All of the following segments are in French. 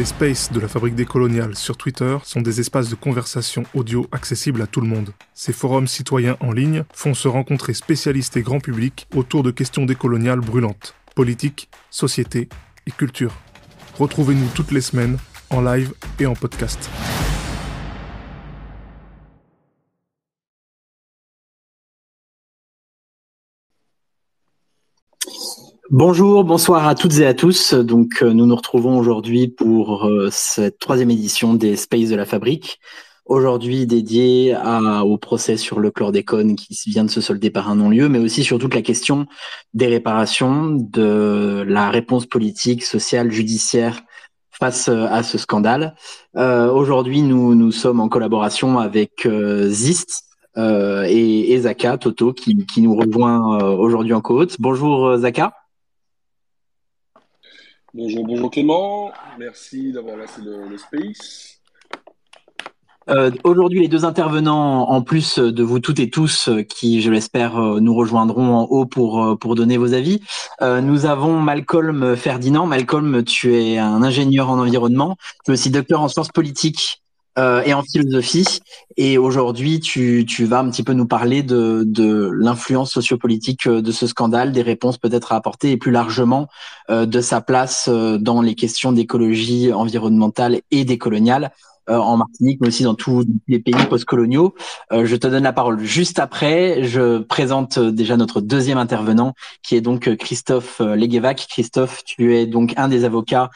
Les spaces de la fabrique décoloniale sur Twitter sont des espaces de conversation audio accessibles à tout le monde. Ces forums citoyens en ligne font se rencontrer spécialistes et grand public autour de questions décoloniales brûlantes, politique, société et culture. Retrouvez-nous toutes les semaines en live et en podcast. Bonjour, bonsoir à toutes et à tous. Donc, euh, nous nous retrouvons aujourd'hui pour euh, cette troisième édition des Space de la Fabrique. Aujourd'hui dédié au procès sur le chlordécone qui vient de se solder par un non-lieu, mais aussi sur toute la question des réparations, de la réponse politique, sociale, judiciaire face euh, à ce scandale. aujourd'hui, nous, nous sommes en collaboration avec Zist, et, Zaka Toto qui, qui nous rejoint aujourd'hui en côte. Bonjour Zaka. Bonjour, bonjour Clément. Merci d'avoir lancé le, space. Euh, aujourd'hui, les deux intervenants, en plus de vous toutes et tous, euh, qui, je l'espère, euh, nous rejoindront en haut pour, pour donner vos avis, nous avons Malcolm Ferdinand. Malcolm, tu es un ingénieur en environnement, tu es aussi docteur en sciences politiques euh, et en philosophie. Et aujourd'hui, tu, vas un petit peu nous parler de, de l'influence sociopolitique euh, de ce scandale, des réponses peut-être à apporter et plus largement euh, de sa place dans les questions d'écologie environnementale et décoloniale. Euh, en Martinique, mais aussi dans tous les pays postcoloniaux. Euh, je te donne la parole juste après. Je présente euh, déjà notre deuxième intervenant, qui est donc Christophe Leguevac. Christophe, tu es donc un des avocats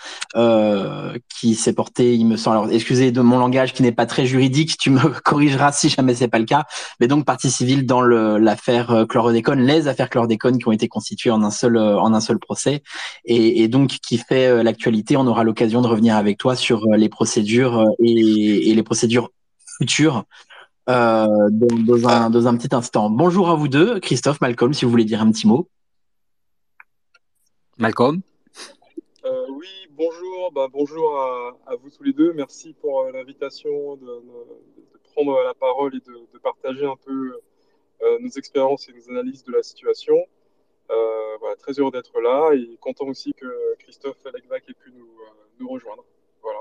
qui s'est porté, il me semble. Alors, excusez de mon langage qui n'est pas très juridique. Tu me corrigeras si jamais c'est pas le cas. Mais donc partie civile dans l'affaire chlordécone, les affaires chlordécone qui ont été constituées en un seul en un seul procès, et, et donc qui fait l'actualité. On aura l'occasion de revenir avec toi sur les procédures et et, les procédures futures euh, dans, un, dans, un, petit instant. Bonjour à vous deux, Christophe, Malcolm, si vous voulez dire un petit mot. Malcolm? Euh, Oui, bonjour, bah, bonjour à, vous tous les deux. Merci pour euh, l'invitation de, prendre la parole et de, partager un peu nos expériences et nos analyses de la situation. voilà, très heureux d'être là et content aussi que Christophe Legvac ait pu nous, nous rejoindre. Voilà.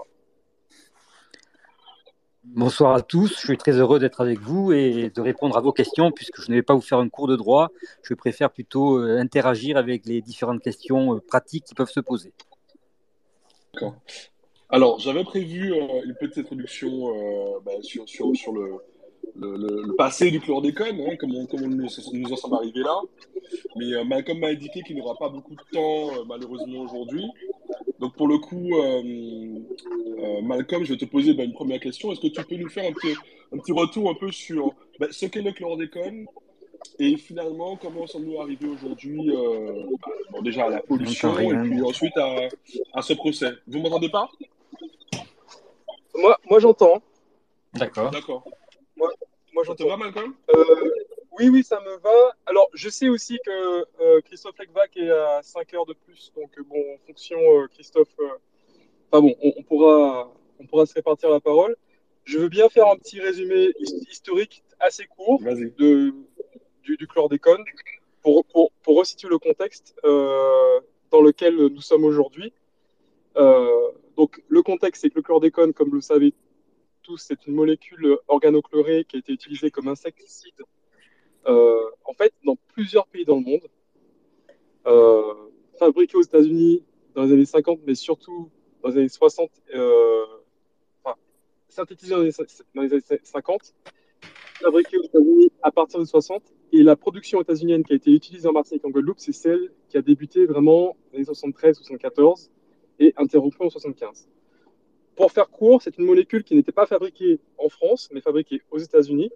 Bonsoir à tous, je suis très heureux d'être avec vous et de répondre à vos questions puisque je ne vais pas vous faire un cours de droit, je préfère plutôt euh, interagir avec les différentes questions euh, pratiques qui peuvent se poser. D'accord. Alors, j'avais prévu euh, une petite introduction bah, sur, le, passé du chlordécone, hein, comment, comment nous, nous, en sommes arrivés là. Mais Malcolm m'a indiqué qu'il n'aura pas beaucoup de temps, malheureusement, aujourd'hui. Donc, pour le coup, euh, Malcolm, je vais te poser bah, une première question. Est-ce que tu peux nous faire un petit, un petit retour un peu sur bah, ce qu'est le chlordécone et finalement, comment sommes-nous arrivés aujourd'hui bah, déjà à la pollution et puis ensuite à, à ce procès Vous m'entendez pas? Moi, moi j'entends. D'accord. D'accord. Moi, j'entends. Ça va, Malcolm? Euh, Oui, oui, ça me va. Alors, je sais aussi que euh, Christophe Leckbach est à 5 heures de plus. Donc, euh, bon, en fonction, Christophe. Enfin, bon, on, pourra, on pourra se répartir la parole. Je veux bien faire un petit résumé historique assez court de, du, du, chlordécone pour, pour, pour, resituer le contexte dans lequel nous sommes aujourd'hui. donc, le contexte, c'est que le chlordécone, comme vous le savez tous, c'est une molécule organochlorée qui a été utilisée comme insecticide euh, en fait dans plusieurs pays dans le monde, euh, fabriquée aux États-Unis dans les années 50, mais surtout dans les années 60, euh, enfin, synthétisée dans les, années 50, fabriquée aux États-Unis à partir de 60. Et la production états-unienne qui a été utilisée en Martinique en Guadeloupe, c'est celle qui a débuté vraiment dans les années 73-74 et interrompue en 75. Pour faire court, c'est une molécule qui n'était pas fabriquée en France, mais fabriquée aux États-Unis,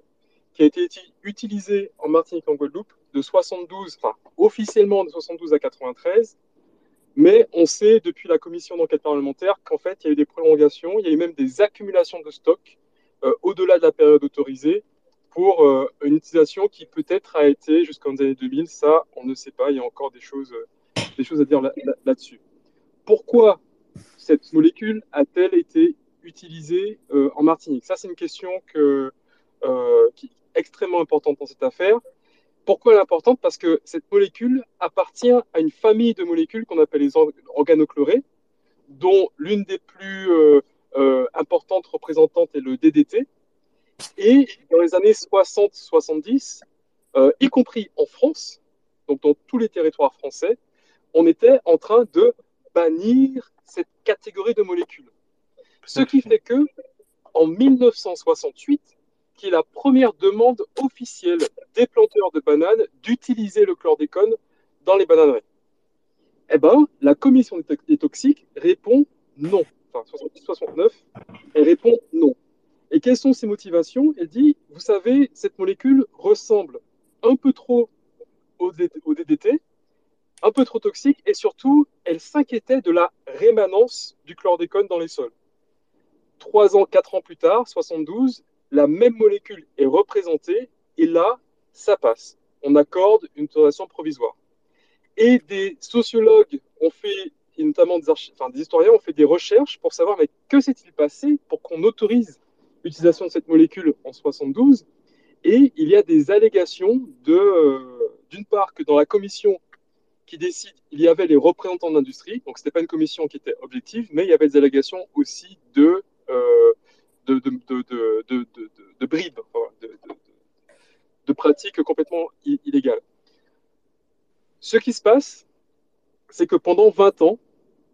qui a été utilisée en Martinique en Guadeloupe de 72, enfin officiellement de 72 à 93, mais on sait depuis la commission d'enquête parlementaire qu'en fait il y a eu des prolongations, il y a eu même des accumulations de stock euh, au-delà de la période autorisée pour euh, une utilisation qui peut-être a été jusqu'en années 2000. Ça, on ne sait pas. Il y a encore des choses, des choses à dire là-dessus. Pourquoi cette molécule a-t-elle été utilisée euh, en Martinique? Ça, c'est une question que, euh, extrêmement importante dans cette affaire. Pourquoi elle est importante? Parce que cette molécule appartient à une famille de molécules qu'on appelle les organochlorés. dont l'une des plus importantes représentantes est le DDT. Et dans les années 60-70, y compris en France, donc dans tous les territoires français, on était en train de bannir cette catégorie de molécules. Ce qui fait que, en 1968, qui est la première demande officielle des planteurs de bananes d'utiliser le chlordécone dans les bananeries. Eh ben, la commission des toxiques répond non. Enfin, 68-69, elle répond non. Et quelles sont ses motivations? Elle dit, vous savez, cette molécule ressemble un peu trop au DDT, un peu trop toxique, et surtout, elle s'inquiétait de la rémanence du chlordécone dans les sols. Trois ans, quatre ans plus tard, 72, la même molécule est représentée, et là, ça passe. On accorde une autorisation provisoire. Et des sociologues ont fait, et notamment des, historiens ont fait des recherches pour savoir mais que s'est-il passé pour qu'on autorise l'utilisation de cette molécule en 72. Et il y a des allégations de, euh, d'une part, que dans la commission qui décide, il y avait les représentants de l'industrie, donc ce n'était pas une commission qui était objective, mais il y avait des allégations aussi de, euh, de, de, de, de, de, bribes, de, pratiques complètement illégales. Ce qui se passe, c'est que pendant 20 ans,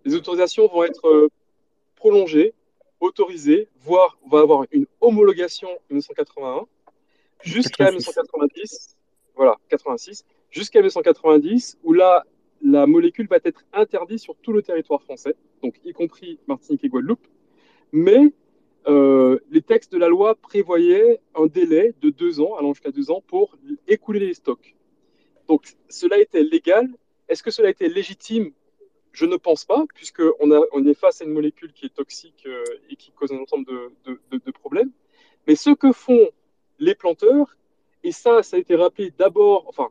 les autorisations vont être euh, prolongées, autorisées, voire on va avoir une homologation en 1981 jusqu'à 1990 voilà, 86, jusqu'à 1990, où là, la molécule va être interdite sur tout le territoire français, donc y compris Martinique et Guadeloupe. Mais euh, les textes de la loi prévoyaient un délai de deux ans, allant jusqu'à deux ans, pour écouler les stocks. Donc cela était légal. Est-ce que cela était légitime? Je ne pense pas, puisqu'on on est face à une molécule qui est toxique euh, et qui cause un ensemble de, problèmes. Mais ce que font les planteurs, et ça, ça a été rappelé d'abord, enfin,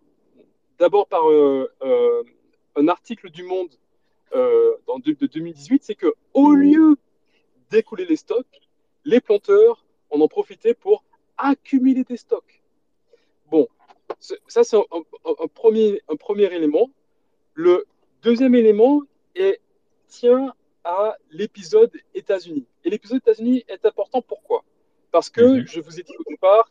par euh, un article du Monde de, 2018, c'est que au lieu d'écouler les stocks, les planteurs en ont profité pour accumuler des stocks. Bon, ça c'est un, premier, un premier élément. Le deuxième élément est, tient à l'épisode États-Unis. Et l'épisode États-Unis est important pourquoi? Parce que, mhm. je vous ai dit au départ,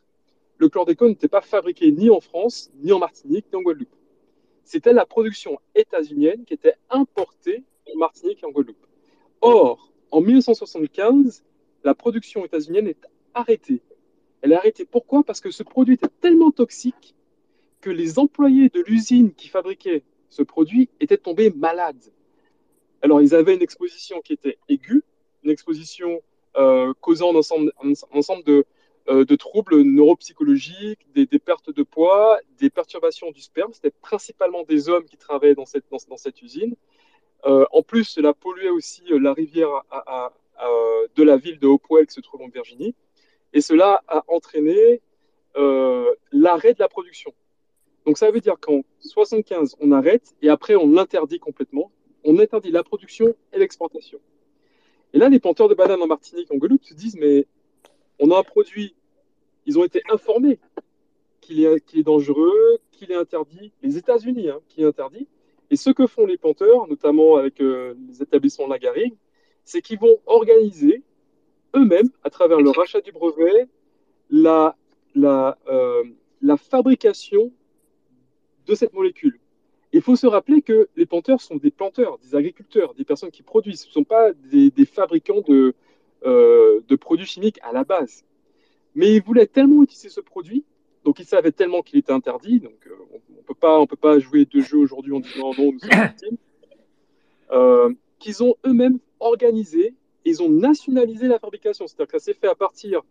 le chlordécone n'était pas fabriqué ni en France, ni en Martinique, ni en Guadeloupe. C'était la production états-unienne qui était importée en Martinique et en Guadeloupe. Or, en 1975, la production états-unienne est arrêtée. Elle est arrêtée pourquoi? Parce que ce produit était tellement toxique que les employés de l'usine qui fabriquait ce produit étaient tombés malades. Alors, ils avaient une exposition qui était aiguë, une exposition euh, causant un ensemble, euh, de troubles neuropsychologiques, des, pertes de poids, des perturbations du sperme. C'était principalement des hommes qui travaillaient dans cette, usine. Euh, en plus, cela polluait aussi la rivière de la ville de Hopewell qui se trouve en Virginie. Et cela a entraîné l'arrêt de la production. Donc ça veut dire qu'en 75, on arrête et après on l'interdit complètement. On interdit la production et l'exportation. Et là, les planteurs de bananes en Martinique, en Guadeloupe, se disent mais on a un produit, ils ont été informés qu'il est, dangereux, qu'il est interdit, les États-Unis, hein, qui est interdit. Et ce que font les planteurs, notamment avec euh, les établissements Lagarigue, c'est qu'ils vont organiser eux-mêmes, à travers le rachat du brevet, la, la, euh, la fabrication de cette molécule. Il faut se rappeler que les planteurs sont des planteurs, des agriculteurs, des personnes qui produisent. Ce ne sont pas des fabricants de, euh, de produits chimiques à la base. Mais ils voulaient tellement utiliser ce produit, donc ils savaient tellement qu'il était interdit, donc euh, on ne peut, pas, peut pas jouer de jeu aujourd'hui en disant non, nous sommes euh, qu'ils ont eux-mêmes organisé, ils ont nationalisé la fabrication. C'est-à-dire que ça s'est fait à partir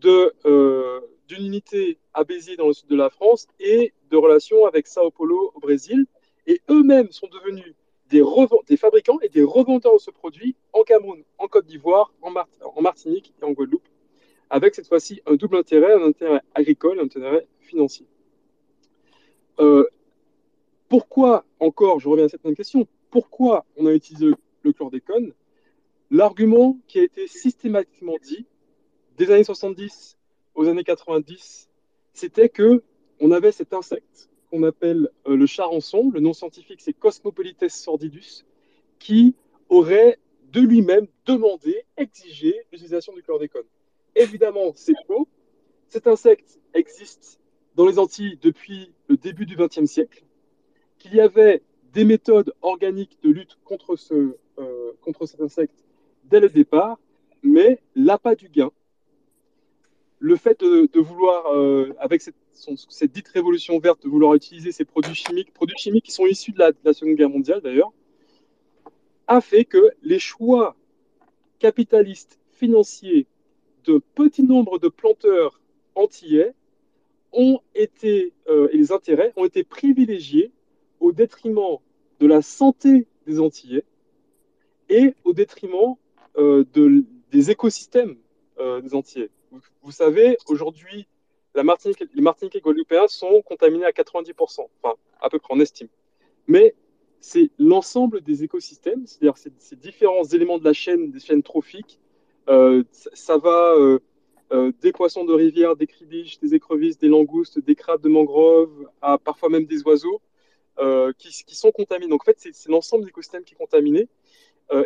d'une unité à Béziers dans le sud de la France et de relations avec Sao Paulo au Brésil. Et eux-mêmes sont devenus des, fabricants et des revendeurs de ce produit en Cameroun, en Côte d'Ivoire, en, Martinique et en Guadeloupe, avec cette fois-ci un double intérêt, un intérêt agricole et un intérêt financier. Euh, pourquoi, encore, je reviens à cette même question, pourquoi on a utilisé le, chlordécone L'argument qui a été systématiquement dit des années 70 aux années 90, c'était que on avait cet insecte qu'on appelle euh, le charançon. Le nom scientifique, c'est Cosmopolites sordidus, qui aurait de lui-même demander, exiger l'utilisation du chlordécone. Évidemment, c'est faux. Cet insecte existe dans les Antilles depuis le début du XXe siècle, qu'il y avait des méthodes organiques de lutte contre, euh, contre cet insecte dès le départ, mais l'appât du gain, le fait de, vouloir, euh, avec cette, dite révolution verte, de vouloir utiliser ces produits chimiques, produits chimiques qui sont issus de la, de la Seconde Guerre mondiale d'ailleurs, a fait que les choix capitalistes financiers de petit nombre de planteurs antillais ont été, euh, et les intérêts ont été privilégiés au détriment de la santé des Antillais et au détriment de, des écosystèmes des Antillais. Vous, savez, aujourd'hui, Martinique, les Martiniquais guadeloupéens sont contaminés à 90%, enfin à peu près, on estime. Mais c'est l'ensemble des écosystèmes, c'est-à-dire ces, différents éléments de la chaîne, des chaînes trophiques. Euh, ça, va euh, euh, des poissons de rivière, des cribiches, des écrevisses, des langoustes, des crabes de mangrove, à parfois même des oiseaux qui, qui, sont contaminés. Donc en fait, c'est l'ensemble des écosystèmes qui est contaminé,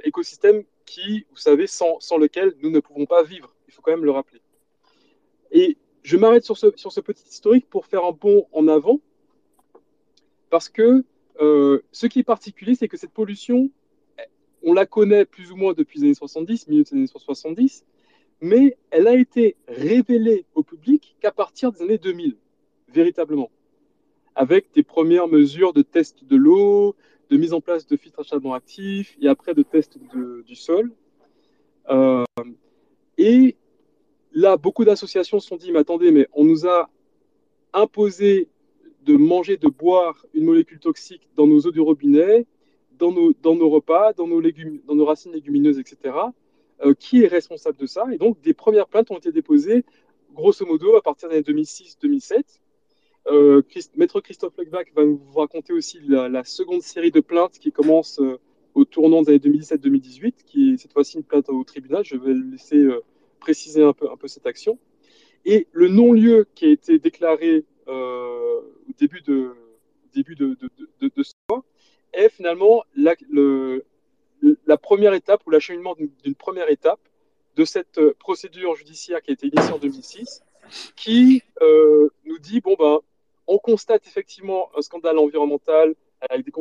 écosystème qui, vous savez, sans, sans lequel nous ne pouvons pas vivre. Il faut quand même le rappeler. Et je m'arrête sur ce, sur ce petit historique pour faire un bond en avant, parce que euh, ce qui est particulier, c'est que cette pollution, on la connaît plus ou moins depuis les années 70, milieu des années 70, mais elle a été révélée au public qu'à partir des années 2000, véritablement, avec des premières mesures de test de l'eau, de mise en place de filtres charbon actifs, et après de tests du sol. Euh, et là, beaucoup d'associations se sont dit, mais attendez, mais on nous a imposé de manger, de boire une molécule toxique dans nos eaux du robinet, dans nos, dans nos repas, dans nos, légumes, dans nos racines légumineuses, etc. Euh, qui est responsable de ça? Et donc, des premières plaintes ont été déposées, grosso modo, à partir des années 2006-2007. Euh, Maître Christophe Lecvac va vous raconter aussi la, seconde série de plaintes qui commence euh, au tournant des années 2017-2018, qui est cette fois-ci une plainte au tribunal. Je vais laisser euh, préciser un peu, cette action. Et le non-lieu qui a été déclaré au début de, ce mois est finalement la, première étape ou l'acheminement d'une première étape de cette procédure judiciaire qui a été initiée en 2006, qui nous dit bon ben, on constate effectivement un scandale environnemental avec des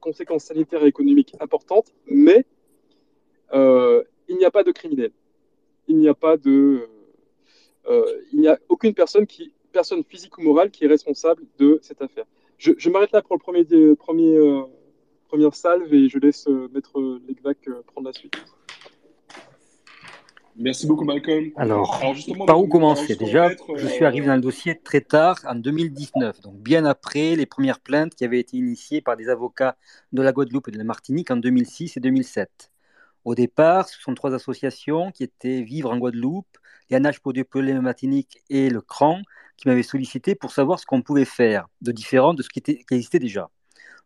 conséquences sanitaires et économiques importantes, mais euh, il n'y a pas de criminel il n'y a pas de, euh, il n'y a aucune personne qui, personne physique ou morale qui est responsable de cette affaire. Je, m'arrête là pour le premier, euh, première salve et je laisse euh, Maître Legvac prendre la suite. Merci beaucoup, Malcolm. Alors, par où commencer Déjà, je suis arrivé dans le dossier très tard, en 2019, donc bien après les premières plaintes qui avaient été initiées par des avocats de la Guadeloupe et de la Martinique en 2006 et 2007. Au départ, ce sont trois associations qui étaient Vivre en Guadeloupe, Yanage pour Dieu la Martinique et le CRAN qui m'avaient sollicité pour savoir ce qu'on pouvait faire de différent de ce qui, existait déjà.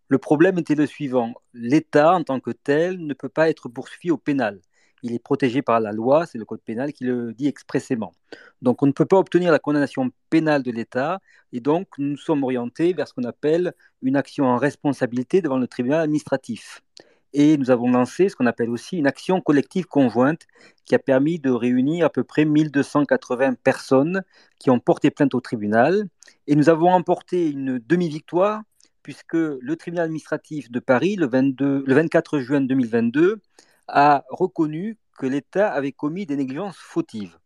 Le problème était le suivant. L'État, en tant que tel, ne peut pas être poursuivi au pénal. Il est protégé par la loi, c'est le code pénal qui le dit expressément. Donc on ne peut pas obtenir la condamnation pénale de l'État et donc nous sommes orientés vers ce qu'on appelle une action en responsabilité devant le tribunal administratif et nous avons lancé ce qu'on appelle aussi une action collective conjointe qui a permis de réunir à peu près 1280 personnes qui ont porté plainte au tribunal. Et nous avons emporté une demi-victoire puisque le tribunal administratif de Paris, le, 22, le 24 juin 2022, a reconnu que l'État avait commis des négligences fautives.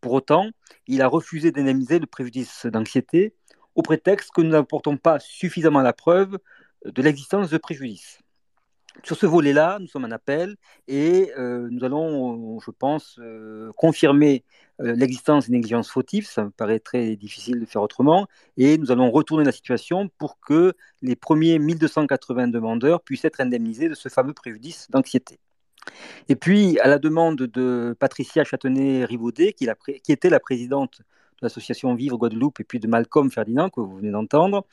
Pour autant, il a refusé d'indemniser le préjudice d'anxiété au prétexte que nous n'apportons pas suffisamment la preuve de l'existence de préjudice. Sur ce volet-là, nous sommes en appel et euh, nous allons, je pense, euh, confirmer euh, l'existence d'une exigence fautive. Ça me paraît très difficile de faire autrement. Et nous allons retourner la situation pour que les premiers 1280 demandeurs puissent être indemnisés de ce fameux préjudice d'anxiété. Et puis, à la demande de Patricia Châtenay-Rivaudet, qui, qui, était la présidente de l'association Vivre Guadeloupe, et puis de Malcolm Ferdinand, que vous venez d'entendre,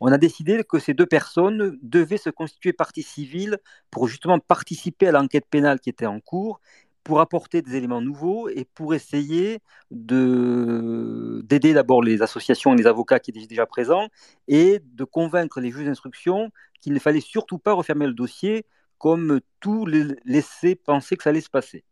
on a décidé que ces deux personnes devaient se constituer partie civile pour justement participer à l'enquête pénale qui était en cours, pour apporter des éléments nouveaux et pour essayer d'aider d'abord les associations et les avocats qui étaient déjà présents et de convaincre les juges d'instruction qu'il ne fallait surtout pas refermer le dossier comme tout laissait penser que ça allait se passer.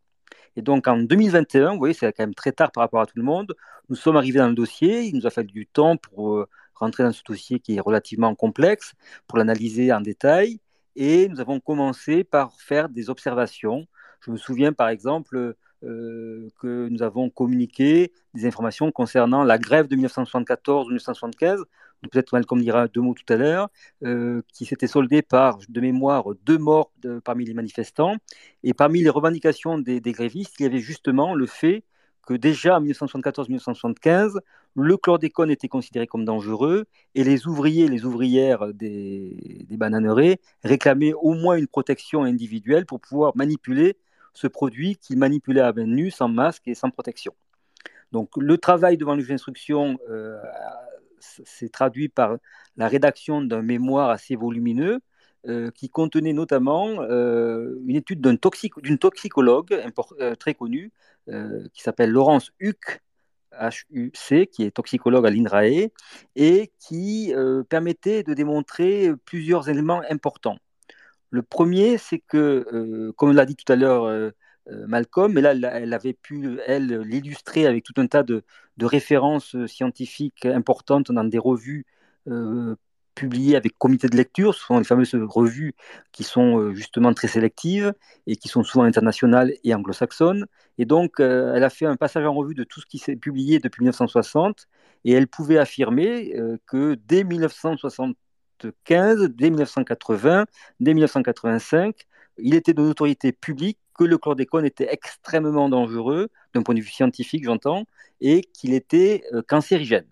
Et donc en 2021, vous voyez, c'est quand même très tard par rapport à tout le monde, nous sommes arrivés dans le dossier, il nous a fallu du temps pour euh, rentrer dans ce dossier qui est relativement complexe, pour l'analyser en détail, et nous avons commencé par faire des observations. Je me souviens par exemple euh, que nous avons communiqué des informations concernant la grève de 1974-1975, peut-être Malcolm dira deux mots tout à l'heure, euh, qui s'était soldée par, de mémoire, deux morts parmi les manifestants. Et parmi les revendications des, grévistes, il y avait justement le fait que déjà en 1974-1975, le chlordécone était considéré comme dangereux et les ouvriers les ouvrières des, des réclamaient au moins une protection individuelle pour pouvoir manipuler ce produit qu'il manipulait à main nue, sans masque et sans protection. Donc le travail devant le juge d'instruction euh, s'est traduit par la rédaction d'un mémoire assez volumineux euh, qui contenait notamment euh, une étude d'une toxicologue très connue qui s'appelle Laurence Huck, HUC, qui est toxicologue à l'INRAE, et qui permettait de démontrer plusieurs éléments importants. Le premier, c'est que, euh, comme l'a dit tout à l'heure euh, euh, Malcolm, mais là, elle, avait pu, elle, l'illustrer avec tout un tas de, références scientifiques importantes dans des revues publiées avec comité de lecture. Ce sont les fameuses revues qui sont justement très sélectives et qui sont souvent internationales et anglo-saxonnes. Et donc, elle a fait un passage en revue de tout ce qui s'est publié depuis 1960 et elle pouvait affirmer que dès 1960, 1915, dès 1980, dès 1985, il était de notoriété publique que le chlordécone était extrêmement dangereux, d'un point de vue scientifique, j'entends, et qu'il était euh, cancérigène.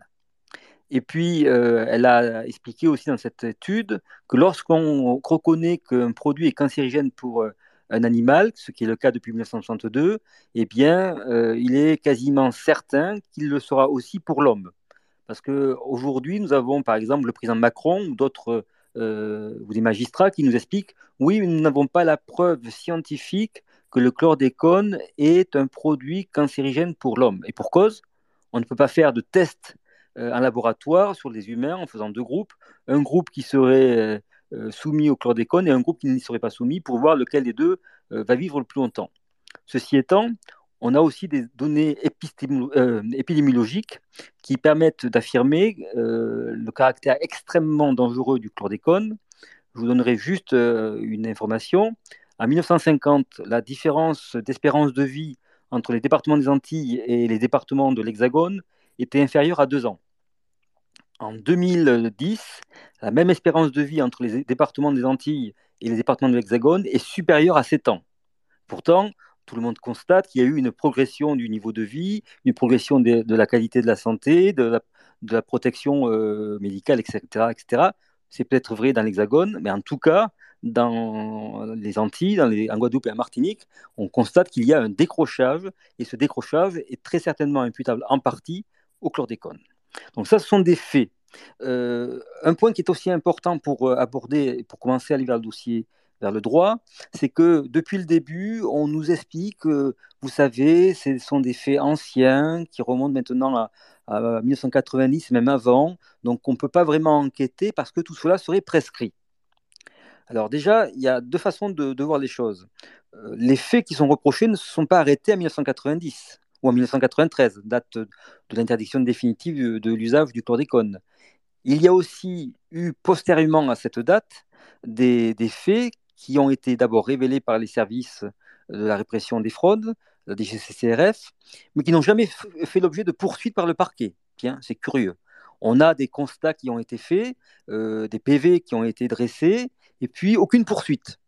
Et puis, euh, elle a expliqué aussi dans cette étude que lorsqu'on reconnaît qu'un produit est cancérigène pour euh, un animal, ce qui est le cas depuis 1962, eh bien, il est quasiment certain qu'il le sera aussi pour l'homme. Parce qu'aujourd'hui, nous avons par exemple le président Macron ou d'autres ou des magistrats qui nous expliquent oui, nous n'avons pas la preuve scientifique que le chlordécone est un produit cancérigène pour l'homme. Et pour cause, on ne peut pas faire de tests euh, en laboratoire sur les humains en faisant deux groupes. Un groupe qui serait euh, soumis au chlordécone et un groupe qui n'y serait pas soumis pour voir lequel des deux va vivre le plus longtemps. Ceci étant, on a aussi des données euh, épidémiologiques qui permettent d'affirmer euh, le caractère extrêmement dangereux du chlordécone. Je vous donnerai juste euh, une information. En 1950, la différence d'espérance de vie entre les départements des Antilles et les départements de l'Hexagone était inférieure à deux ans. En 2010, la même espérance de vie entre les départements des Antilles et les départements de l'Hexagone est supérieure à sept ans. Pourtant, tout le monde constate qu'il y a eu une progression du niveau de vie, une progression de, la qualité de la santé, de la, protection euh, médicale, etc. etc. C'est peut-être vrai dans l'Hexagone, mais en tout cas, dans les Antilles, dans les, en Guadeloupe et en Martinique, on constate qu'il y a un décrochage, et ce décrochage est très certainement imputable en partie au chlordécone. Donc ça, ce sont des faits. Euh, un point qui est aussi important pour euh, aborder, pour commencer à aller vers le dossier vers le droit, c'est que depuis le début, on nous explique que, vous savez, ce sont des faits anciens qui remontent maintenant à, 1990, même avant, donc on ne peut pas vraiment enquêter parce que tout cela serait prescrit. Alors déjà, il y a deux façons de, voir les choses. Euh, les faits qui sont reprochés ne se sont pas arrêtés en 1990 ou en 1993, date de l'interdiction définitive de, l'usage du chlordécone. Il y a aussi eu postérieurement à cette date des, faits qui ont été d'abord révélés par les services de la répression des fraudes, la DGCCRF, mais qui n'ont jamais fait l'objet de poursuites par le parquet. Tiens, c'est curieux. On a des constats qui ont été faits, euh, des PV qui ont été dressés, et puis aucune poursuite.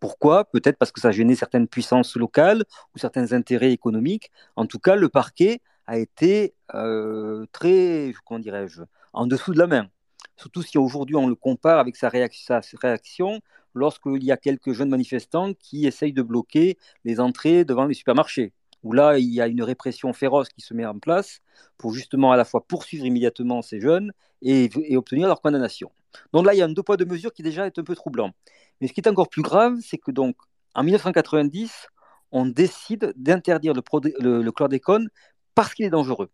Pourquoi? Peut-être parce que ça gênait certaines puissances locales ou certains intérêts économiques. En tout cas, le parquet a été euh, très, comment dirais-je, en dessous de la main. Surtout si aujourd'hui on le compare avec sa, sa réaction lorsqu'il y a quelques jeunes manifestants qui essayent de bloquer les entrées devant les supermarchés, où là, il y a une répression féroce qui se met en place pour justement à la fois poursuivre immédiatement ces jeunes et, obtenir leur condamnation. Donc là, il y a un deux poids, deux mesures qui déjà est un peu troublant. Mais ce qui est encore plus grave, c'est que donc, en 1990, on décide d'interdire le, le, le chlordécone parce qu'il est dangereux.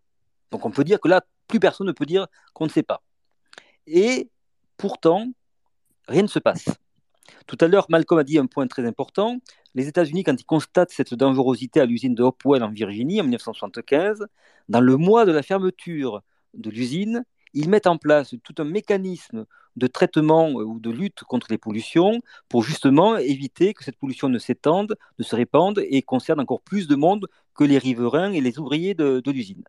Donc on peut dire que là, plus personne ne peut dire qu'on ne sait pas. Et pourtant, rien ne se passe. Tout à l'heure, Malcolm a dit un point très important. Les États-Unis, quand ils constatent cette dangerosité à l'usine de Hopewell en Virginie en 1975, dans le mois de la fermeture de l'usine, ils mettent en place tout un mécanisme de traitement euh, ou de lutte contre les pollutions pour justement éviter que cette pollution ne s'étende, ne se répande et concerne encore plus de monde que les riverains et les ouvriers de, l'usine.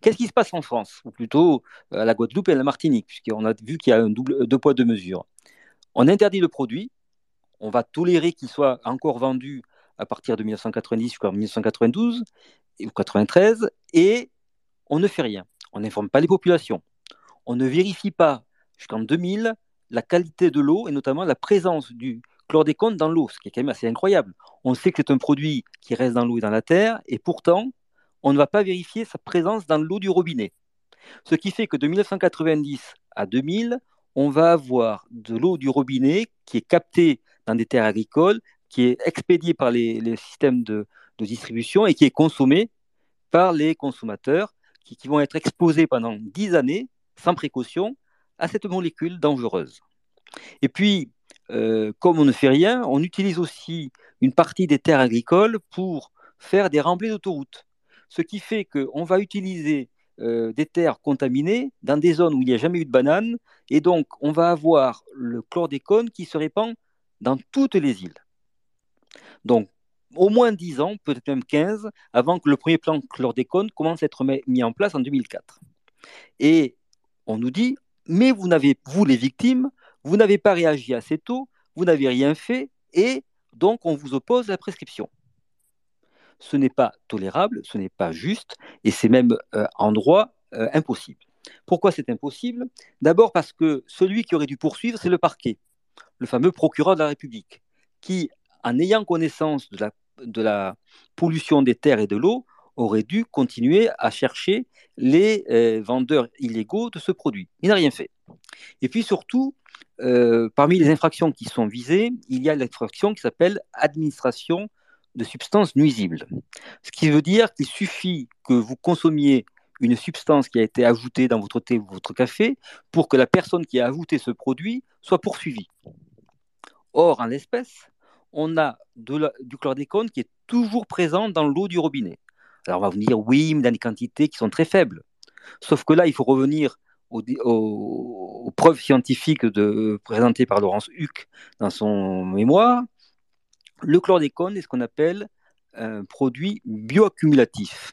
Qu'est-ce qui se passe en France, ou plutôt euh, à la Guadeloupe et à la Martinique, puisqu'on a vu qu'il y a un double, deux poids, deux mesures? On interdit le produit, on va tolérer qu'il soit encore vendu à partir de 1990 jusqu'en 1992 ou 93, et on ne fait rien. On n'informe pas les populations. On ne vérifie pas jusqu'en 2000 la qualité de l'eau et notamment la présence du chlordécone dans l'eau, ce qui est quand même assez incroyable. On sait que c'est un produit qui reste dans l'eau et dans la terre, et pourtant, on ne va pas vérifier sa présence dans l'eau du robinet. Ce qui fait que de 1990 à 2000, on va avoir de l'eau du robinet qui est captée dans des terres agricoles, qui est expédiée par les, systèmes de, distribution et qui est consommée par les consommateurs qui, qui vont être exposés pendant 10 années, sans précaution, à cette molécule dangereuse. Et puis, euh, comme on ne fait rien, on utilise aussi une partie des terres agricoles pour faire des remblais d'autoroutes. Ce qui fait qu'on va utiliser euh, des terres contaminées dans des zones où il n'y a jamais eu de bananes, et donc on va avoir le chlordécone qui se répand dans toutes les îles. Donc, au moins 10 ans, peut-être même 15, avant que le premier plan chlordécone commence à être mis en place en 2004. Et on nous dit, mais vous n'avez, vous les victimes, vous n'avez pas réagi assez tôt, vous n'avez rien fait, et donc on vous oppose la prescription. Ce n'est pas tolérable, ce n'est pas juste, et c'est même euh, en droit euh, impossible. Pourquoi c'est impossible? D'abord parce que celui qui aurait dû poursuivre, c'est le parquet, le fameux procureur de la République, qui, en ayant connaissance de la, pollution des terres et de l'eau, aurait dû continuer à chercher les euh, vendeurs illégaux de ce produit. Il n'a rien fait. Et puis surtout, euh, parmi les infractions qui sont visées, il y a l'infraction qui s'appelle administration de substances nuisibles. Ce qui veut dire qu'il suffit que vous consommiez une substance qui a été ajoutée dans votre thé ou votre café pour que la personne qui a ajouté ce produit soit poursuivie. Or, en l'espèce, on a du chlordécone qui est toujours présent dans l'eau du robinet. Alors on va vous dire oui, mais dans des quantités qui sont très faibles. Sauf que là, il faut revenir aux, preuves scientifiques de, présentées par Laurence Huck dans son mémoire. Le chlordécone est ce qu'on appelle un produit bioaccumulatif.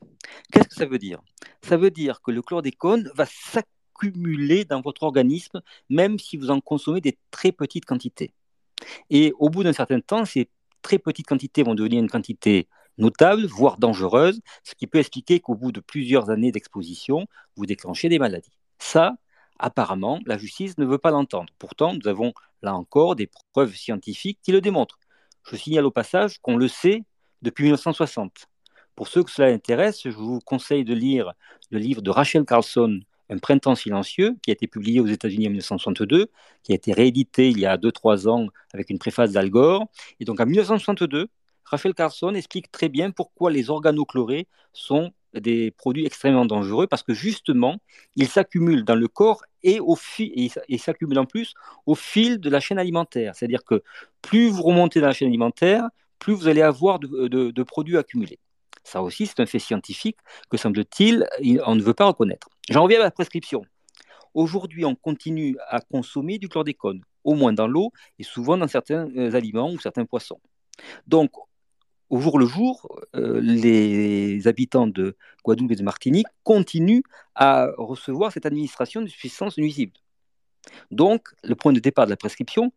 Qu'est-ce que ça veut dire? Ça veut dire que le chlordécone va s'accumuler dans votre organisme, même si vous en consommez des très petites quantités. Et au bout d'un certain temps, ces très petites quantités vont devenir une quantité notable, voire dangereuse, ce qui peut expliquer qu'au bout de plusieurs années d'exposition, vous déclenchez des maladies. Ça, apparemment, la justice ne veut pas l'entendre. Pourtant, nous avons là encore des preuves scientifiques qui le démontrent. Je signale au passage qu'on le sait depuis 1960. Pour ceux que cela intéresse, je vous conseille de lire le livre de Rachel Carlson, Un printemps silencieux, qui a été publié aux États-Unis en 1962, qui a été réédité il y a 2-3 ans avec une préface d'Al Gore. Et donc en 1962, Raphaël Carlson explique très bien pourquoi les organochlorés sont des produits extrêmement dangereux parce que justement, ils s'accumulent dans le corps et, s'accumulent en plus au fil de la chaîne alimentaire. C'est-à-dire que plus vous remontez dans la chaîne alimentaire, plus vous allez avoir de, produits accumulés. Ça aussi, c'est un fait scientifique que, semble-t-il, on ne veut pas reconnaître. J'en reviens à la prescription. Aujourd'hui, on continue à consommer du chlordécone, au moins dans l'eau et souvent dans certains euh, aliments ou certains poissons. Donc, au jour le jour, euh, les habitants de Guadeloupe et de Martinique continuent à recevoir cette administration de substances nuisibles. Donc, le point de départ de la prescription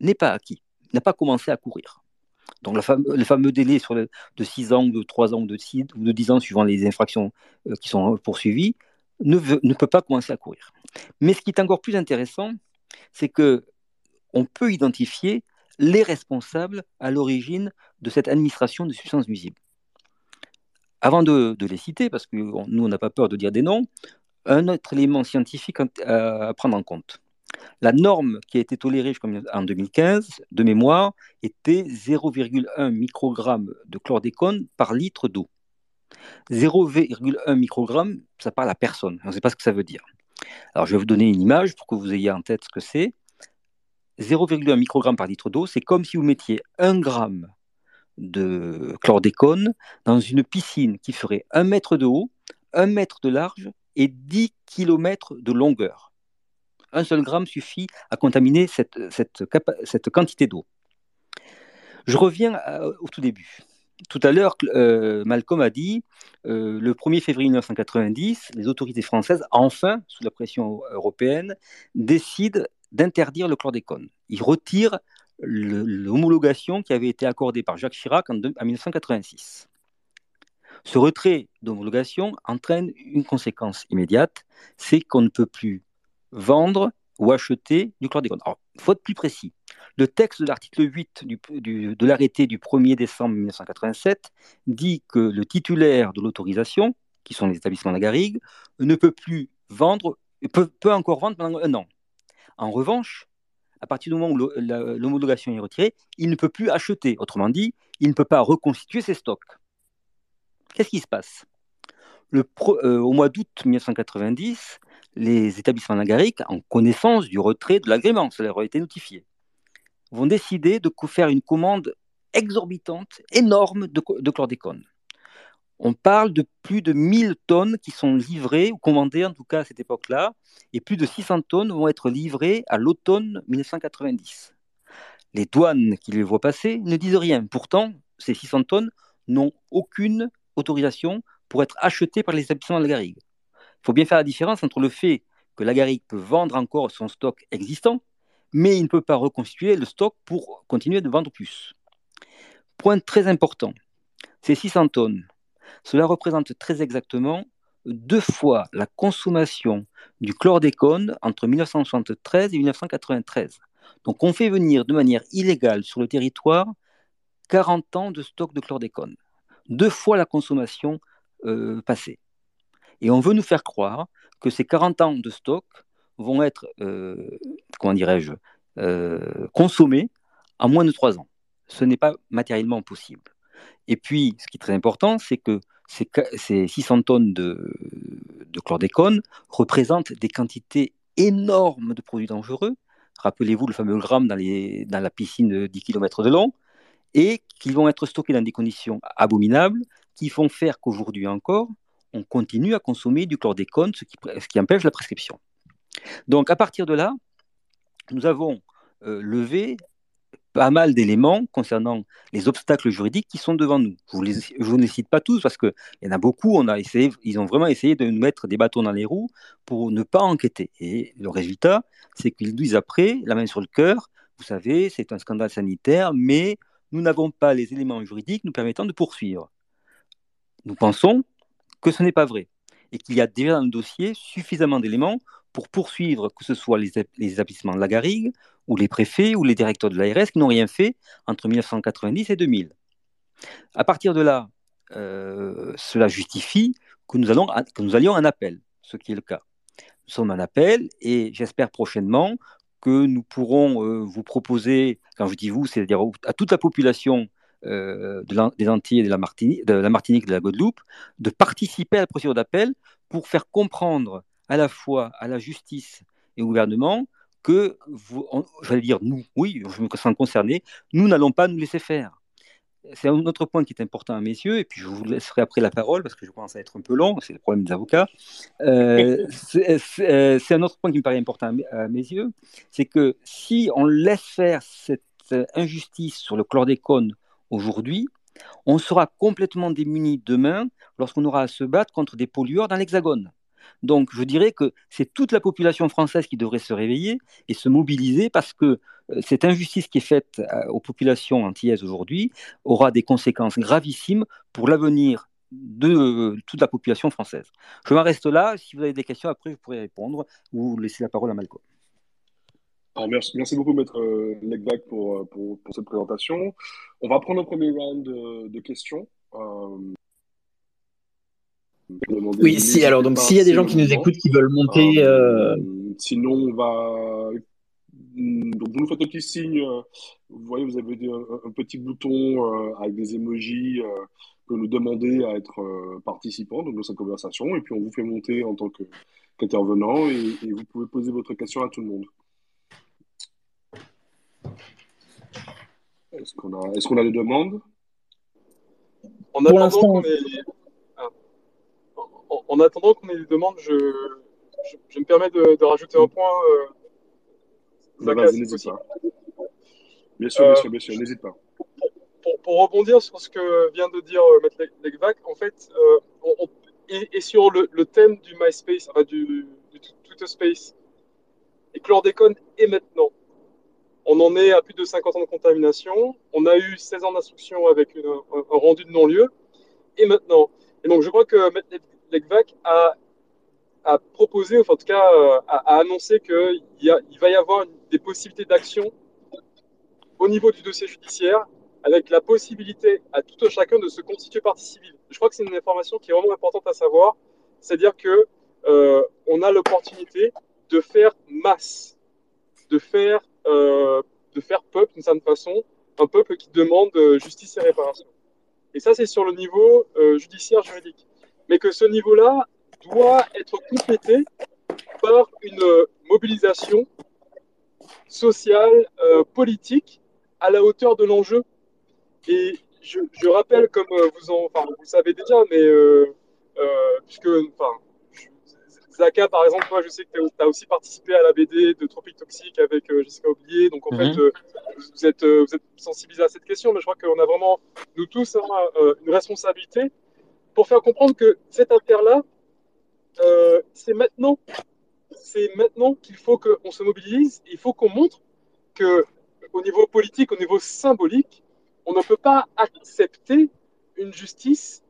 n'est pas acquis, n'a pas commencé à courir. Donc, le fameux délai de 6 ans, de 3 ans, de 6 ou de 10 ans, suivant les infractions euh, qui sont poursuivies, ne, peut pas commencer à courir. Mais ce qui est encore plus intéressant, c'est que on peut identifier les responsables à l'origine de cette administration de substances nuisibles. Avant de, les citer, parce que nous, on n'a pas peur de dire des noms, un autre élément scientifique à, prendre en compte. La norme qui a été tolérée en 2015, de mémoire, était 0,1 microgramme de chlordécone par litre d'eau. 0,1 microgramme, ça parle à personne. On ne sait pas ce que ça veut dire. Alors, je vais vous donner une image pour que vous ayez en tête ce que c'est. 0,1 microgramme par litre d'eau, c'est comme si vous mettiez 1 gramme de chlordécone dans une piscine qui ferait 1 mètre de haut, 1 mètre de large et 10 km de longueur. Un seul gramme suffit à contaminer cette, cette, quantité d'eau. Je reviens au tout début. Tout à l'heure, euh, Malcolm a dit, euh, le 1er février 1990, les autorités françaises, enfin, sous la pression européenne, décident d'interdire le chlordécone. Ils retirent l'homologation qui avait été accordée par Jacques Chirac en, 1986. Ce retrait d'homologation entraîne une conséquence immédiate, c'est qu'on ne peut plus vendre ou acheter du chlordécone. Alors, il faut être plus précis. Le texte de l'article 8 de l'arrêté du 1er décembre 1987 dit que le titulaire de l'autorisation, qui sont les établissements de la Garrigue, ne peut plus vendre, peut, peut encore vendre pendant un an. En revanche, à partir du moment où l'homologation est retirée, il ne peut plus acheter. Autrement dit, il ne peut pas reconstituer ses stocks. Qu'est-ce qui se passe? Euh, Au mois d'août 1990, les établissements nagariques, en connaissance du retrait de l'agrément, ça leur a été notifié, vont décider de faire une commande exorbitante, énorme de, de chlordécone. On parle de plus de 1000 tonnes qui sont livrées, ou commandées en tout cas à cette époque-là, et plus de 600 tonnes vont être livrées à l'automne 1990. Les douanes qui les voient passer ne disent rien. Pourtant, ces 600 tonnes n'ont aucune autorisation pour être achetées par les établissements de la Garrigue. Il faut bien faire la différence entre le fait que la Garrigue peut vendre encore son stock existant, mais il ne peut pas reconstituer le stock pour continuer de vendre plus. Point très important, ces 600 tonnes cela représente très exactement deux fois la consommation du chlordécone entre 1973 et 1993. Donc on fait venir de manière illégale sur le territoire 40 ans de stock de chlordécone, deux fois la consommation euh, passée. Et on veut nous faire croire que ces 40 ans de stock vont être, euh, dirais-je, euh, consommés en moins de trois ans. Ce n'est pas matériellement possible. Et puis, ce qui est très important, c'est que ces, 600 tonnes de, chlordécone représentent des quantités énormes de produits dangereux. Rappelez-vous le fameux gramme dans, la piscine de 10 km de long, et qui vont être stockés dans des conditions abominables, qui font faire qu'aujourd'hui encore, on continue à consommer du chlordécone, ce qui, empêche la prescription. Donc, à partir de là, nous avons euh, levé pas mal d'éléments concernant les obstacles juridiques qui sont devant nous. Je, ne les cite pas tous parce qu'il y en a beaucoup, on a essayé, ils ont vraiment essayé de nous mettre des bâtons dans les roues pour ne pas enquêter. Et le résultat, c'est qu'ils disent après, la main sur le cœur, vous savez, c'est un scandale sanitaire, mais nous n'avons pas les éléments juridiques nous permettant de poursuivre. Nous pensons que ce n'est pas vrai et qu'il y a déjà dans le dossier suffisamment d'éléments pour poursuivre que ce soit les, établissements de la Garrigue ou les préfets ou les directeurs de l'ARS qui n'ont rien fait entre 1990 et 2000. À partir de là, euh, cela justifie que nous, allions en appel, ce qui est le cas. Nous sommes en appel et j'espère prochainement que nous pourrons euh, vous proposer, quand je dis vous, c'est-à-dire à toute la population euh, des Antilles de la, Martinique, de la Martinique de la Guadeloupe, de participer à la procédure d'appel pour faire comprendre à la fois à la justice et au gouvernement que, j'allais dire nous, oui, je me sens concerné, nous n'allons pas nous laisser faire. C'est un autre point qui est important à mes yeux, et puis je vous laisserai après la parole parce que je commence à être un peu long, c'est le problème des avocats. Euh, c'est un autre point qui me paraît important à mes yeux, c'est que si on laisse faire cette injustice sur le chlordécone aujourd'hui, on sera complètement démuni demain lorsqu'on aura à se battre contre des pollueurs dans l'Hexagone. Donc je dirais que c'est toute la population française qui devrait se réveiller et se mobiliser parce que euh, cette injustice qui est faite euh, aux populations antillaises aujourd'hui aura des conséquences gravissimes pour l'avenir de euh, toute la population française. Je m'en reste là. Si vous avez des questions, après, je pourrai répondre ou laisser la parole à Malcolm. merci, merci, beaucoup, Maître Legback, pour, cette présentation. On va prendre le premier round de, questions. Oui, si, alors, donc s'il y a des gens qui nous écoutent, qui veulent monter. Euh, euh, sinon, on va. Donc, vous nous faites un petit signe. Euh, vous voyez, vous avez un, petit bouton avec des emojis que nous demandez à être participants de cette conversation. Et puis, on vous fait monter en tant qu'intervenant et, vous pouvez poser votre question à tout le monde. Est-ce qu'on a, est qu'on a des demandes? Attendant qu'on ait... En, attendant qu'on ait des demandes, je, je, me permets de, rajouter un point. Euh... Bah, n'hésite pas. Bien sûr, bien sûr, bien sûr, n'hésite pas. Pour, rebondir sur ce que vient de dire euh, Maître Legvac, en fait, euh, on, et, sur le, thème du MySpace, du, du Twitter Space, et chlordécone est maintenant. On en est à plus de 50 ans de contamination. On a eu 16 ans d'instruction avec un, rendu de non-lieu. Et maintenant. Et donc, je crois que M. Legvac a, a proposé, enfin, en tout cas, euh, a, annoncé qu'il il va y avoir des possibilités d'action au niveau du dossier judiciaire avec la possibilité à tout un chacun de se constituer partie civile. Je crois que c'est une information qui est vraiment importante à savoir, c'est-à-dire que euh, on a l'opportunité de faire masse, de faire, euh, de faire peuple d'une certaine façon, un peuple qui demande justice et réparation. Et ça, c'est sur le niveau judiciaire juridique. Mais que ce niveau-là doit être complété par une mobilisation sociale, politique, à la hauteur de l'enjeu et je, je, rappelle, comme euh, vous en, enfin, vous savez déjà, mais euh, euh, puisque, enfin, Zaka, par exemple, moi, je sais que tu as aussi participé à la BD de Tropique Toxique avec Jessica Oublié. Donc, en fait, mhm. vous, êtes, vous êtes sensibilisé à cette question, mais je crois qu'on a vraiment, nous tous, hein, une responsabilité pour faire comprendre que cette affaire-là, c'est maintenant. C'est maintenant qu'il faut qu'on se mobilise. Il faut qu'on montre que, au niveau politique, au niveau symbolique, on ne peut pas accepter une justice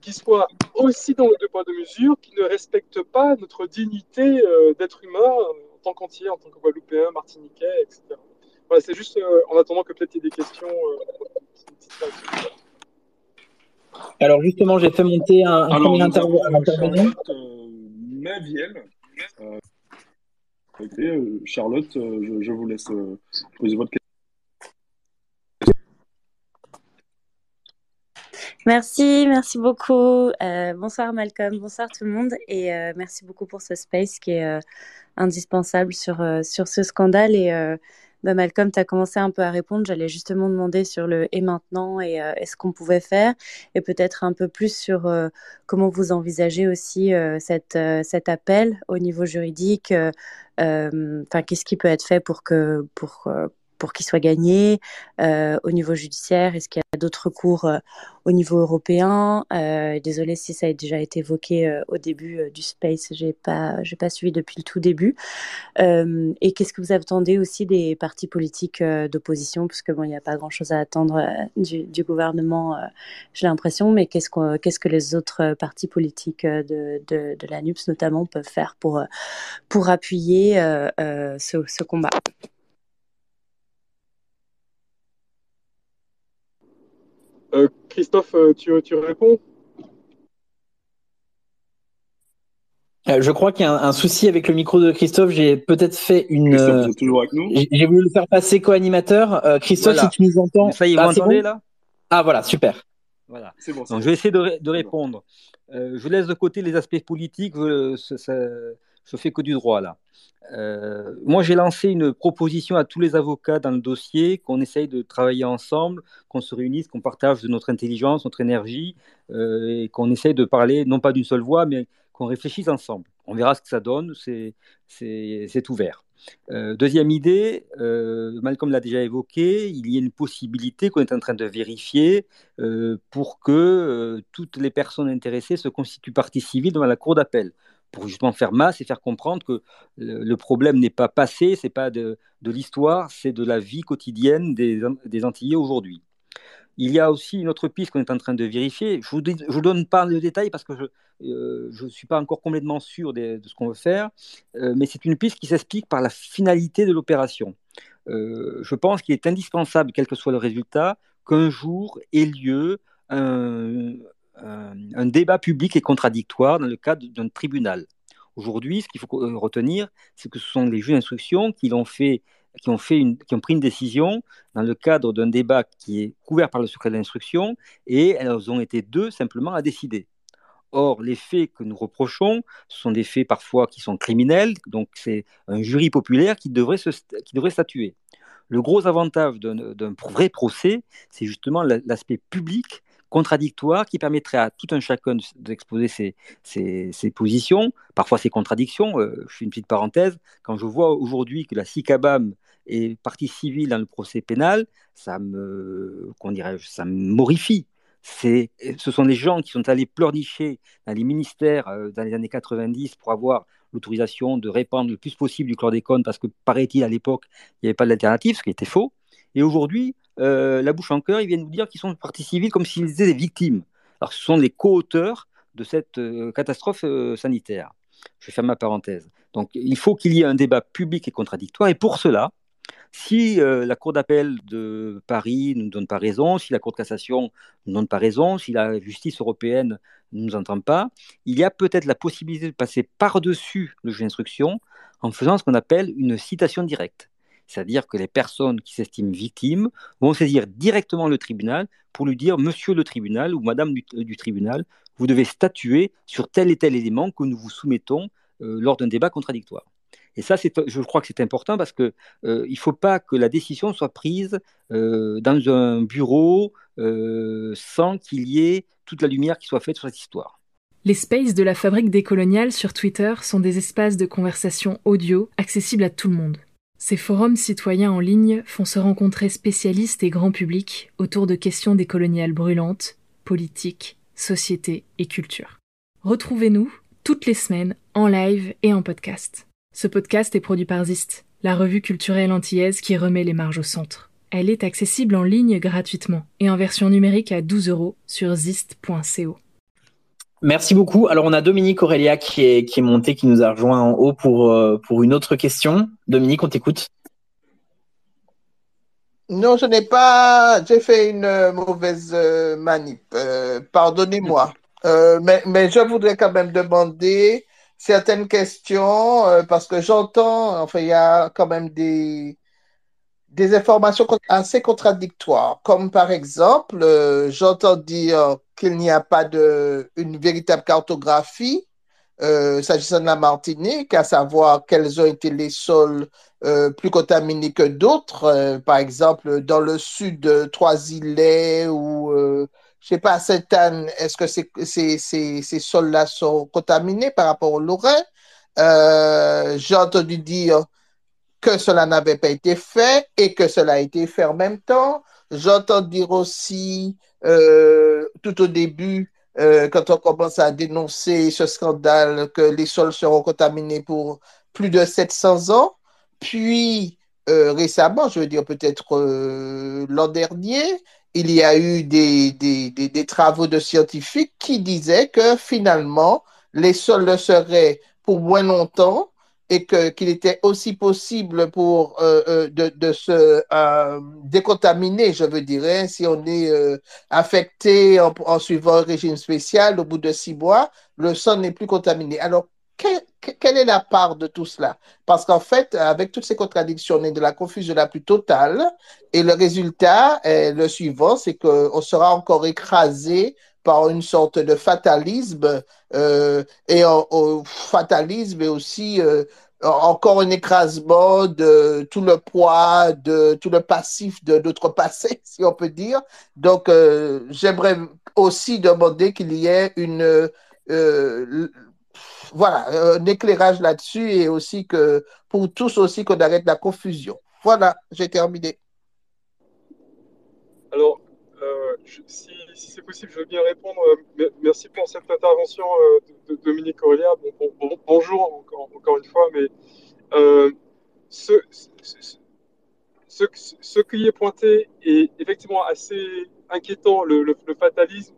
qui soit aussi dans le deux poids, deux mesures, qui ne respecte pas notre dignité euh, d'être humain euh, en tant qu'entier, en tant que Guadeloupéen, Martiniquais, etc. Voilà, c'est juste euh, en attendant que peut-être il y ait des questions. Alors justement, j'ai fait monter un, un premier intervenant. Maviel. Charlotte, je, je, vous laisse poser votre question. Merci, merci beaucoup. Euh, bonsoir Malcolm, bonsoir tout le monde et euh, merci beaucoup pour ce space qui est euh, indispensable sur, sur ce scandale. Et bah, Malcolm, tu as commencé un peu à répondre. J'allais justement demander sur le et maintenant et, est ce qu'on pouvait faire et peut-être un peu plus sur comment vous envisagez aussi cette, cet appel au niveau juridique. Enfin, qu'est-ce qui peut être fait pour que pour pour qu'il soit gagné euh, au niveau judiciaire? Est-ce qu'il d'autres recours euh, au niveau européen euh, Désolée si ça a déjà été évoqué euh, au début du space, j'ai pas, j'ai pas suivi depuis le tout début. et qu'est-ce que vous attendez aussi des partis politiques d'opposition? Parce que bon, il n'y a pas grand-chose à attendre du, gouvernement, j'ai l'impression. Mais qu'est-ce, qu'on, qu'est-ce que les autres partis politiques de, de, de l'ANUPS notamment peuvent faire pour pour appuyer ce combat? Euh, Christophe, euh, tu, tu réponds? Euh, je crois qu'il y a un, souci avec le micro de Christophe. J'ai peut-être fait une. Christophe, toujours avec nous? J'ai voulu le faire passer co-animateur. Christophe, si tu nous entends. Ça y est, vous ah, m'entendez là? Ah voilà, super. Voilà. Bon, Donc, je vais essayer de, répondre. je laisse de côté les aspects politiques. Je fais que du droit là. Euh, moi, j'ai lancé une proposition à tous les avocats dans le dossier, qu'on essaye de travailler ensemble, qu'on se réunisse, qu'on partage de notre intelligence, notre énergie, euh, et qu'on essaye de parler non pas d'une seule voix, mais qu'on réfléchisse ensemble. On verra ce que ça donne, c'est ouvert. Euh, deuxième idée, Malcolm l'a déjà évoqué, il y a une possibilité qu'on est en train de vérifier pour que toutes les personnes intéressées se constituent partie civile devant la cour d'appel pour justement faire masse et faire comprendre que le problème n'est pas passé, c'est pas de, l'histoire, c'est de la vie quotidienne des, des Antillais aujourd'hui. Il y a aussi une autre piste qu'on est en train de vérifier. Je vous, donne pas le détail parce que je ne euh, suis pas encore complètement sûr de, ce qu'on veut faire, euh, mais c'est une piste qui s'explique par la finalité de l'opération. Euh, je pense qu'il est indispensable, quel que soit le résultat, qu'un jour ait lieu un débat public et contradictoire dans le cadre d'un tribunal. Aujourd'hui, ce qu'il faut euh, retenir, c'est que ce sont les juges d'instruction qui ont fait qui ont, pris une décision dans le cadre d'un débat qui est couvert par le secret de l'instruction, et elles ont été deux simplement à décider. Or, les faits que nous reprochons sont des faits parfois qui sont criminels, donc c'est un jury populaire qui devrait, se, qui devrait statuer. Le gros avantage d'un vrai procès, c'est justement l'aspect public contradictoire qui permettrait à tout un chacun d'exposer ses, positions, parfois ses contradictions. Euh, je fais une petite parenthèse, quand je vois aujourd'hui que la CICABAM est partie civile dans le procès pénal, ça me, ça me morifie. Ce sont des gens qui sont allés pleurnicher dans les ministères euh, dans les années 90 pour avoir l'autorisation de répandre le plus possible du chlordécone parce que, paraît-il, à l'époque, il n'y avait pas d'alternative, ce qui était faux. Et aujourd'hui, euh, la bouche en cœur, ils viennent nous dire qu'ils sont partie civile comme s'ils étaient des victimes. Alors ce sont les co-auteurs de cette euh, catastrophe euh, sanitaire. Je ferme ma parenthèse. Donc il faut qu'il y ait un débat public et contradictoire. Et pour cela, si la Cour d'appel de Paris ne nous donne pas raison, si la Cour de cassation ne nous donne pas raison, si la justice européenne ne nous entend pas, il y a peut-être la possibilité de passer par-dessus le juge d'instruction en faisant ce qu'on appelle une citation directe. C'est-à-dire que les personnes qui s'estiment victimes vont saisir directement le tribunal pour lui dire Monsieur le tribunal ou Madame du, euh, tribunal, vous devez statuer sur tel et tel élément que nous vous soumettons euh, lors d'un débat contradictoire. Et ça, je crois que c'est important parce qu'il euh, ne faut pas que la décision soit prise dans un bureau sans qu'il y ait toute la lumière qui soit faite sur cette histoire. Les spaces de la fabrique décoloniale sur Twitter sont des espaces de conversation audio accessibles à tout le monde. Ces forums citoyens en ligne font se rencontrer spécialistes et grand public autour de questions décoloniales brûlantes, politiques, société et culture. Retrouvez-nous toutes les semaines en live et en podcast. Ce podcast est produit par Zist, la revue culturelle antillaise qui remet les marges au centre. Elle est accessible en ligne gratuitement et en version numérique à 12 euros sur zist.co. Merci beaucoup. Alors, on a Dominique Aurélia qui est, qui monté, qui nous a rejoint en haut pour, euh, pour une autre question. Dominique, on t'écoute. Non, je n'ai pas. J'ai fait une euh, mauvaise euh, manip. Pardonnez-moi. mais, mais je voudrais quand même demander certaines questions parce que j'entends, enfin, il y a quand même des, des informations assez contradictoires. Comme par exemple, j'entends dire qu'il n'y a pas de, une véritable cartographie euh, s'agissant de la Martinique, à savoir quels ont été les sols euh, plus contaminés que d'autres. Euh, par exemple, dans le sud Trois-Îlets ou, je sais pas, à Sainte-Anne, est-ce que ces, ces sols-là sont contaminés par rapport au Lorrain? J'ai entendu dire que cela n'avait pas été fait et que cela a été fait en même temps. J'entends dire aussi euh, tout au début, euh, quand on commence à dénoncer ce scandale, que les sols seront contaminés pour plus de 700 ans. Puis, euh, récemment, je veux dire peut-être l'an dernier, il y a eu des, des, des, travaux de scientifiques qui disaient que finalement, les sols le seraient pour moins longtemps et qu'il était aussi possible pour euh, euh, de, de, se euh, décontaminer, je veux dire, hein, si on est affecté en, suivant un régime spécial, au bout de six mois, le sang n'est plus contaminé. Alors, quelle est la part de tout cela? Parce qu'en fait, avec toutes ces contradictions, on est de la confusion la plus totale, et le résultat est le suivant, c'est qu'on sera encore écrasé par une sorte de fatalisme euh, et au fatalisme et aussi euh, encore un écrasement de tout le poids, de tout le passif de notre passé, si on peut dire. Donc, euh, j'aimerais aussi demander qu'il y ait une voilà, un éclairage là-dessus et aussi que pour tous aussi qu'on arrête la confusion. Voilà, j'ai terminé. Alors, si si c'est possible, je veux bien répondre. Euh, merci pour cette intervention euh, de, Dominique Aurélia. bonjour encore, une fois, mais euh, ce, qui est pointé est effectivement assez inquiétant, le, fatalisme,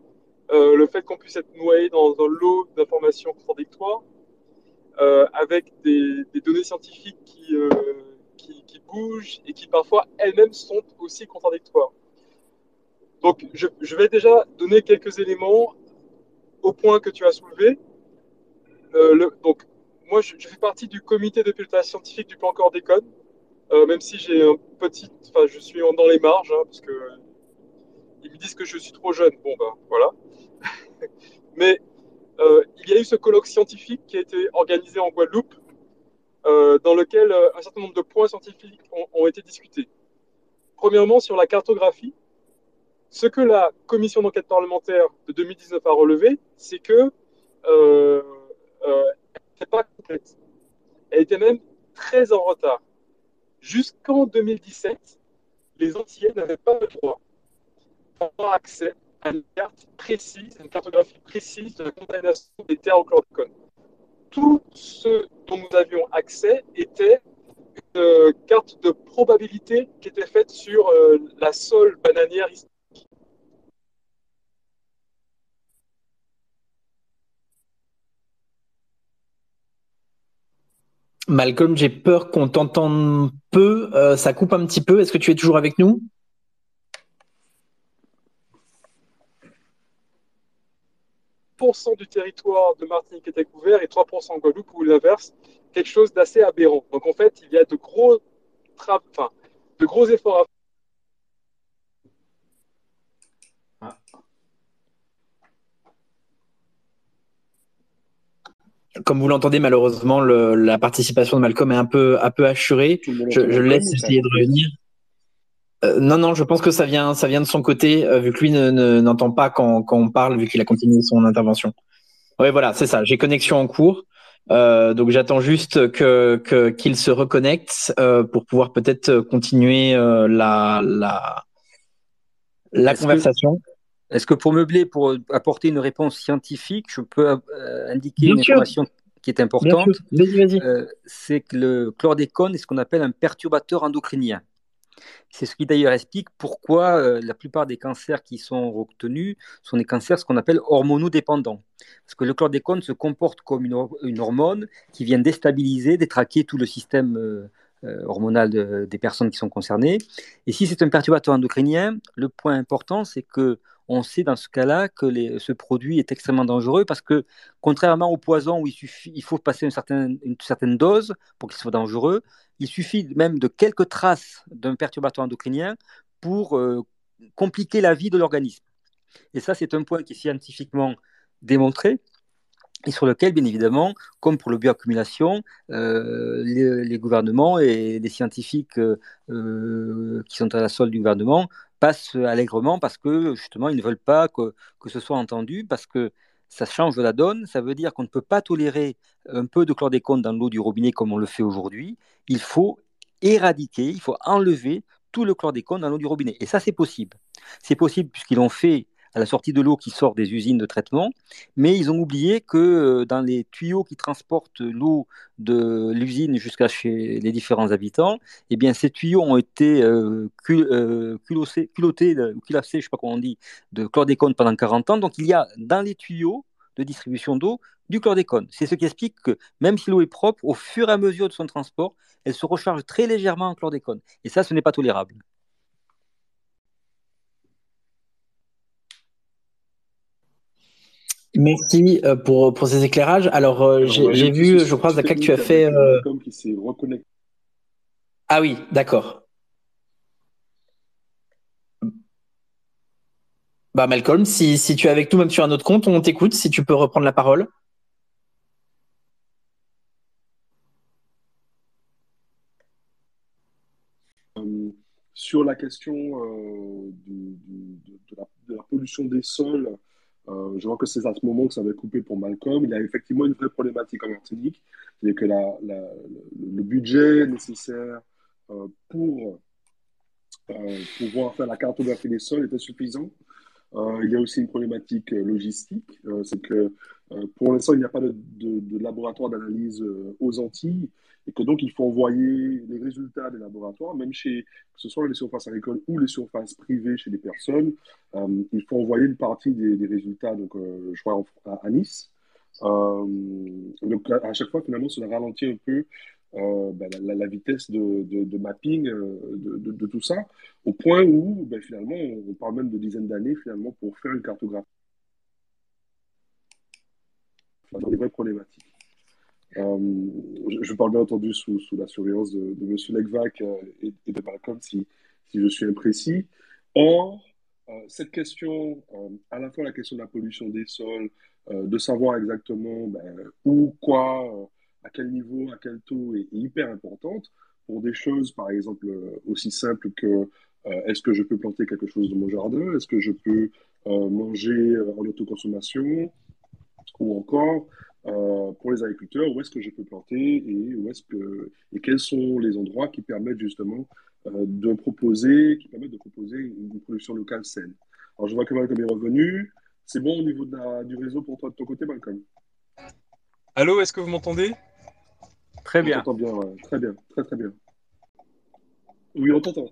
le fait qu'on puisse être noyé dans un lot d'informations contradictoires, avec des, données scientifiques qui bougent et qui parfois elles-mêmes sont aussi contradictoires. Donc, je, vais déjà donner quelques éléments au point que tu as soulevé. Euh, donc, moi, je, fais partie du comité de pilotage scientifique du plan Cordécon, euh, même si j'ai un petit, enfin, je suis dans les marges, hein, parce que ils me disent que je suis trop jeune. Bon, ben voilà. Mais euh, il y a eu ce colloque scientifique qui a été organisé en Guadeloupe, dans lequel un certain nombre de points scientifiques ont été discutés. Premièrement, sur la cartographie, ce que la commission d'enquête parlementaire de 2019 a relevé, c'est que euh, euh, n'était pas complète. Elle était même très en retard. Jusqu'en 2017, les Antillais n'avaient pas le droit d'avoir accès à une carte précise, une cartographie précise de la contamination des terres au chlordécone. Tout ce dont nous avions accès était une carte de probabilité qui était faite sur euh, la sole bananière historique. Malcolm, j'ai peur qu'on t'entende peu. Euh, ça coupe un petit peu. Est-ce que tu es toujours avec nous? Du territoire de Martinique était couvert et 3% en Guadeloupe ou l'inverse, quelque chose d'assez aberrant. Donc en fait, il y a de gros, efforts à Comme vous l'entendez, malheureusement, la participation de Malcolm est un peu, un peu assurée. Je, laisse essayer de revenir. Euh, non, non, je pense que ça vient, ça vient de son côté, euh, vu que lui n'entend pas quand, quand, on parle, vu qu'il a continué son intervention. Oui, voilà, c'est ça. J'ai connexion en cours. Euh, donc j'attends juste que qu'il se reconnecte pour pouvoir peut-être continuer la la, la conversation. Est-ce que pour meubler, pour apporter une réponse scientifique, je peux euh, indiquer une information qui est importante? Euh, C'est que le chlordécone est ce qu'on appelle un perturbateur endocrinien. C'est ce qui d'ailleurs explique pourquoi euh, la plupart des cancers qui sont retenus sont des cancers ce qu'on appelle hormonodépendants. Parce que le chlordécone se comporte comme une, hormone qui vient déstabiliser, détraquer tout le système hormonal des personnes qui sont concernées. Et si c'est un perturbateur endocrinien, le point important, c'est que on sait dans ce cas-là que ce produit est extrêmement dangereux parce que, contrairement au poison où il, faut passer une certaine, une certaine dose pour qu'il soit dangereux, il suffit même de quelques traces d'un perturbateur endocrinien pour euh, compliquer la vie de l'organisme. Et ça, c'est un point qui est scientifiquement démontré et sur lequel, bien évidemment, comme pour le bioaccumulation, euh, les, gouvernements et les scientifiques euh, qui sont à la solde du gouvernement passent allègrement parce que justement, ils ne veulent pas que, que ce soit entendu, parce que ça change la donne. Ça veut dire qu'on ne peut pas tolérer un peu de chlordécone dans l'eau du robinet comme on le fait aujourd'hui. Il faut éradiquer, il faut enlever tout le chlordécone dans l'eau du robinet. Et ça, c'est possible. C'est possible puisqu'ils l'ont fait à la sortie de l'eau qui sort des usines de traitement, mais ils ont oublié que euh, dans les tuyaux qui transportent l'eau de l'usine jusqu'à chez les différents habitants, eh ces tuyaux ont été euh, euh culottés, ou culassés, je ne sais pas comment on dit, de chlordécone pendant 40 ans. Donc, il y a dans les tuyaux de distribution d'eau du chlordécone. C'est ce qui explique que même si l'eau est propre, au fur et à mesure de son transport, elle se recharge très légèrement en chlordécone. Et ça, ce n'est pas tolérable. Merci euh, pour, pour ces éclairages. Alors, euh, j'ai vu, je crois, Zaka, que tu as fait. Euh, ah oui, d'accord. Bah, Malcolm, si, si tu es avec nous, même sur un autre compte, on t'écoute, si tu peux reprendre la parole. sur la question de, la, de, la, pollution des sols, je vois que c'est à ce moment que ça va couper pour Malcolm. Il y a effectivement une vraie problématique en Martinique, c'est que le budget nécessaire euh, pour euh, pouvoir faire la cartographie des sols est insuffisant. Il y a aussi une problématique logistique, c'est que pour l'instant, il n'y a pas de, laboratoire d'analyse aux Antilles et que donc il faut envoyer les résultats des laboratoires, même chez, que ce soit les surfaces agricoles ou les surfaces privées chez les personnes, euh, il faut envoyer une partie des, résultats, donc euh, je crois à, Nice. Euh, donc à, chaque fois, finalement, cela ralentit un peu ben, la, vitesse de, mapping de, de, tout ça, au point où ben, finalement, on parle même de dizaines d'années finalement pour faire une cartographie. Dans des vraies problématiques. Euh, je, parle bien entendu sous, la surveillance de, M. Legvac euh, et, de Malcolm si, si je suis imprécis. Or, euh, cette question, à la fois la question de la pollution des sols, de savoir exactement ben, où, quoi, à quel niveau, à quel taux est, hyper importante pour des choses, par exemple, aussi simples que Est-ce que je peux planter quelque chose dans mon jardin? Est-ce que je peux manger en autoconsommation? Ou encore, pour les agriculteurs, où est-ce que je peux planter et, où est-ce que, et quels sont les endroits qui permettent justement de proposer, qui permettent de proposer une production locale saine? Alors, je vois que Malcolm est revenu. C'est bon au niveau du réseau pour toi de ton côté, Malcolm? Allô, est-ce que vous m'entendez? Très bien. On bien, très bien, très très bien. Oui, on t'entend.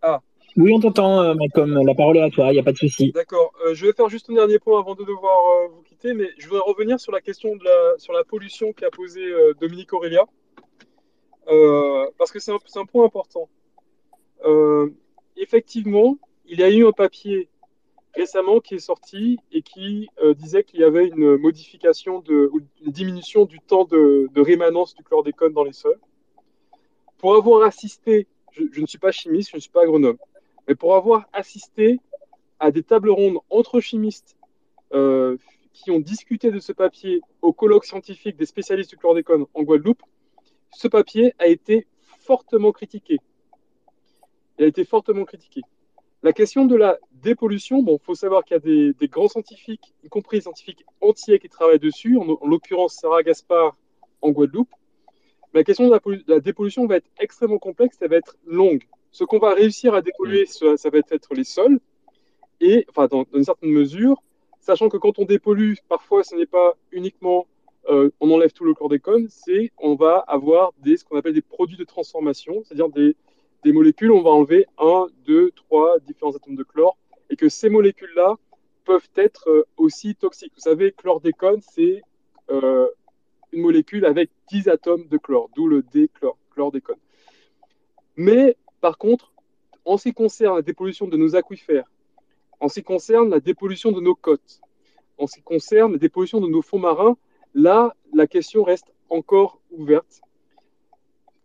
Ah. Oui, on t'entend, euh, Malcolm. La parole est à toi, il n'y a pas de souci. D'accord. Euh, je vais faire juste un dernier point avant de devoir euh, vous quitter, mais je voudrais revenir sur la question de la, sur la pollution qu'a posée Dominique Aurélia, parce que c'est un, un, point important. effectivement, il y a eu un papier récemment qui est sorti et qui euh, disait qu'il y avait une modification de, ou une diminution du temps de, rémanence du chlordécone dans les sols. Pour avoir assisté, je, ne suis pas chimiste, je ne suis pas agronome, mais pour avoir assisté à des tables rondes entre chimistes euh, qui ont discuté de ce papier au colloque scientifique des spécialistes du chlordécone en Guadeloupe, ce papier a été fortement critiqué. Il a été fortement critiqué. La question de la dépollution, bon, faut savoir qu'il y a des, grands scientifiques, y compris des scientifiques entiers qui travaillent dessus, en, l'occurrence Sarah Gaspard en Guadeloupe. Mais la question de la, dépollution va être extrêmement complexe, ça va être longue. Ce qu'on va réussir à dépolluer, ça, va être les sols, et enfin dans, une certaine mesure, sachant que quand on dépollue, parfois ce n'est pas uniquement euh, on enlève tout le chlordécone, c'est on va avoir des, ce qu'on appelle des produits de transformation, c'est-à-dire des, des molécules, on va enlever un, deux, trois différents atomes de chlore, et que ces molécules-là peuvent être euh, aussi toxiques. Vous savez, chlordécone, c'est euh, une molécule avec 10 atomes de chlore, d'où le D-chlore, chlordécone. Mais par contre, en ce qui concerne la dépollution de nos aquifères, en ce qui concerne la dépollution de nos côtes, en ce qui concerne la dépollution de nos fonds marins, là, la question reste encore ouverte.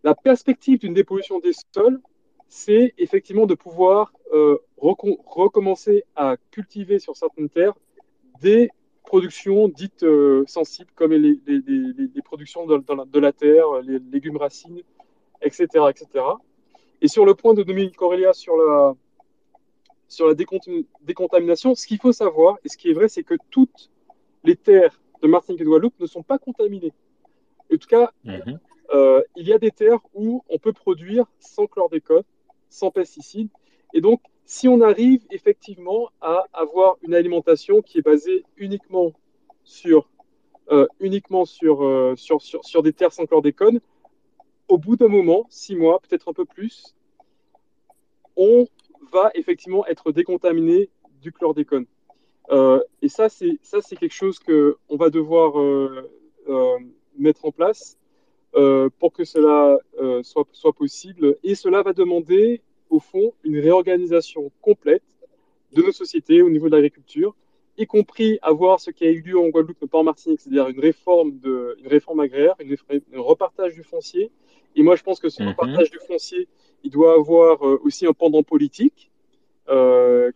La perspective d'une dépollution des sols, c'est effectivement de pouvoir euh, recommencer à cultiver sur certaines terres des productions dites euh, sensibles, comme les, productions de, la terre, les légumes racines, etc., etc. Et sur le point de Dominique Aurélia sur la, sur la décontamination, ce qu'il faut savoir, et ce qui est vrai, c'est que toutes les terres de Martinique et de Guadeloupe ne sont pas contaminées. En tout cas, mhm. Euh, il y a des terres où on peut produire sans chlordécone, sans pesticides. Et donc, si on arrive effectivement à avoir une alimentation qui est basée uniquement sur, euh, uniquement euh, sur, sur, sur, des terres sans chlordécone, au bout d'un moment, six mois, peut-être un peu plus, on va effectivement être décontaminé du chlordécone. et ça, c'est quelque chose que on va devoir mettre en place pour que cela euh, soit, soit possible. Et cela va demander, au fond, une réorganisation complète de nos sociétés au niveau de l'agriculture, y compris avoir ce qui a eu lieu en Guadeloupe, mais pas en Martinique, c'est-à-dire une réforme, de, une réforme agraire, une, un repartage du foncier. Et moi, je pense que ce mhm. repartage du foncier, il doit avoir euh, aussi un pendant politique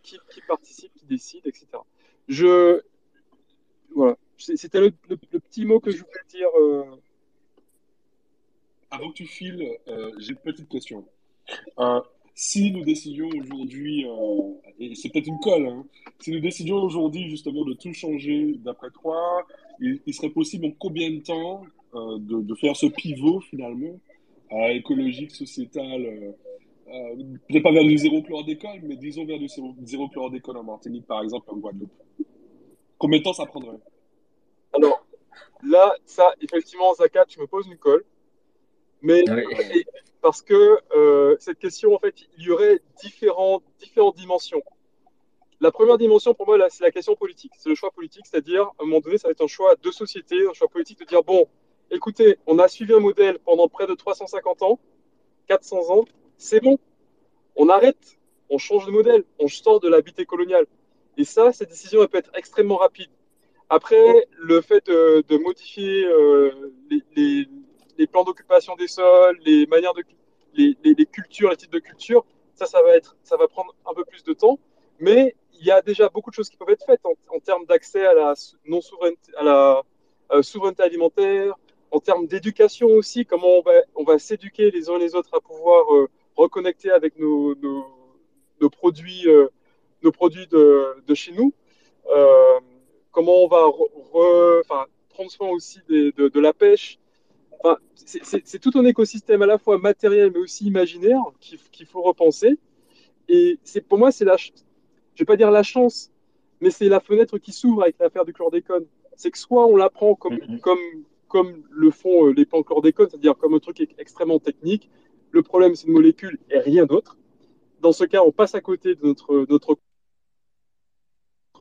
qui, qui, participe, qui décide, etc. Je, voilà, c'était le, le, petit mot que je voulais dire avant que tu files, euh, j'ai une petite question. Euh, si nous décidions aujourd'hui, euh, et c'est peut-être une colle, hein, si nous décidions aujourd'hui justement de tout changer d'après toi, il, serait possible en combien de temps de, faire ce pivot finalement écologique, sociétal, peut-être pas vers du zéro chlordécole, mais disons vers du zéro, zéro chlordécole en Martinique par exemple, en Guadeloupe Combien de temps ça prendrait? Alors là, ça, effectivement, Zaka, tu me poses une colle. Mais ah parce que euh, cette question, en fait, il y aurait différentes, différentes dimensions. La première dimension, pour moi, c'est la question politique. C'est le choix politique, c'est-à-dire, à un moment donné, ça va être un choix de société, un choix politique de dire, bon, écoutez, on a suivi un modèle pendant près de 350 ans, 400 ans, c'est bon, on arrête, on change de modèle, on sort de l'habité colonial. Et ça, cette décision, elle peut être extrêmement rapide. Après, le fait de, modifier euh, les, les plans d'occupation des sols, les manières de les, les, cultures, les types de cultures, ça, ça va être, ça va prendre un peu plus de temps. Mais il y a déjà beaucoup de choses qui peuvent être faites en, termes d'accès à la non souveraineté, à la euh, souveraineté alimentaire, en termes d'éducation aussi, comment on va, on va s'éduquer les uns les autres à pouvoir euh, reconnecter avec nos, nos, produits, nos produits de, de chez nous. comment on va prendre soin aussi de, de, la pêche. Enfin, c'est tout un écosystème à la fois matériel mais aussi imaginaire qu'il faut repenser. Et pour moi, c'est la, je vais pas dire la chance, mais c'est la fenêtre qui s'ouvre avec l'affaire du chlordécone. C'est que soit on l'apprend comme, mm-hmm. comme, comme le font euh, les plans chlordécone, c'est-à-dire comme un truc extrêmement technique. Le problème, c'est une molécule et rien d'autre. Dans ce cas, on passe à côté de notre, notre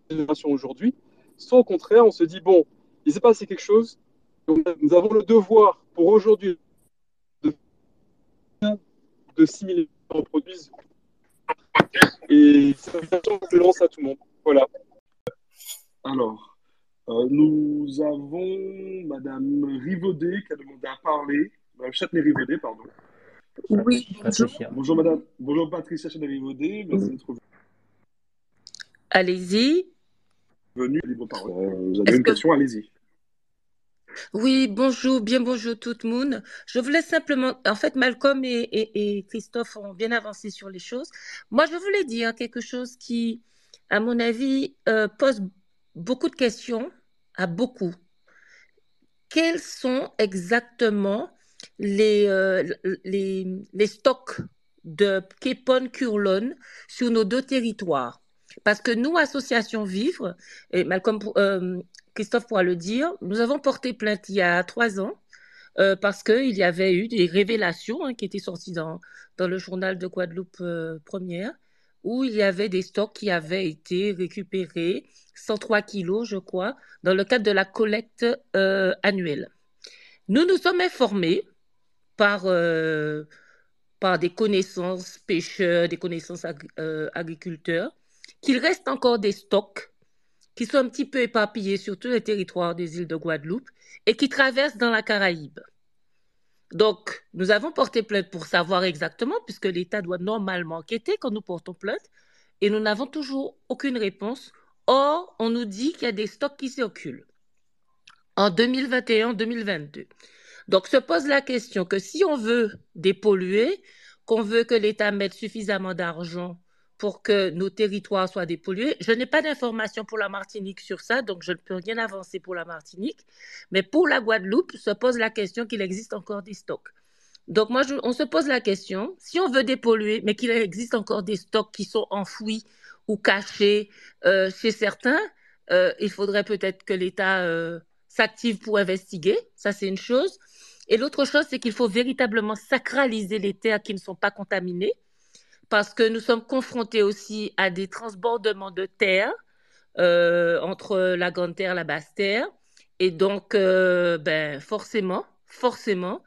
génération aujourd'hui. Soit au contraire, on se dit, bon, il s'est passé quelque chose, nous avons le devoir pour aujourd'hui de, de 6 millions de produits. Et c'est une invitation que je lance à tout le monde. Voilà. Alors, euh, nous avons Madame Rivaudet qui a demandé à parler. Madame Châtenay-Rivaudet, pardon. Oui, bonjour. Bonjour, Madame. Bonjour, Patricia Châtenay-Rivaudet. Merci d'être Allez-y. Venue, libre parole. Euh, vous avez une question, allez-y. Oui, bonjour, bien bonjour tout le monde. Je voulais simplement, en fait, Malcolm et, Christophe ont bien avancé sur les choses. Moi, je voulais dire quelque chose qui, à mon avis, euh, pose beaucoup de questions à beaucoup. Quels sont exactement les, euh, les, stocks de Képon Curlon sur nos deux territoires? Parce que nous, Association Vivre, et Malcolm, euh, Christophe pourra le dire, nous avons porté plainte il y a trois ans euh, parce qu'il y avait eu des révélations hein, qui étaient sorties dans, le journal de Guadeloupe euh, Première, où il y avait des stocks qui avaient été récupérés, 103 kilos, je crois, dans le cadre de la collecte euh, annuelle. Nous nous sommes informés par, par des connaissances pêcheurs, des connaissances agriculteurs, qu'il reste encore des stocks qui sont un petit peu éparpillés sur tous les territoires des îles de Guadeloupe et qui traversent dans la Caraïbe. Donc, nous avons porté plainte pour savoir exactement, puisque l'État doit normalement enquêter quand nous portons plainte, et nous n'avons toujours aucune réponse. Or, on nous dit qu'il y a des stocks qui circulent en 2021-2022. Donc, se pose la question que si on veut dépolluer, qu'on veut que l'État mette suffisamment d'argent pour que nos territoires soient dépollués. Je n'ai pas d'informations pour la Martinique sur ça, donc je ne peux rien avancer pour la Martinique. Mais pour la Guadeloupe, se pose la question qu'il existe encore des stocks. Donc moi, on se pose la question, si on veut dépolluer, mais qu'il existe encore des stocks qui sont enfouis ou cachés euh, chez certains, euh, il faudrait peut-être que l'État euh, s'active pour investiguer. Ça, c'est une chose. Et l'autre chose, c'est qu'il faut véritablement sacraliser les terres qui ne sont pas contaminées parce que nous sommes confrontés aussi à des transbordements de terre euh, entre la grande terre et la basse terre. Et donc, euh, ben, forcément, forcément,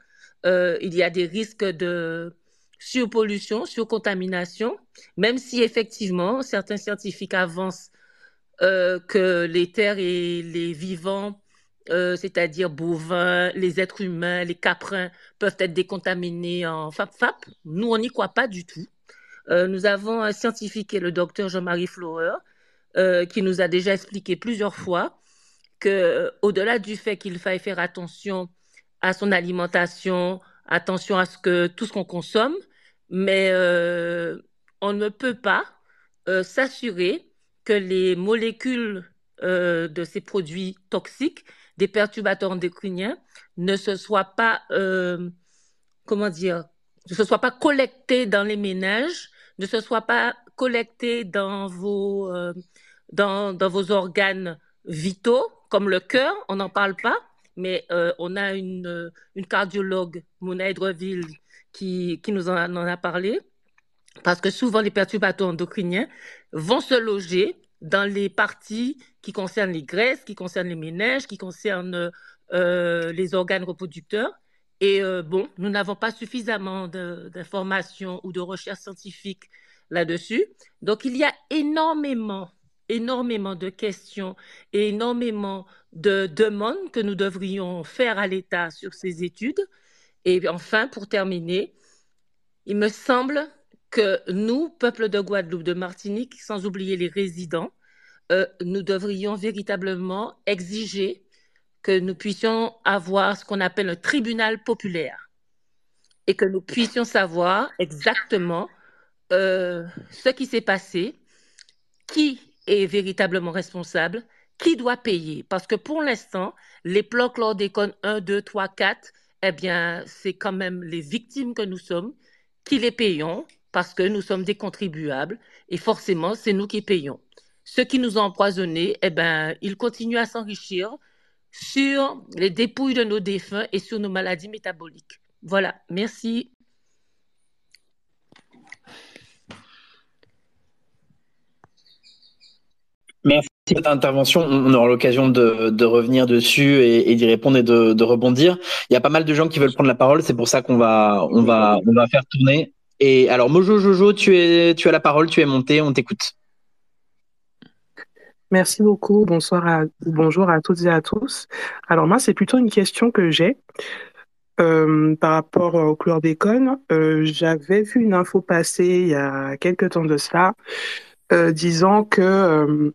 euh, il y a des risques de surpollution, surcontamination, même si effectivement, certains scientifiques avancent que les terres et les vivants c'est-à-dire bovins, les êtres humains, les caprins, peuvent être décontaminés en FAP-FAP. Nous, on n'y croit pas du tout. Euh, nous avons un scientifique le docteur Jean-Marie Flower, euh, qui nous a déjà expliqué plusieurs fois que, euh, au-delà du fait qu'il faille faire attention à son alimentation, attention à ce que tout ce qu'on consomme, mais on ne peut pas s'assurer que les molécules de ces produits toxiques, des perturbateurs endocriniens, ne se soient pas, comment dire, ne se soient pas collectés dans les ménages ne se soit pas collecté dans vos, euh, dans, vos organes vitaux, comme le cœur, on n'en parle pas, mais euh, on a une, une cardiologue, Mona Edreville, qui, nous en a, parlé, parce que souvent les perturbateurs endocriniens vont se loger dans les parties qui concernent les graisses, qui concernent les ménages, qui concernent euh, les organes reproducteurs. Et euh, bon, nous n'avons pas suffisamment d'informations ou de recherches scientifiques là-dessus. Donc, il y a énormément, énormément de questions et énormément de demandes que nous devrions faire à l'État sur ces études. Et enfin, pour terminer, il me semble que nous, peuple de Guadeloupe, de Martinique, sans oublier les résidents, euh, nous devrions véritablement exiger que nous puissions avoir ce qu'on appelle un tribunal populaire et que nous puissions savoir exactement euh, ce qui s'est passé, qui est véritablement responsable, qui doit payer. Parce que pour l'instant, les plans chlordécone 1, 2, 3, 4, eh bien, c'est quand même les victimes que nous sommes qui les payons parce que nous sommes des contribuables et forcément, c'est nous qui payons. Ceux qui nous ont empoisonnés, eh ben, ils continuent à s'enrichir sur les dépouilles de nos défunts et sur nos maladies métaboliques. Voilà, merci. Merci pour cette intervention. On aura l'occasion de, revenir dessus et, d'y répondre et de, rebondir. Il y a pas mal de gens qui veulent prendre la parole. C'est pour ça qu'on va, on va, on va faire tourner. Et alors, Mojo Jojo, tu, es, tu as la parole, tu es monté, on t'écoute. Merci beaucoup. Bonsoir à, bonjour à toutes et à tous. Alors moi, c'est plutôt une question que j'ai euh, par rapport au chlordécone. Euh, J'avais vu une info passer il y a quelques temps de cela, euh, disant que euh,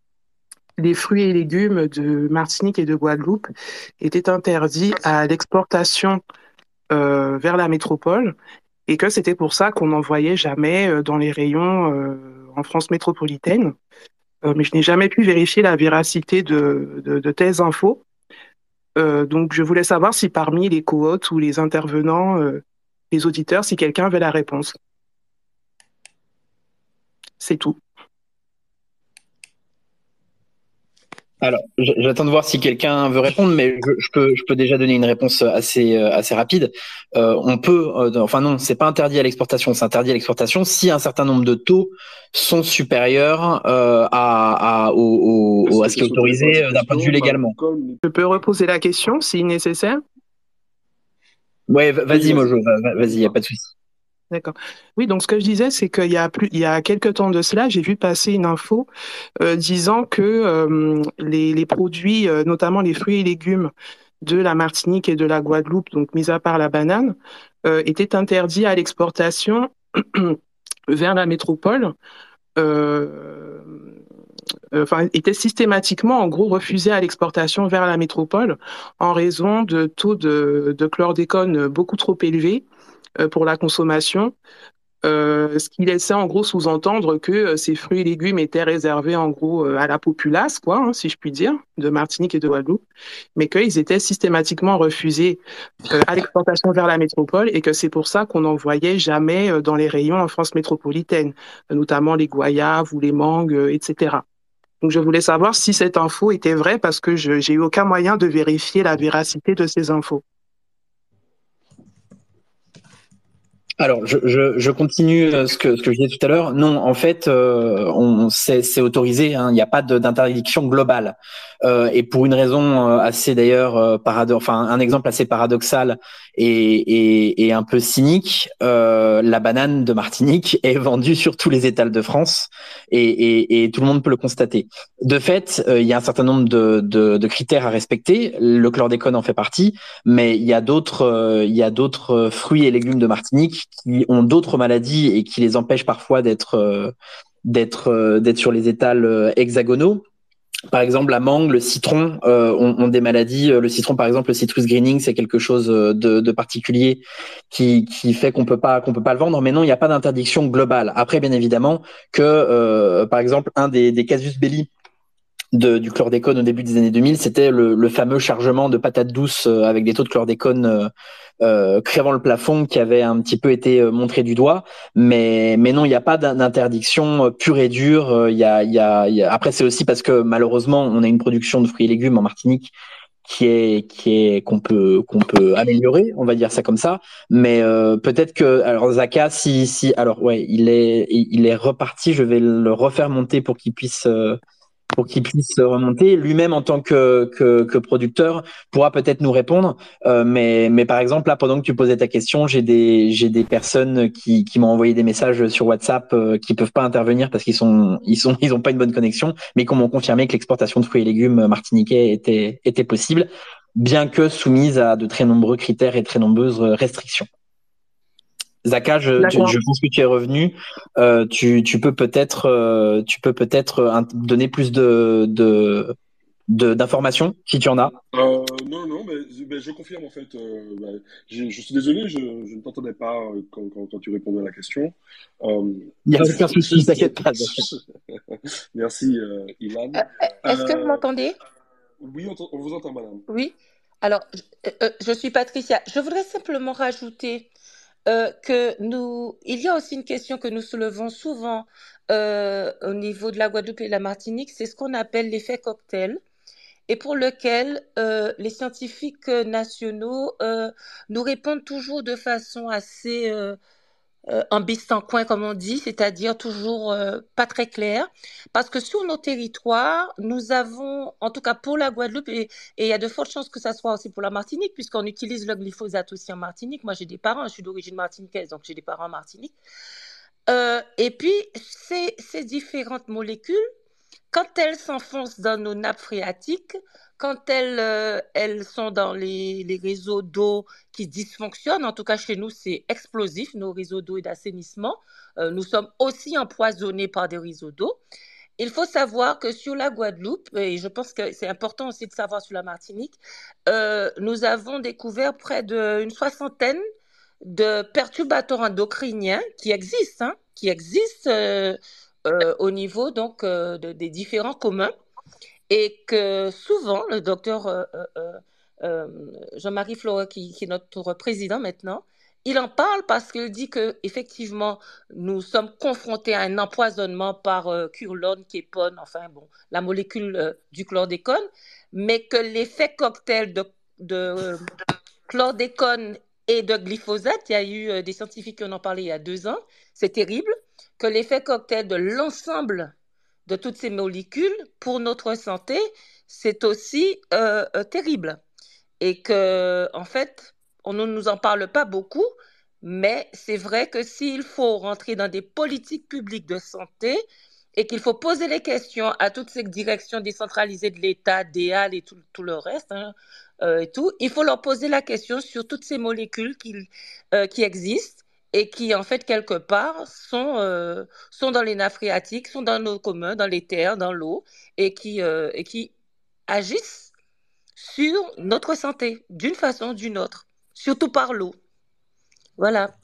les fruits et légumes de Martinique et de Guadeloupe étaient interdits à l'exportation euh, vers la métropole et que c'était pour ça qu'on n'en voyait jamais euh, dans les rayons euh, en France métropolitaine. Mais je n'ai jamais pu vérifier la véracité de, de, infos. donc je voulais savoir si parmi les co-hôtes ou les intervenants, les auditeurs, si quelqu'un avait la réponse. C'est tout. Alors, j'attends de voir si quelqu'un veut répondre, mais je, peux, je peux déjà donner une réponse assez, euh, assez rapide. Euh, on peut, euh, enfin non, c'est pas interdit à l'exportation, c'est interdit à l'exportation si un certain nombre de taux sont supérieurs à, à, au, à ce qui est autorisé d'un point de vue légalement. Je peux reposer la question si nécessaire? Ouais, vas-y, Mojo, vas-y, y a pas de souci. D'accord. Oui, donc ce que je disais, c'est qu'il y a plus, il y a quelques temps de cela, j'ai vu passer une info euh, disant que euh, les, produits, euh, notamment les fruits et légumes de la Martinique et de la Guadeloupe, donc mis à part la banane, étaient interdits à l'exportation vers la métropole. Enfin, étaient systématiquement, en gros, refusés à l'exportation vers la métropole en raison de taux de, de chlordécone beaucoup trop élevés pour la consommation, euh, ce qui laissait en gros sous-entendre que euh, ces fruits et légumes étaient réservés en gros à la populace, quoi, hein, si je puis dire, de Martinique et de Guadeloupe, mais qu'ils étaient systématiquement refusés à l'exportation vers la métropole et que c'est pour ça qu'on n'en voyait jamais dans les rayons en France métropolitaine, notamment les goyaves ou les mangues, etc. Donc je voulais savoir si cette info était vraie parce que je j'ai eu aucun moyen de vérifier la véracité de ces infos. Alors, je, je, je, continue euh, ce que, ce que je disais tout à l'heure. Non, en fait, euh, on, c'est, autorisé. Hein. Il n'y a pas d'interdiction globale. Euh, et pour une raison euh, assez d'ailleurs enfin un exemple assez paradoxal et, et, et un peu cynique, euh, la banane de Martinique est vendue sur tous les étals de France et, et tout le monde peut le constater. De fait, il y a un certain nombre de, de, de, critères à respecter. Le chlordécone en fait partie, mais il y a d'autres d'autres fruits et légumes de Martinique qui ont d'autres maladies et qui les empêchent parfois d'être d'être d'être sur les étals hexagonaux par exemple, la mangue, le citron euh, ont, des maladies. Euh, le citron, par exemple, le citrus greening, c'est quelque chose euh, de, particulier qui, fait qu'on peut pas qu'on peut pas le vendre. Mais non, il n'y a pas d'interdiction globale. Après, bien évidemment, que par exemple, un des casus belli de, du chlordécone au début des années 2000, c'était le, le, fameux chargement de patates douces avec des taux de chlordécone euh, crevant le plafond qui avait un petit peu été euh, montré du doigt. Mais, mais non, il n'y a pas d'interdiction euh, pure et dure. Euh, il y a, y a, y a... Après, c'est aussi parce que malheureusement, on a une production de fruits et légumes en Martinique qui est qui est qu'on peut qu'on peut améliorer, on va dire ça comme ça. Mais euh, peut-être que alors Zaka, si si alors ouais, il est il est reparti. Je vais le refaire monter pour qu'il puisse euh, pour qu'il puisse remonter. Lui-même, en tant que, producteur, pourra peut-être nous répondre. Euh, mais, mais par exemple, là, pendant que tu posais ta question, j'ai des, des personnes qui, m'ont envoyé des messages sur WhatsApp euh, qui peuvent pas intervenir parce qu'ils sont, ils sont, ils ont pas une bonne connexion, mais qui m'ont confirmé que l'exportation de fruits et légumes martiniquais était, était possible, bien que soumise à de très nombreux critères et très nombreuses restrictions. Zaka, je, je, pense que tu es revenu. Euh, tu, tu, peux peut-être, euh, tu peux peut-être euh, donner plus de, de, d'informations, si tu en as euh, Non, non, mais, je confirme en fait. Euh, bah, je, suis désolé, je, ne t'entendais pas quand, quand, tu répondais à la question. Il n'y a aucun souci, t'inquiète pas. Merci, Ilan. Est-ce que vous m'entendez? Oui, on, vous entend, madame. Oui. Alors, je suis Patricia. Je voudrais simplement rajouter que nous, il y a aussi une question que nous soulevons souvent au niveau de la Guadeloupe et de la Martinique, c'est ce qu'on appelle l'effet cocktail et pour lequel euh, les scientifiques euh, nationaux euh, nous répondent toujours de façon assez euh, en en coin, comme on dit, c'est-à-dire toujours pas très claire, parce que sur nos territoires, nous avons, en tout cas pour la Guadeloupe, et, il y a de fortes chances que ça soit aussi pour la Martinique, puisqu'on utilise le glyphosate aussi en Martinique. Moi, j'ai des parents, je suis d'origine martiniquaise, donc j'ai des parents en Martinique. et puis, ces différentes molécules quand elles s'enfoncent dans nos nappes phréatiques, quand elles, euh, elles sont dans les, les réseaux d'eau qui dysfonctionnent, en tout cas chez nous, c'est explosif, nos réseaux d'eau et d'assainissement. Euh, nous sommes aussi empoisonnés par des réseaux d'eau. Il faut savoir que sur la Guadeloupe, et je pense que c'est important aussi de savoir sur la Martinique, euh, nous avons découvert près d'une soixantaine de perturbateurs endocriniens qui existent, hein, qui existent euh, au niveau donc euh, des différents communs. Et que souvent le docteur euh, Jean-Marie Flore, qui, est notre président maintenant, il en parle parce qu'il dit que effectivement nous sommes confrontés à un empoisonnement par curlone, képone, enfin bon, la molécule du chlordécone, mais que l'effet cocktail de chlordécone et de glyphosate, il y a eu des scientifiques qui en ont parlé il y a deux ans, c'est terrible que l'effet cocktail de l'ensemble de toutes ces molécules pour notre santé, c'est aussi euh, euh, terrible. Et que, en fait, on ne nous en parle pas beaucoup, mais c'est vrai que s'il faut rentrer dans des politiques publiques de santé et qu'il faut poser les questions à toutes ces directions décentralisées de l'État, DEAL et tout, le reste, hein, euh, tout, il faut leur poser la question sur toutes ces molécules qui existent et qui, en fait, quelque part, sont, euh, sont dans les nappes phréatiques, sont dans nos communs, dans les terres, dans l'eau, et, qui euh, et qui agissent sur notre santé, d'une façon ou d'une autre, surtout par l'eau. Voilà.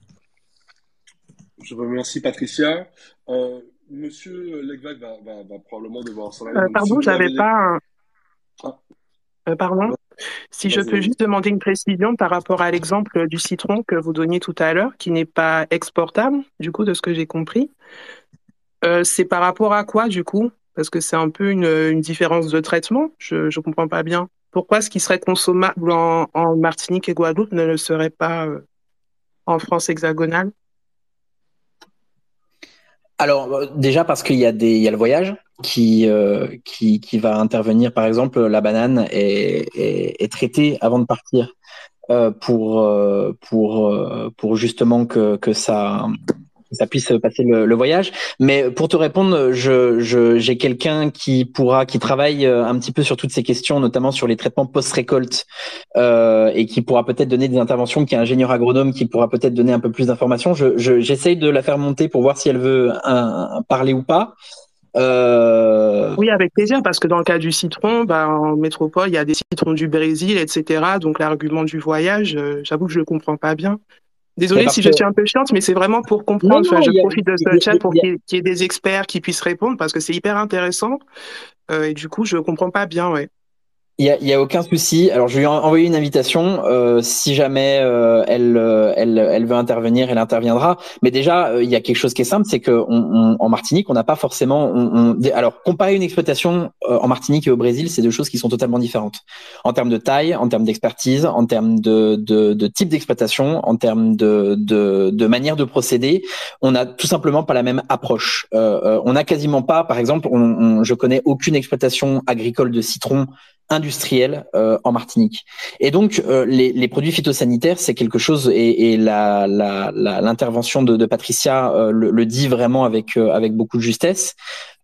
Je vous remercie, Patricia. Euh, Monsieur Legvac va, va, va, probablement devoir s'en aller. pardon, j'avais pas. Ah. pardon? Si je peux juste demander une précision par rapport à l'exemple du citron que vous donniez tout à l'heure, qui n'est pas exportable, du coup, de ce que j'ai compris. Euh, c'est par rapport à quoi, du coup? Parce que c'est un peu une, différence de traitement. Je ne comprends pas bien. Pourquoi ce qui serait consommable en, Martinique et Guadeloupe ne le serait pas euh, en France hexagonale? Alors euh, déjà parce qu'il y a des il y a le voyage qui euh, qui qui va intervenir par exemple la banane est est, est traitée avant de partir euh, pour euh, pour euh, pour justement que que ça ça puisse passer le, le, voyage. Mais pour te répondre, je, je, j'ai quelqu'un qui pourra, qui travaille euh, un petit peu sur toutes ces questions, notamment sur les traitements post-récolte, euh, et qui pourra peut-être donner des interventions, qui est ingénieur agronome, qui pourra peut-être donner un peu plus d'informations. Je, je, j'essaye de la faire monter pour voir si elle veut un, parler ou pas. Euh... Oui, avec plaisir, parce que dans le cas du citron, bah, en métropole, il y a des citrons du Brésil, etc. Donc l'argument du voyage, euh, j'avoue que je le comprends pas bien. Désolée si je suis un peu chiante, mais c'est vraiment pour comprendre. je profite de ce chat pour qu'il y, ait des experts qui puissent répondre parce que c'est hyper intéressant. Euh, et du coup, je comprends pas bien, ouais. Il y a, y a, aucun souci. Alors, je lui ai envoyé une invitation. Euh, si jamais euh, elle, euh, elle, elle veut intervenir, elle interviendra. Mais déjà, euh, il y a quelque chose qui est simple, c'est que on, on, Martinique, on n'a pas forcément. On, alors, comparer une exploitation en Martinique et au Brésil, c'est deux choses qui sont totalement différentes en termes de taille, en termes d'expertise, en termes de, de, de type d'exploitation, en termes de, de, de, manière de procéder. On n'a tout simplement pas la même approche. on n'a quasiment pas, par exemple, on, je connais aucune exploitation agricole de citron industrielle euh, en Martinique. Et donc, euh, les, produits phytosanitaires, c'est quelque chose, et, l'intervention de, Patricia euh, le, le, dit vraiment avec, avec beaucoup de justesse.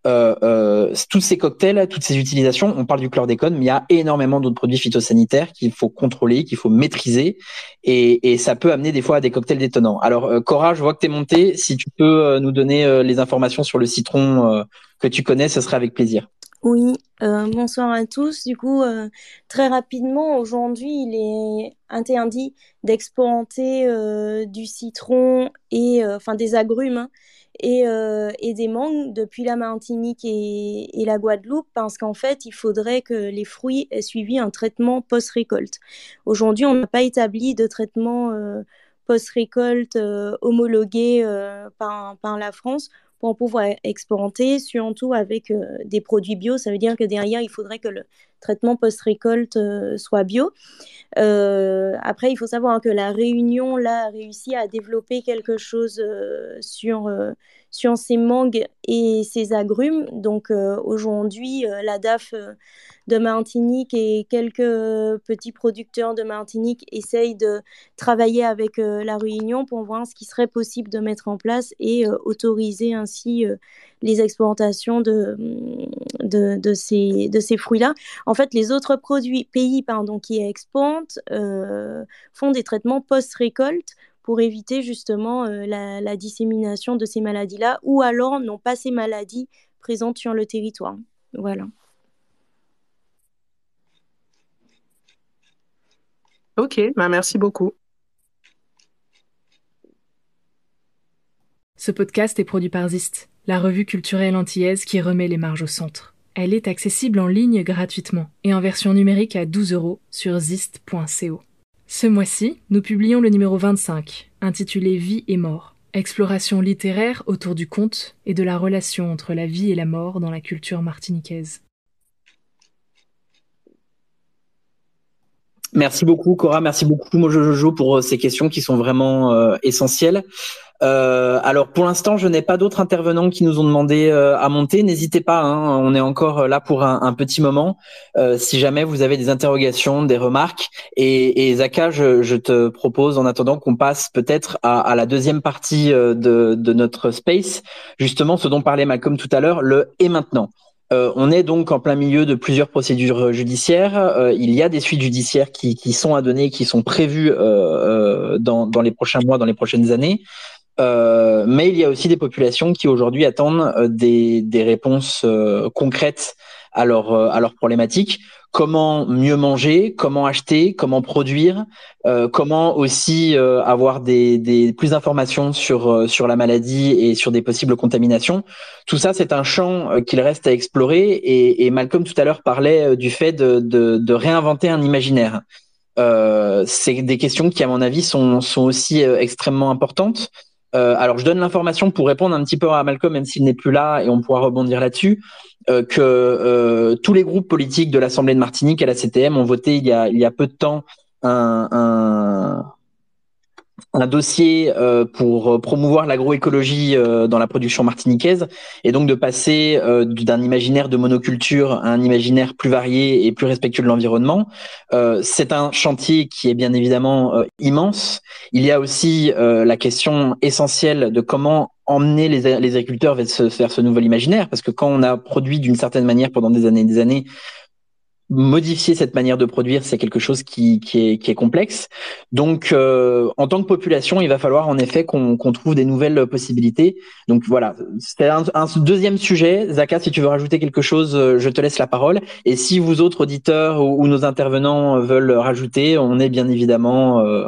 tous ces cocktails, toutes ces utilisations, on parle du chlordécone, mais il y a énormément d'autres produits phytosanitaires qu'il faut contrôler, qu'il faut maîtriser, et, et, ça peut amener des fois à des cocktails détonnants. Alors, Cora, je vois que tu es montée. Si tu peux nous donner les informations sur le citron que tu connais, ce serait avec plaisir. Oui, euh, bonsoir à tous. Du coup, euh, très rapidement, aujourd'hui, il est interdit d'exporter euh, du citron et enfin des agrumes hein, et, des mangues depuis la Martinique et, la Guadeloupe parce qu'en fait, il faudrait que les fruits aient suivi un traitement post-récolte. Aujourd'hui, on n'a pas établi de traitement post-récolte homologué par la France pour pouvoir exporter, surtout avec euh, des produits bio. Ça veut dire que derrière, il faudrait que le traitement post-récolte euh, soit bio. Euh, après, il faut savoir que la Réunion là, a réussi à développer quelque chose sur, sur ces mangues et ces agrumes. Donc aujourd'hui, la DAF de Martinique et quelques petits producteurs de Martinique essayent de travailler avec euh, la Réunion pour voir ce qui serait possible de mettre en place et euh, autoriser ainsi euh, les exportations de, de, de ces, de ces fruits-là. En fait, les autres produits, pays pardon, qui exportent font des traitements post-récolte pour éviter justement la, la, dissémination de ces maladies-là, ou alors n'ont pas ces maladies présentes sur le territoire. Voilà. Ok, bah merci beaucoup. Ce podcast est produit par Zist, la revue culturelle antillaise qui remet les marges au centre. Elle est accessible en ligne gratuitement et en version numérique à 12 euros sur zist.co. Ce mois-ci, nous publions le numéro 25, intitulé Vie et mort. Exploration littéraire autour du conte et de la relation entre la vie et la mort dans la culture martiniquaise. Merci beaucoup, Cora. Merci beaucoup, Mojo Jojo, pour euh, ces questions qui sont vraiment euh, essentielles. Euh, alors pour l'instant, je n'ai pas d'autres intervenants qui nous ont demandé euh, à monter. N'hésitez pas, hein, on est encore là pour un, un petit moment. Euh, si jamais vous avez des interrogations, des remarques, et, et Zaka, je, je, te propose en attendant qu'on passe peut-être à, à, la deuxième partie de, de, notre space, justement ce dont parlait Malcolm tout à l'heure, le et maintenant. Euh, on est donc en plein milieu de plusieurs procédures judiciaires. Euh, il y a des suites judiciaires qui, sont à donner, qui sont prévues euh, dans, les prochains mois, dans les prochaines années. mais il y a aussi des populations qui aujourd'hui attendent des, réponses concrètes à leurs problématiques comment mieux manger, comment acheter, comment produire, euh, comment aussi euh, avoir des, des, plus d'informations sur euh, sur la maladie et sur des possibles contaminations. Tout ça, c'est un champ euh, qu'il reste à explorer. Et, et, Malcolm tout à l'heure parlait du fait de, de, de réinventer un imaginaire. c'est des questions qui, à mon avis, sont sont aussi extrêmement importantes. alors, je donne l'information pour répondre un petit peu à Malcolm, même s'il n'est plus là, et on pourra rebondir là-dessus. Euh, que euh, tous les groupes politiques de l'Assemblée de Martinique et la CTM ont voté il y a, peu de temps un, dossier euh, pour promouvoir l'agroécologie dans la production martiniquaise et donc de passer d'un imaginaire de monoculture à un imaginaire plus varié et plus respectueux de l'environnement. c'est un chantier qui est bien évidemment immense. Il y a aussi la question essentielle de comment emmener les, les agriculteurs vers ce, vers ce nouvel imaginaire, parce que quand on a produit d'une certaine manière pendant des années et des années, modifier cette manière de produire, c'est quelque chose qui, qui, est, qui, est, complexe. Donc, euh, en tant que population, il va falloir en effet qu'on trouve des nouvelles possibilités. Donc voilà, c'est un, un, deuxième sujet. Zaka, si tu veux rajouter quelque chose, euh, je te laisse la parole. Et si vous autres auditeurs ou, ou nos intervenants veulent rajouter, on est bien évidemment euh,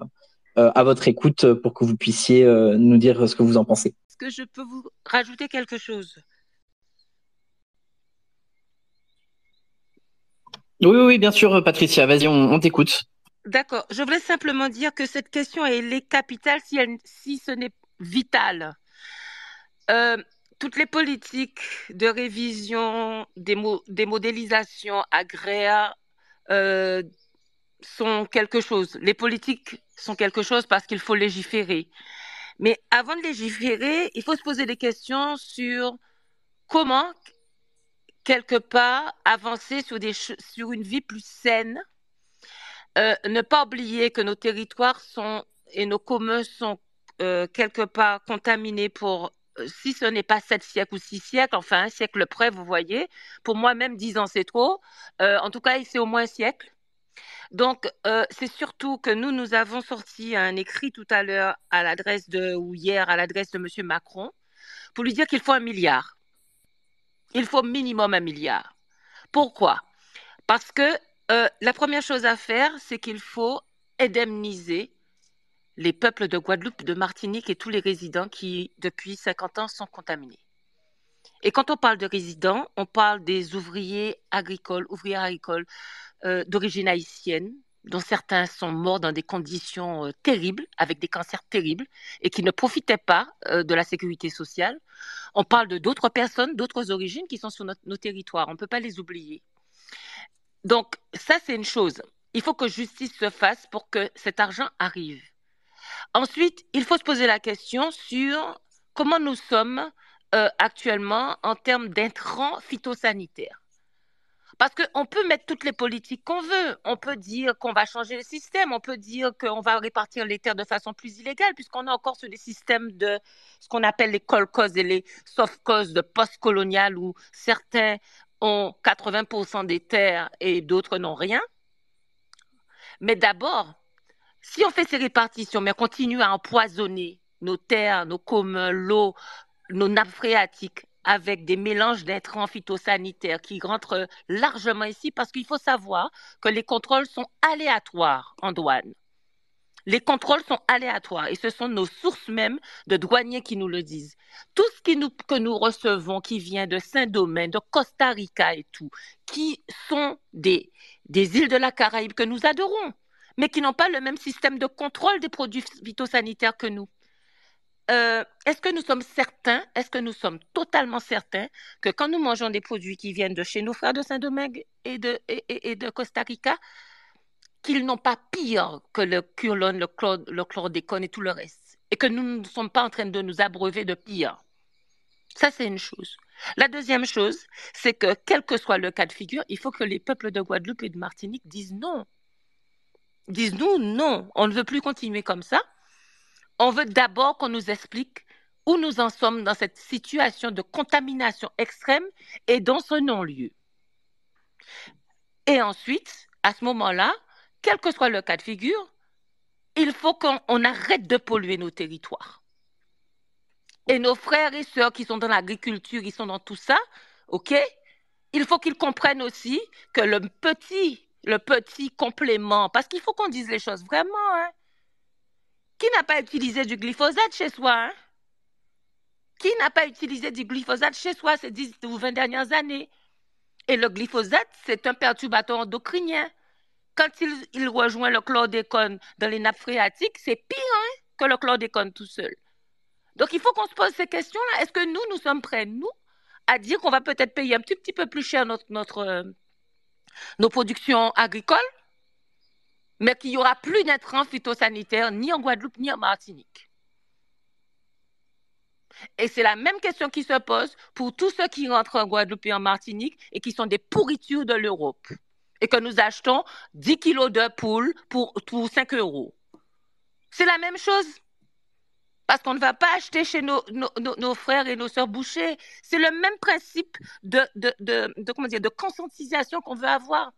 à votre écoute pour que vous puissiez euh, nous dire ce que vous en pensez. Est-ce que je peux vous rajouter quelque chose? Oui, oui, bien sûr, Patricia. Vas-y, on, t'écoute. D'accord. Je voulais simplement dire que cette question elle est capitale si, elle, si ce n'est vital. Euh, toutes les politiques de révision, des, mo des modélisations agraires euh, sont quelque chose. Les politiques sont quelque chose parce qu'il faut légiférer. Mais avant de légiférer, il faut se poser des questions sur comment quelque part avancer sur, une vie plus saine, euh, ne pas oublier que nos territoires sont et nos communs sont euh, quelque part contaminés pour, euh, si ce n'est pas sept siècles ou six siècles, enfin un siècle près, vous voyez. Pour moi, même dix ans, c'est trop. En tout cas, c'est au moins un siècle. Donc, euh, c'est surtout que nous, nous avons sorti un écrit tout à l'heure à l'adresse de, ou hier à l'adresse de M. Macron, pour lui dire qu'il faut un milliard il faut minimum un milliard. Pourquoi? Parce que euh, la première chose à faire, c'est qu'il faut indemniser les peuples de Guadeloupe, de Martinique et tous les résidents qui, depuis 50 ans, sont contaminés. Et quand on parle de résidents, on parle des ouvriers agricoles, ouvrières agricoles euh, d'origine haïtienne, dont certains sont morts dans des conditions euh, terribles, avec des cancers terribles, et qui ne profitaient pas euh, de la sécurité sociale. On parle de d'autres personnes, d'autres origines qui sont sur nos territoires. On ne peut pas les oublier. Donc, ça, c'est une chose. Il faut que justice se fasse pour que cet argent arrive. Ensuite, il faut se poser la question sur comment nous sommes actuellement en termes d'intrants phytosanitaires. Parce qu'on peut mettre toutes les politiques qu'on veut. On peut dire qu'on va changer le système. On peut dire qu'on va répartir les terres de façon plus illégale, puisqu'on est encore sur des systèmes de ce qu'on appelle les call causes et les soft causes de post-colonial, où certains ont 80% des terres et d'autres n'ont rien. Mais d'abord, si on fait ces répartitions, mais on continue à empoisonner nos terres, nos communs, l'eau, nos nappes phréatiques avec des mélanges d'intrants phytosanitaires qui rentrent largement ici parce qu'il faut savoir que les contrôles sont aléatoires en douane. Les contrôles sont aléatoires et ce sont nos sources même de douaniers qui nous le disent. Tout ce que nous recevons qui vient de Saint-Domingue, de Costa Rica et tout, qui sont des îles de la Caraïbe que nous adorons, mais qui n'ont pas le même système de contrôle des produits phytosanitaires que nous. Euh, est-ce que nous sommes certains, est-ce que nous sommes totalement certains que quand nous mangeons des produits qui viennent de chez nos frères de Saint-Domingue et de, Costa Rica, qu'ils n'ont pas pire que le curlone, le, le chlordécone et tout le reste, et que nous ne sommes pas en train de nous abreuver de pire? Ça, c'est une chose. La deuxième chose, c'est que quel que soit le cas de figure, il faut que les peuples de Guadeloupe et de Martinique disent non. Disent nous non, on ne veut plus continuer comme ça on veut d'abord qu'on nous explique où nous en sommes dans cette situation de contamination extrême et dans ce non-lieu. Et ensuite, à ce moment-là, quel que soit le cas de figure, il faut qu'on arrête de polluer nos territoires. Et nos frères et sœurs qui sont dans l'agriculture, qui sont dans tout ça, OK? Il faut qu'ils comprennent aussi que le petit, le petit complément, parce qu'il faut qu'on dise les choses vraiment, hein, qui n'a pas utilisé du glyphosate chez soi hein? Qui n'a pas utilisé du glyphosate chez soi ces 10 ou 20 dernières années? Et le glyphosate, c'est un perturbateur endocrinien. Quand il, rejoint le chlordécone dans les nappes phréatiques, c'est pire hein, que le chlordécone tout seul. Donc il faut qu'on se pose ces questions-là. Est-ce que nous, nous sommes prêts, nous, à dire qu'on va peut-être payer un petit, petit peu plus cher notre, notre, euh, nos productions agricoles? Mais qu'il n'y aura plus d'intrants phytosanitaires ni en Guadeloupe ni en Martinique. Et c'est la même question qui se pose pour tous ceux qui rentrent en Guadeloupe et en Martinique et qui sont des pourritures de l'Europe. Et que nous achetons 10 kilos de poules pour, 5 euros. C'est la même chose. Parce qu'on ne va pas acheter chez nos, frères et nos sœurs bouchers. C'est le même principe de conscientisation qu'on veut avoir.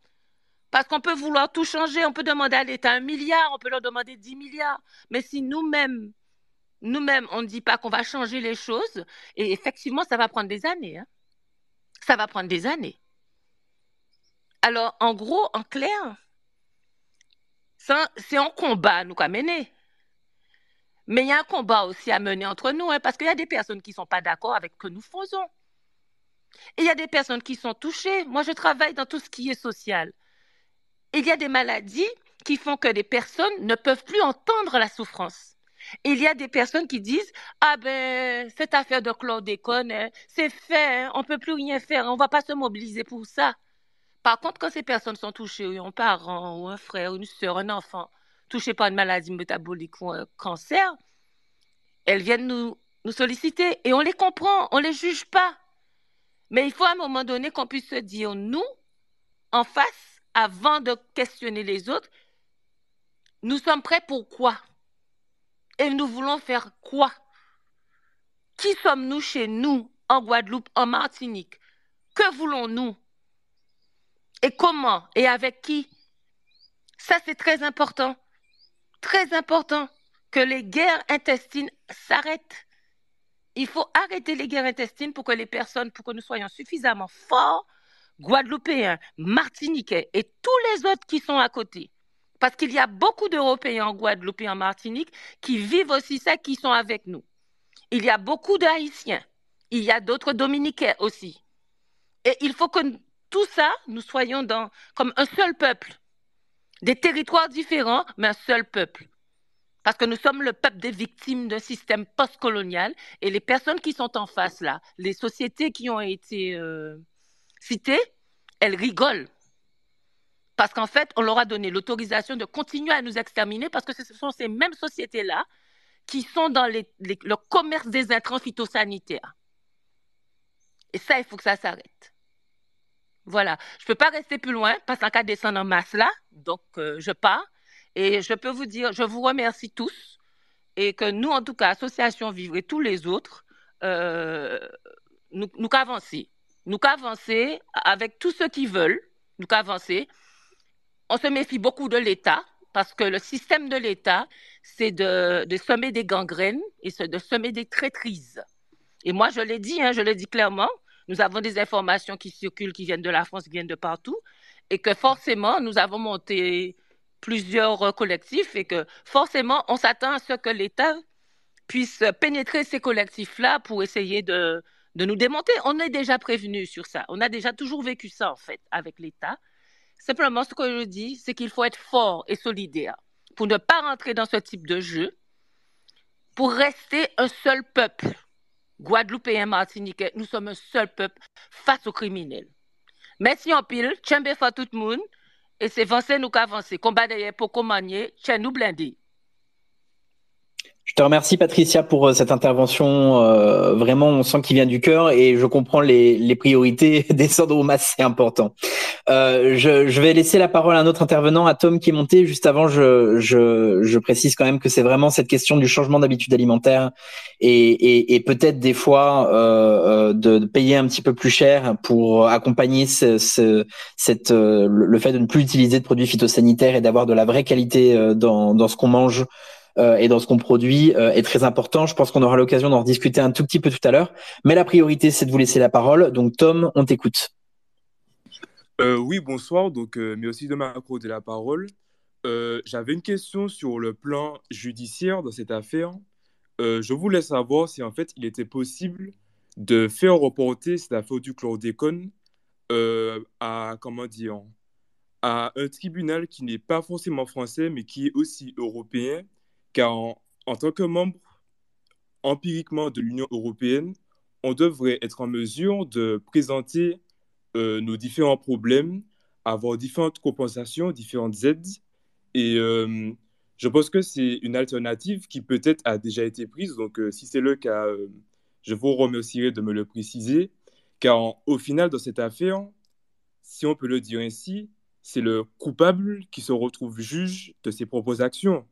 Parce qu'on peut vouloir tout changer, on peut demander à l'État un milliard, on peut leur demander 10 milliards. Mais si nous-mêmes, nous-mêmes, on ne dit pas qu'on va changer les choses, et effectivement, ça va prendre des années. Hein. Ça va prendre des années. Alors, en gros, en clair, c'est un combat nous qu'à mener. Mais il y a un combat aussi à mener entre nous, hein, parce qu'il y a des personnes qui ne sont pas d'accord avec ce que nous faisons. Et il y a des personnes qui sont touchées. Moi, je travaille dans tout ce qui est social il y a des maladies qui font que des personnes ne peuvent plus entendre la souffrance. Il y a des personnes qui disent Ah ben, cette affaire de chlordécone, hein, c'est fait, hein, on ne peut plus rien faire, on ne va pas se mobiliser pour ça. Par contre, quand ces personnes sont touchées, ou un parent, ou un frère, une soeur, un enfant, touché par une maladie métabolique ou un cancer, elles viennent nous, nous solliciter et on les comprend, on ne les juge pas. Mais il faut à un moment donné qu'on puisse se dire, nous, en face, avant de questionner les autres, nous sommes prêts pour quoi? Et nous voulons faire quoi? Qui sommes-nous chez nous, en Guadeloupe, en Martinique? Que voulons-nous? Et comment? Et avec qui? Ça, c'est très important. Très important que les guerres intestines s'arrêtent. Il faut arrêter les guerres intestines pour que les personnes, pour que nous soyons suffisamment forts Guadeloupéens, Martiniquais et tous les autres qui sont à côté. Parce qu'il y a beaucoup d'Européens en Guadeloupe et en Martinique qui vivent aussi ça, qui sont avec nous. Il y a beaucoup d'Haïtiens. Il y a d'autres Dominicains aussi. Et il faut que tout ça, nous soyons dans, comme un seul peuple. Des territoires différents, mais un seul peuple. Parce que nous sommes le peuple des victimes d'un système postcolonial et les personnes qui sont en face là, les sociétés qui ont été euh, citées, elles rigolent. Parce qu'en fait, on leur a donné l'autorisation de continuer à nous exterminer parce que ce sont ces mêmes sociétés-là qui sont dans le commerce des intrants phytosanitaires. Et ça, il faut que ça s'arrête. Voilà. Je ne peux pas rester plus loin parce qu'en cas descendre en masse là, donc euh, je pars. Et je peux vous dire, je vous remercie tous et que nous, en tout cas, Association Vivre et tous les autres, euh, nous, nous. Nous qu'avancer avec tous ceux qui veulent, nous qu'avancer on se méfie beaucoup de l'État parce que le système de l'État, c'est de, semer des gangrènes et de semer des traîtrises. Et moi, je l'ai dit, hein, je l'ai dit clairement, nous avons des informations qui circulent, qui viennent de la France, qui viennent de partout, et que forcément, nous avons monté plusieurs collectifs et que forcément, on s'attend à ce que l'État puisse pénétrer ces collectifs-là pour essayer de, de nous démonter. On est déjà prévenu sur ça. On a déjà toujours vécu ça, en fait, avec l'État. Simplement, ce que je dis, c'est qu'il faut être fort et solidaire pour ne pas rentrer dans ce type de jeu, pour rester un seul peuple. Guadeloupe et Martinique, nous sommes un seul peuple face aux criminels. Merci en pile, tchembe fa tout le monde, et c'est avancer nous qu'avancer. Combat d'ailleurs pour commander, tchè nous blinder. Je te remercie Patricia pour euh, cette intervention. Euh, vraiment, on sent qu'il vient du cœur et je comprends les, les priorités. Descendre au masse, c'est important. Euh, je, vais laisser la parole à un autre intervenant, à Tom qui est monté. Juste avant, je, précise quand même que c'est vraiment cette question du changement d'habitude alimentaire et, peut-être des fois de, payer un petit peu plus cher pour accompagner le fait de ne plus utiliser de produits phytosanitaires et d'avoir de la vraie qualité dans, ce qu'on mange et dans ce qu'on produit euh, est très important. Je pense qu'on aura l'occasion d'en discuter un tout petit peu tout à l'heure. Mais la priorité, c'est de vous laisser la parole. Donc Tom, on t'écoute. Euh, oui, bonsoir. Donc merci de m'accorder la parole. J'avais une question sur le plan judiciaire de cette affaire. je voulais savoir si en fait il était possible de faire reporter cette affaire du chlordécone à comment dire à un tribunal qui n'est pas forcément français mais qui est aussi européen car en, tant que membre empiriquement de l'Union européenne, on devrait être en mesure de présenter euh, nos différents problèmes, avoir différentes compensations, différentes aides. Et euh, je pense que c'est une alternative qui peut-être a déjà été prise. Donc, euh, si c'est le cas, je vous remercierai de me le préciser. Car au final, dans cette affaire, si on peut le dire ainsi, c'est le coupable qui se retrouve juge de ses propres actions.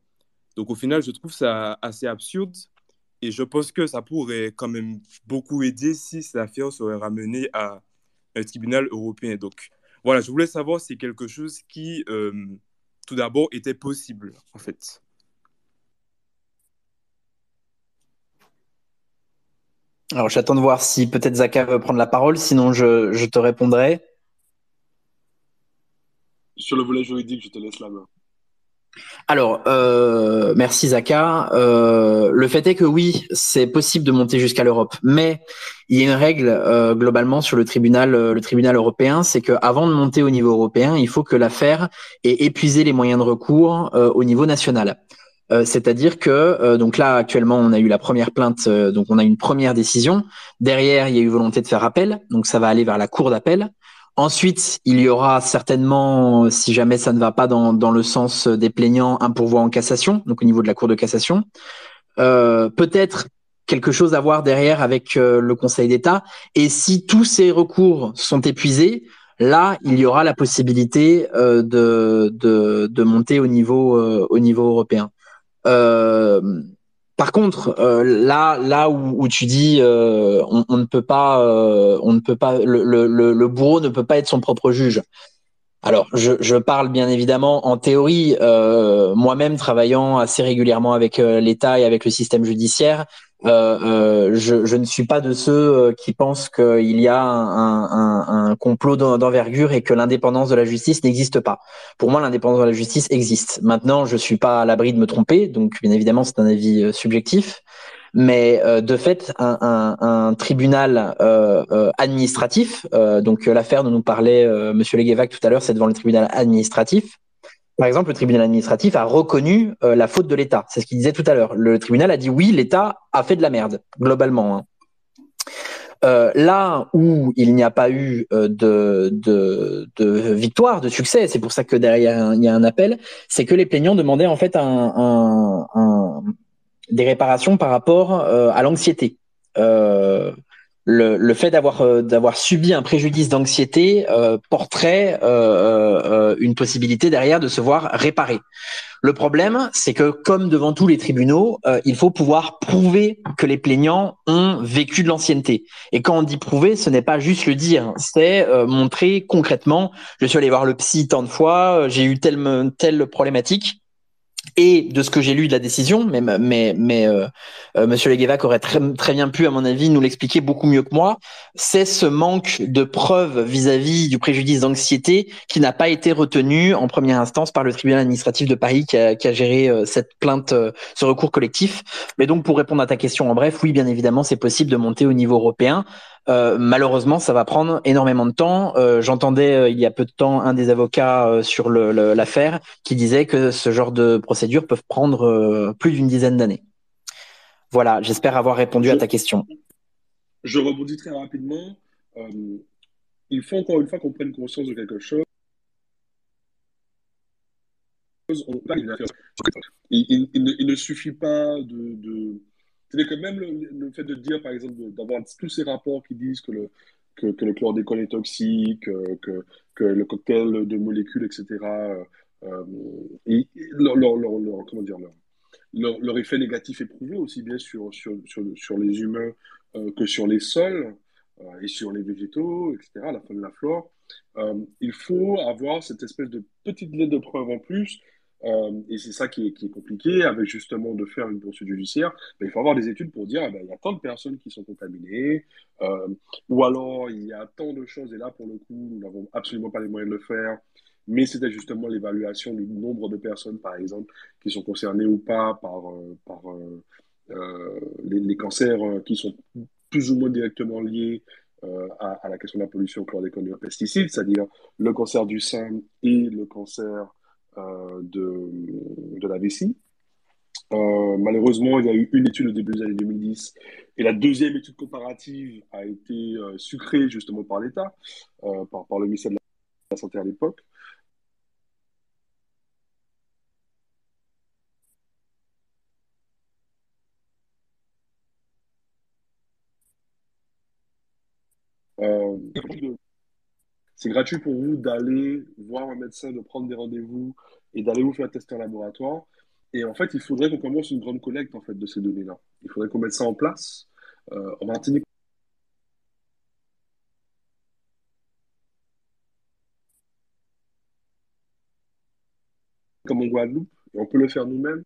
Donc au final, je trouve ça assez absurde et je pense que ça pourrait quand même beaucoup aider si cette affaire serait ramenée à un tribunal européen. Donc voilà, je voulais savoir si c'est quelque chose qui, euh, tout d'abord, était possible en fait. Alors j'attends de voir si peut-être Zaka veut prendre la parole, sinon je, je te répondrai. Sur le volet juridique, je te laisse la main. Alors, euh, merci Zaka. Euh, le fait est que oui, c'est possible de monter jusqu'à l'Europe, mais il y a une règle euh, globalement sur le tribunal, le tribunal européen, c'est qu'avant de monter au niveau européen, il faut que l'affaire ait épuisé les moyens de recours au niveau national. C'est-à-dire que donc là actuellement on a eu la première plainte, donc on a une première décision. Derrière il y a eu volonté de faire appel, donc ça va aller vers la cour d'appel. Ensuite, il y aura certainement, si jamais ça ne va pas dans, dans le sens des plaignants, un pourvoi en cassation, donc au niveau de la Cour de cassation. Euh, Peut-être quelque chose à voir derrière avec euh, le Conseil d'État. Et si tous ces recours sont épuisés, là, il y aura la possibilité euh, de, de, de, monter au niveau, au niveau européen. Par contre, euh, là, là où, tu dis, euh, on, ne peut pas, euh, on ne peut pas, le, bourreau ne peut pas être son propre juge. Alors, je, je parle bien évidemment en théorie, moi-même travaillant assez régulièrement avec l'État et avec le système judiciaire, Euh, je, je, ne suis pas de ceux qui pensent qu'il y a un, un, un complot d'envergure et que l'indépendance de la justice n'existe pas. Pour moi, l'indépendance de la justice existe. Maintenant, je suis pas à l'abri de me tromper, donc bien évidemment, c'est un avis subjectif. Mais euh, de fait, un, un, un tribunal euh, euh administratif, donc l'affaire dont nous parlait Monsieur Leguevac tout à l'heure, c'est devant le tribunal administratif. Par exemple, le tribunal administratif a reconnu la faute de l'État. C'est ce qu'il disait tout à l'heure. Le tribunal a dit oui, l'État a fait de la merde globalement. Hein. Euh, là où il n'y a pas eu de, de, de, victoire, de succès, c'est pour ça que derrière il y a un appel, c'est que les plaignants demandaient en fait un, un, des réparations par rapport euh, à l'anxiété. Euh, le, fait d'avoir euh, d'avoir subi un préjudice d'anxiété euh, porterait euh, une possibilité derrière de se voir réparé. Le problème, c'est que comme devant tous les tribunaux, il faut pouvoir prouver que les plaignants ont vécu de l'ancienneté. Et quand on dit prouver, ce n'est pas juste le dire, c'est montrer concrètement. Je suis allé voir le psy tant de fois, j'ai eu telle telle problématique et de ce que j'ai lu de la décision, mais, mais, mais euh, euh, Monsieur Leguevac aurait très, très bien pu, à mon avis, nous l'expliquer beaucoup mieux que moi, c'est ce manque de preuves vis-à-vis du préjudice d'anxiété qui n'a pas été retenu en première instance par le tribunal administratif de Paris qui a, qui a géré euh, cette plainte, euh, ce recours collectif. Mais donc, pour répondre à ta question en bref, oui, bien évidemment, c'est possible de monter au niveau européen. Euh, malheureusement, ça va prendre énormément de temps. Euh, j'entendais euh, il y a peu de temps un des avocats sur l'affaire qui disait que ce genre de procédures peuvent prendre plus d'une dizaine d'années. Voilà, j'espère avoir répondu à ta question. Je rebondis très rapidement. il faut encore une fois qu'on prenne conscience de quelque chose. Il, il, ne, suffit pas de c'est-à-dire que même le, fait de dire, par exemple, d'avoir tous ces rapports qui disent que le, que, que le chlordécone est toxique, euh, que, que le cocktail de molécules, etc., euh, euh leur, leur, comment dire, leur, effet négatif est prouvé aussi bien sur, sur, sur, sur les humains que sur les sols et sur les végétaux, etc., la faune, la flore. il faut avoir cette espèce de petite lettre de preuve en plus euh, et c'est ça qui est, compliqué, avec justement de faire une poursuite judiciaire. il faut avoir des études pour dire, eh ben, il y a tant de personnes qui sont contaminées, euh, ou alors il y a tant de choses, et là, pour le coup, nous n'avons absolument pas les moyens de le faire. Mais c'était justement l'évaluation du nombre de personnes, par exemple, qui sont concernées ou pas par, euh, les, cancers qui sont plus ou moins directement liés à, la question de la pollution chlordécone et pesticides, c'est-à-dire le cancer du sein et le cancer de, de la vessie. Euh, malheureusement, il y a eu une étude au début des années 2010 et la deuxième étude comparative a été euh, sucrée justement par l'État, par, par, le ministère de la Santé à l'époque. C'est gratuit pour vous d'aller voir un médecin, de prendre des rendez-vous et d'aller vous faire tester en laboratoire. Et en fait, il faudrait qu'on commence une grande collecte en fait, de ces données-là. Il faudrait qu'on mette ça en place. Euh, en Martinique, comme en Guadeloupe, et on peut le faire nous-mêmes.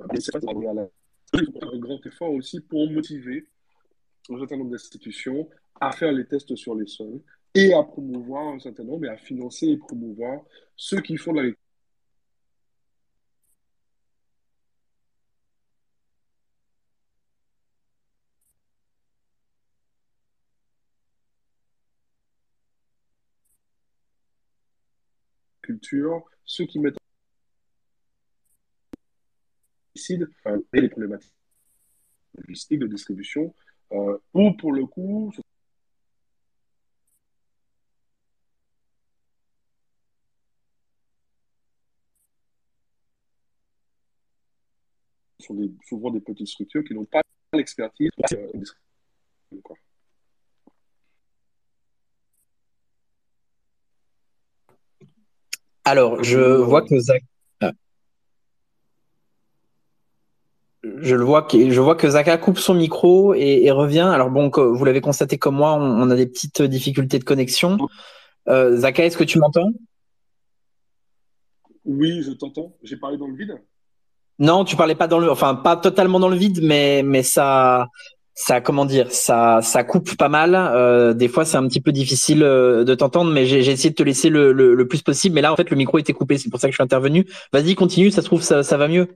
Un grand effort aussi pour motiver un certain nombre d'institutions à faire les tests sur les sols et à promouvoir un certain nombre et à financer et promouvoir ceux qui font la culture, ceux qui mettent en les problématiques logistiques de distribution, euh, ou pour le coup, sont des, souvent des petites structures qui n'ont pas l'expertise. Euh, Alors, je vois que Zach... Ah. Je le vois que je vois que Zaka coupe son micro et, revient. Alors bon, vous l'avez constaté comme moi, on, a des petites difficultés de connexion. Euh, Zaka, est-ce que tu m'entends? Oui, je t'entends. J'ai parlé dans le vide? Non, tu parlais pas dans le, enfin pas totalement dans le vide, mais mais ça, ça comment dire, ça ça coupe pas mal. Euh, des fois, c'est un petit peu difficile euh, de t'entendre, mais j'ai essayé de te laisser le, le, plus possible. Mais là, en fait, le micro était coupé, c'est pour ça que je suis intervenu. Vas-y, continue, ça se trouve ça, va mieux.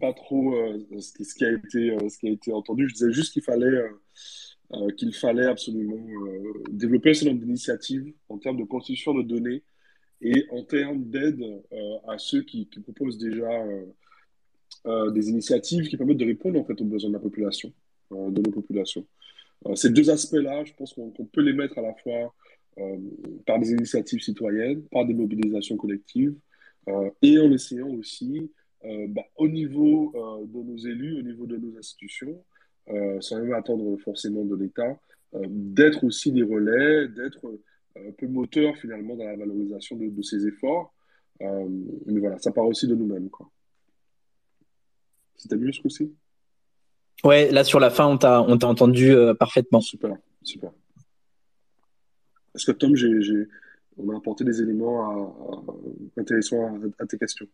Pas trop euh, ce, qui, ce, a été ce qui a été entendu. Je disais juste qu'il fallait qu'il fallait absolument développer certain nombre d'initiatives en termes de constitution de données et en termes d'aide à ceux qui, proposent déjà euh, des initiatives qui permettent de répondre en fait aux besoins de la population, euh, de nos populations. Euh, ces deux aspects-là, je pense qu'on peut les mettre à la fois par des initiatives citoyennes, par des mobilisations collectives, et en essayant aussi, bah, au niveau de nos élus, au niveau de nos institutions, sans même attendre forcément de l'État, d'être aussi des relais, d'être un peu moteur finalement dans la valorisation de, de ces efforts. mais voilà, ça part aussi de nous-mêmes. Quoi. C'était mieux ce coup-ci? Ouais, là sur la fin, on t'a, on t'a entendu euh, parfaitement. Super, super. Est-ce que Tom, j'ai, on a apporté des éléments intéressants à, tes questions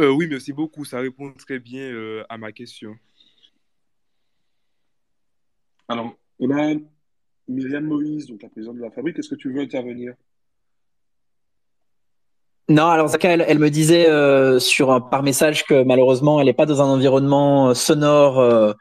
euh, Oui, merci beaucoup. Ça répond très bien euh, à ma question. Alors, on a Myriam Moïse, donc la présidente de la fabrique. Est-ce que tu veux intervenir? Non, alors Zaka, elle, me disait euh, sur par message que malheureusement, elle n'est pas dans un environnement euh, sonore euh,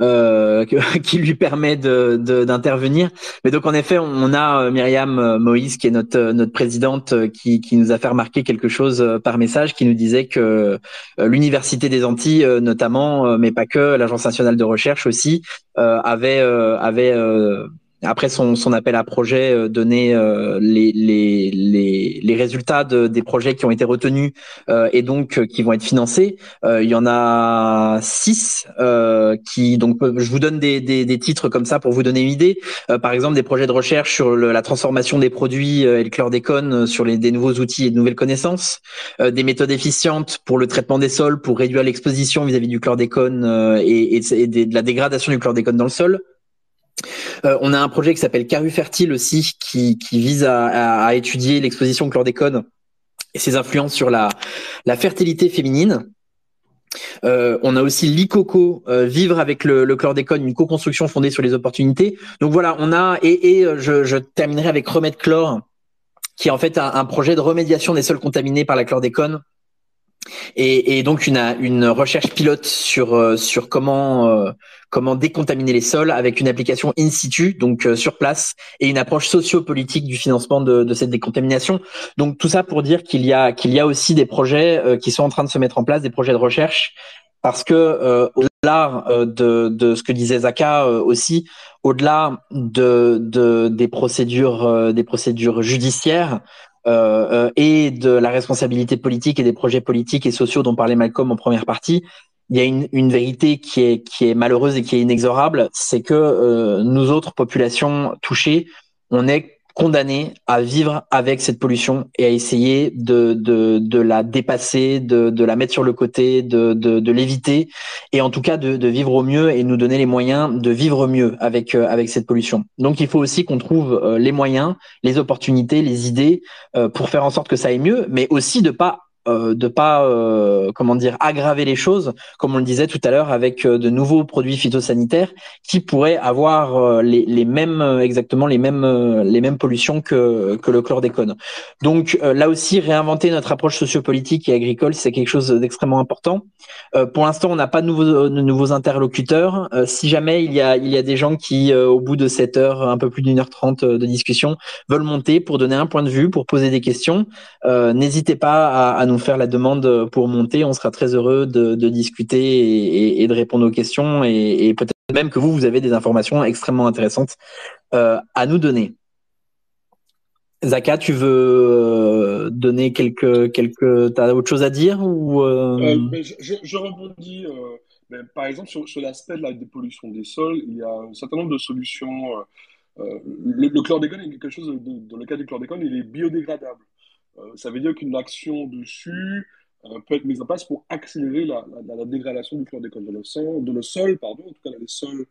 euh qui lui permet de, d'intervenir. Mais donc en effet, on a Myriam Moïse qui est notre notre présidente qui, qui nous a fait remarquer quelque chose par message, qui nous disait que l'université des Antilles, notamment, mais pas que, l'agence nationale de recherche aussi, avait avait après son, son, appel à projet, euh, donner euh, les, les, les, les, résultats de, des projets qui ont été retenus euh, et donc qui vont être financés. il y en a six qui donc je vous donne des, des, des, titres comme ça pour vous donner une idée. par exemple, des projets de recherche sur le, la transformation des produits et le chlordécone sur les, des nouveaux outils et de nouvelles connaissances, des méthodes efficientes pour le traitement des sols pour réduire l'exposition vis-à-vis du chlordécone et, et, et de la dégradation du chlordécone dans le sol. Euh, on a un projet qui s'appelle Caru Fertile aussi, qui, vise à, étudier l'exposition au chlordécone et ses influences sur la, fertilité féminine. Euh, on a aussi l'ICOCO, euh, vivre avec le, chlordécone, une co-construction fondée sur les opportunités. Donc voilà, on a et, je, terminerai avec Remède Chlore, qui est en fait un, projet de remédiation des sols contaminés par la chlordécone et, donc une, recherche pilote sur euh, sur comment euh, comment décontaminer les sols avec une application in situ donc euh, sur place et une approche sociopolitique du financement de, de, cette décontamination. Donc tout ça pour dire qu'il y a qu'il y a aussi des projets qui sont en train de se mettre en place, des projets de recherche parce que au-delà de, de ce que disait Zaka aussi, au-delà de, de des procédures des procédures judiciaires, euh, euh, et de la responsabilité politique et des projets politiques et sociaux dont parlait Malcolm en première partie, il y a une, une, vérité qui est, qui est malheureuse et qui est inexorable, c'est que euh, nous autres populations touchées, on est condamné à vivre avec cette pollution et à essayer de, de, la dépasser, de, de, la mettre sur le côté, de, de, de l'éviter et en tout cas de, de, vivre au mieux et nous donner les moyens de vivre mieux avec, euh, avec cette pollution. Donc il faut aussi qu'on trouve euh, les moyens, les opportunités, les idées euh, pour faire en sorte que ça aille mieux, mais aussi de pas euh, de pas euh, comment dire aggraver les choses comme on le disait tout à l'heure avec euh, de nouveaux produits phytosanitaires qui pourraient avoir les, les, mêmes exactement les mêmes les mêmes pollutions que que le chlordécone. Donc là aussi réinventer notre approche sociopolitique et agricole c'est quelque chose d'extrêmement important. pour l'instant on n'a pas de nouveaux de nouveaux interlocuteurs. si jamais il y a il y a des gens qui au bout de cette heure un peu plus d'une heure trente de discussion veulent monter pour donner un point de vue pour poser des questions, n'hésitez pas à, à nous faire la demande pour monter. On sera très heureux de, discuter et, de répondre aux questions et, peut-être même que vous, vous avez des informations extrêmement intéressantes euh, à nous donner. Zaka, tu veux euh, donner quelques quelques t'as autre chose à dire ou euh? je, rebondis. par exemple, sur, l'aspect de la dépollution des sols, il y a un certain nombre de solutions. Le, chlordécone est quelque chose, dans le cas du chlordécone, il est biodégradable. Euh, ça veut dire qu'une action dessus euh, peut être mise en place pour accélérer la, dégradation du chlordécone le, de le sol, pardon, en tout cas dans les sols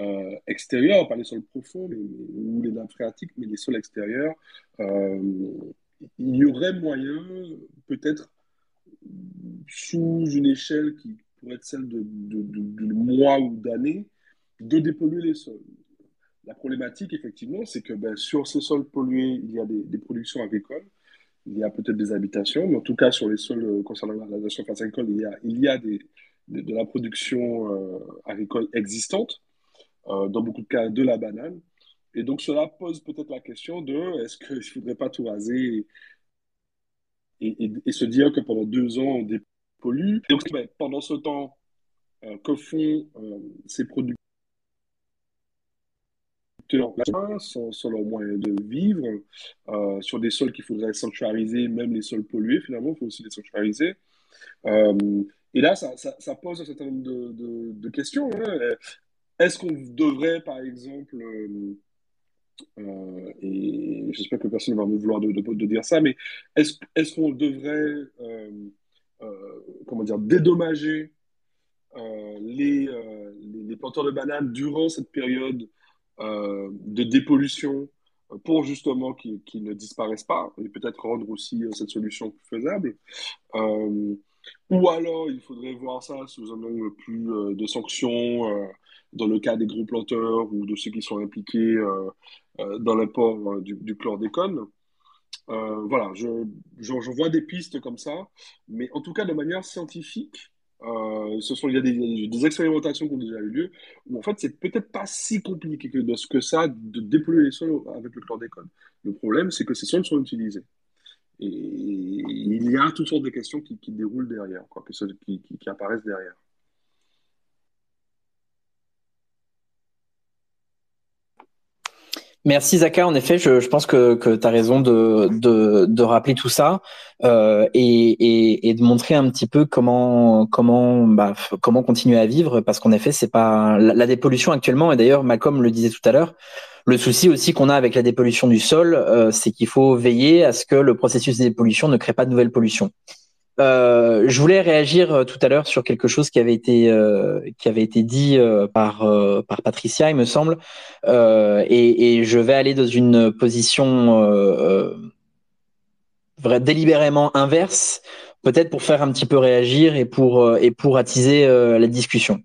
euh, extérieurs, pas les sols profonds ou les nappes phréatiques, mais les sols extérieurs. il y aurait moyen, peut-être, sous une échelle qui pourrait être celle de, de, mois ou d'années, de dépolluer les sols. La problématique, effectivement, c'est que ben, sur ces sols pollués, il y a des, productions agricoles, il y a peut-être des habitations, mais en tout cas, sur les sols euh, concernant la, surface agricole, il y a, il y a de, la production euh, agricole existante, euh, dans beaucoup de cas de la banane. Et donc, cela pose peut-être la question de est-ce qu'il ne faudrait pas tout raser et, se dire que pendant deux ans, on dépollue. Pendant ce temps, que font ces producteurs sans, sans leur moyen de vivre, euh, sur des sols qu'il faudrait sanctuariser, même les sols pollués, finalement, il faut aussi les sanctuariser. Euh, et là, ça, ça, pose un certain nombre de, de, questions. Hein. Est-ce qu'on devrait, par exemple, euh, et j'espère que personne ne va me vouloir de, de dire ça, mais est-ce est qu'on devrait, comment dire, dédommager les, les, les, planteurs de bananes durant cette période euh, de dépollution pour justement qu'ils ne disparaissent pas et peut-être rendre aussi euh, cette solution plus faisable. Euh, ou alors, il faudrait voir ça sous un angle plus de sanctions dans le cas des gros planteurs ou de ceux qui sont impliqués dans l'import du, du chlordécone. voilà, je, je, vois des pistes comme ça, mais en tout cas de manière scientifique, euh, ce sont, il y a des, expérimentations qui ont déjà eu lieu où en fait c'est peut-être pas si compliqué que, de ce que ça de dépolluer les sols avec le chlordécone. Le problème c'est que ces sols sont utilisés. Et il y a toutes sortes de questions qui, déroulent derrière, quoi, qui, qui apparaissent derrière. Merci Zaka, en effet, je, pense que, que tu as raison de, rappeler tout ça euh, et, de montrer un petit peu comment comment bah, comment continuer à vivre parce qu'en effet, c'est pas la, dépollution actuellement et d'ailleurs Malcolm le disait tout à l'heure, le souci aussi qu'on a avec la dépollution du sol, euh, c'est qu'il faut veiller à ce que le processus de dépollution ne crée pas de nouvelles pollutions. Euh, je voulais réagir euh, tout à l'heure sur quelque chose qui avait été euh, qui avait été dit par par Patricia, il me semble, et, et, je vais aller dans une position vrai, délibérément inverse, peut-être pour faire un petit peu réagir et pour et pour attiser la discussion.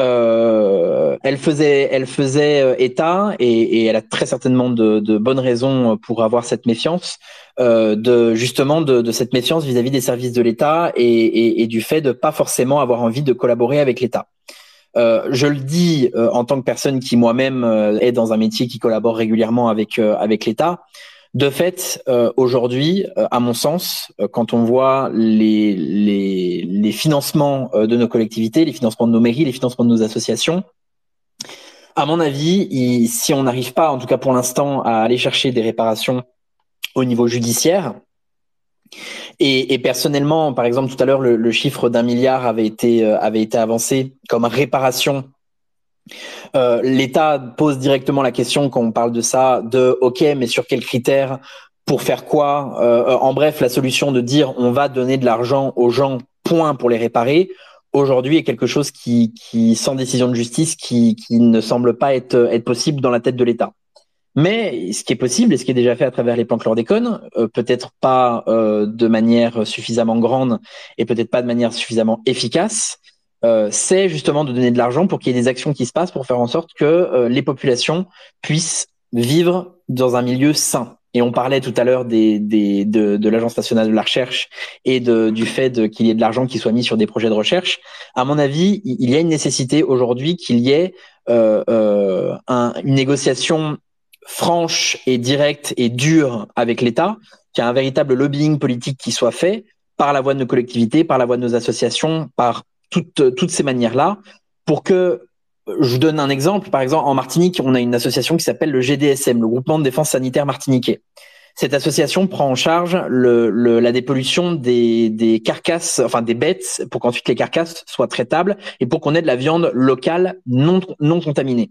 Euh, elle faisait, elle faisait euh, état et, et, elle a très certainement de, de, bonnes raisons pour avoir cette méfiance, euh, de justement de, de cette méfiance vis-à-vis des services de l'État et, et, et, du fait de pas forcément avoir envie de collaborer avec l'État. Euh, je le dis euh, en tant que personne qui moi-même est dans un métier qui collabore régulièrement avec avec l'État. De fait, euh, aujourd'hui, euh, à mon sens, euh, quand on voit les, financements de nos collectivités, les financements de nos mairies, les financements de nos associations, à mon avis, si on n'arrive pas, en tout cas pour l'instant, à aller chercher des réparations au niveau judiciaire, et, personnellement, par exemple, tout à l'heure, le, chiffre d'un milliard avait été avancé comme réparation euh, L'État pose directement la question quand on parle de ça, de OK, mais sur quels critères, pour faire quoi euh, En bref, la solution de dire on va donner de l'argent aux gens, point, pour les réparer, aujourd'hui est quelque chose qui, sans décision de justice, qui, ne semble pas être, possible dans la tête de l'État. Mais ce qui est possible et ce qui est déjà fait à travers les plans chlordécone, euh, peut-être pas euh, de manière suffisamment grande et peut-être pas de manière suffisamment efficace, euh, c'est justement de donner de l'argent pour qu'il y ait des actions qui se passent pour faire en sorte que euh, les populations puissent vivre dans un milieu sain. Et on parlait tout à l'heure des, des, de, de l'Agence nationale de la recherche et de, du fait qu'il y ait de l'argent qui soit mis sur des projets de recherche. À mon avis, il y a une nécessité aujourd'hui qu'il y ait euh, euh un, une négociation franche et directe et dure avec l'État, qu'il y a un véritable lobbying politique qui soit fait par la voie de nos collectivités, par la voie de nos associations, par toutes, toutes ces manières-là pour que je vous donne un exemple. Par exemple, en Martinique, on a une association qui s'appelle le GDSM, le Groupement de défense sanitaire martiniquais. Cette association prend en charge le, le, la dépollution des, des, carcasses, enfin des bêtes, pour qu'ensuite les carcasses soient traitables et pour qu'on ait de la viande locale non, non contaminée.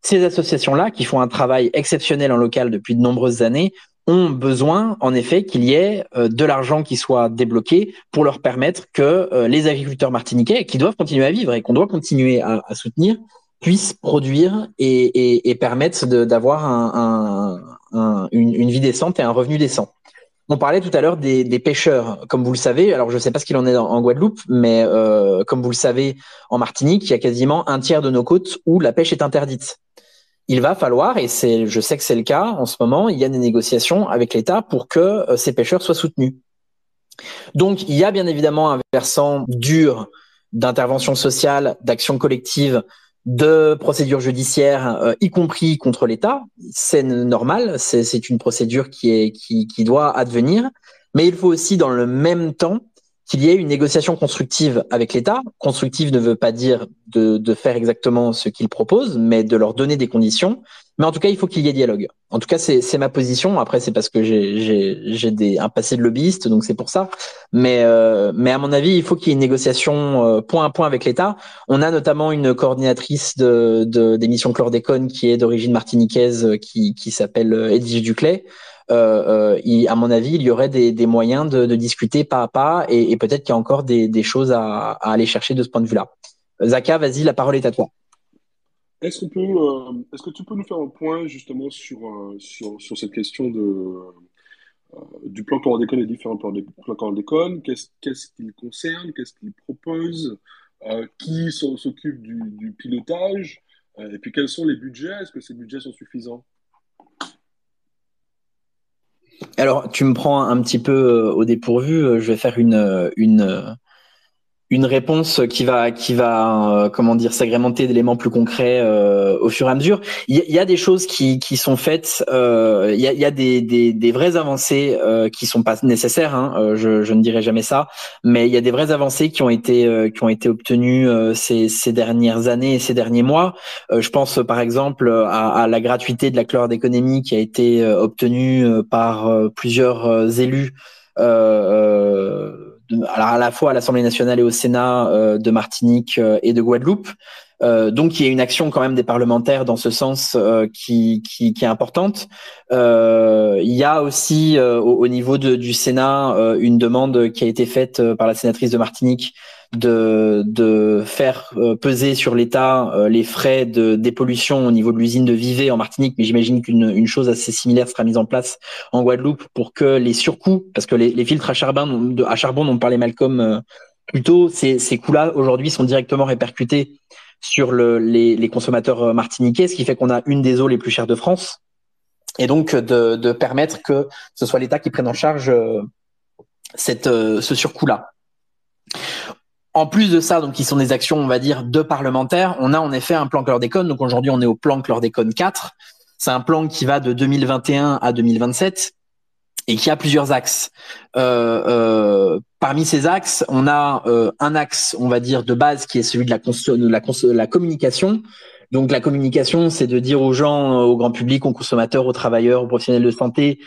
Ces associations-là, qui font un travail exceptionnel en local depuis de nombreuses années, ont besoin, en effet, qu'il y ait euh, de l'argent qui soit débloqué pour leur permettre que euh, les agriculteurs martiniquais, qui doivent continuer à vivre et qu'on doit continuer à, soutenir, puissent produire et, et, et permettre d'avoir un, un, une, une, vie décente et un revenu décent. On parlait tout à l'heure des, pêcheurs. Comme vous le savez, alors je ne sais pas ce qu'il en est en, Guadeloupe, mais euh, comme vous le savez, en Martinique, il y a quasiment un tiers de nos côtes où la pêche est interdite. Il va falloir, et c'est, je sais que c'est le cas en ce moment, il y a des négociations avec l'État pour que euh, ces pêcheurs soient soutenus. Donc, il y a bien évidemment un versant dur d'intervention sociale, d'action collective, de procédures judiciaires, euh, y compris contre l'État. C'est normal, c'est une procédure qui, est, qui, qui doit advenir. Mais il faut aussi, dans le même temps, qu'il y ait une négociation constructive avec l'État. Constructive ne veut pas dire de, de faire exactement ce qu'il propose, mais de leur donner des conditions. Mais en tout cas, il faut qu'il y ait dialogue. En tout cas, c'est ma position. Après, c'est parce que j'ai un passé de lobbyiste, donc c'est pour ça. Mais, euh, mais à mon avis, il faut qu'il y ait une négociation euh, point à point avec l'État. On a notamment une coordinatrice de, de, des missions chlordécone qui est d'origine martiniquaise, euh, qui, qui s'appelle Edwige Duclet. Euh, il, à mon avis, il y aurait des, moyens de, discuter pas à pas et, peut-être qu'il y a encore des, choses à, aller chercher de ce point de vue-là. Zaka, vas-y, la parole est à toi. Est-ce euh, que tu peux nous faire un point justement sur, euh, cette question euh, du plan chlordécone et différents plans, plans Qu'est-ce qu'est-ce concerne? Qu'est-ce qu'il propose? Qui s'occupe du, pilotage? Et puis quels sont les budgets? Est-ce que ces budgets sont suffisants? Alors, tu me prends un petit peu au dépourvu. Je vais faire une, une, une réponse qui va qui va euh, comment dire s'agrémenter d'éléments plus concrets euh, au fur et à mesure. Il y, a des choses qui, qui sont faites. Euh, il, y a, y a des, des, des vraies avancées qui sont pas nécessaires. Hein, je, je, ne dirais jamais ça, mais il y a des vraies avancées qui ont été qui ont été obtenues ces, ces dernières années et ces derniers mois. je pense par exemple à, à, la gratuité de la chlordéconomie qui a été obtenue par plusieurs élus. Euh, alors à la fois à l'Assemblée nationale et au Sénat euh, de Martinique euh, et de Guadeloupe. Euh, donc il y a une action quand même des parlementaires dans ce sens qui, qui, est importante. il y a aussi au, niveau de, du Sénat une demande qui a été faite par la sénatrice de Martinique de, de faire euh, peser sur l'État euh, les frais de dépollution au niveau de l'usine de Vivet en Martinique, mais j'imagine qu'une une chose assez similaire sera mise en place en Guadeloupe pour que les surcoûts, parce que les, filtres à charbon, à charbon dont parlait Malcolm euh, plus tôt, ces, ces coûts-là aujourd'hui sont directement répercutés sur le, les, les, consommateurs martiniquais, ce qui fait qu'on a une des eaux les plus chères de France, et donc de, de permettre que ce soit l'État qui prenne en charge cette, ce surcoût-là. En plus de ça, donc qui sont des actions, on va dire, de parlementaires, on a en effet un plan chlordécone. Donc aujourd'hui, on est au plan chlordécone 4. C'est un plan qui va de 2021 à 2027 et qui a plusieurs axes. Euh, euh, parmi ces axes, on a euh, un axe, on va dire, de base qui est celui de la, de la, la communication. Donc la communication, c'est de dire aux gens, au grand public, aux consommateurs, aux travailleurs, aux professionnels de santé,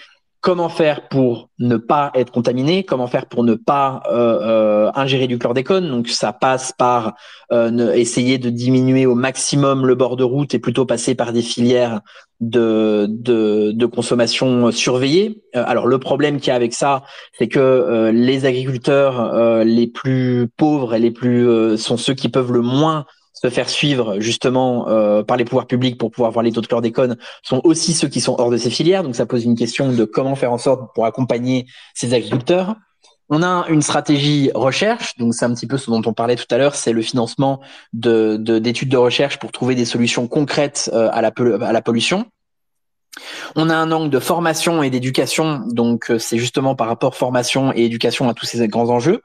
comment faire pour ne pas être contaminé, comment faire pour ne pas euh, euh, ingérer du chlordécone? Donc ça passe par euh, essayer de diminuer au maximum le bord de route et plutôt passer par des filières de, consommation surveillée. alors le problème qu'il y a avec ça, c'est que les agriculteurs les plus pauvres et les plus sont ceux qui peuvent le moins se faire suivre justement euh, par les pouvoirs publics pour pouvoir voir les taux de chlordécone sont aussi ceux qui sont hors de ces filières. Donc ça pose une question de comment faire en sorte pour accompagner ces agriculteurs. On a une stratégie recherche, donc c'est un petit peu ce dont on parlait tout à l'heure, c'est le financement de d'études de, recherche pour trouver des solutions concrètes euh, à, la, à la pollution. On a un angle de formation et d'éducation, donc euh, c'est justement par rapport formation et éducation à tous ces grands enjeux.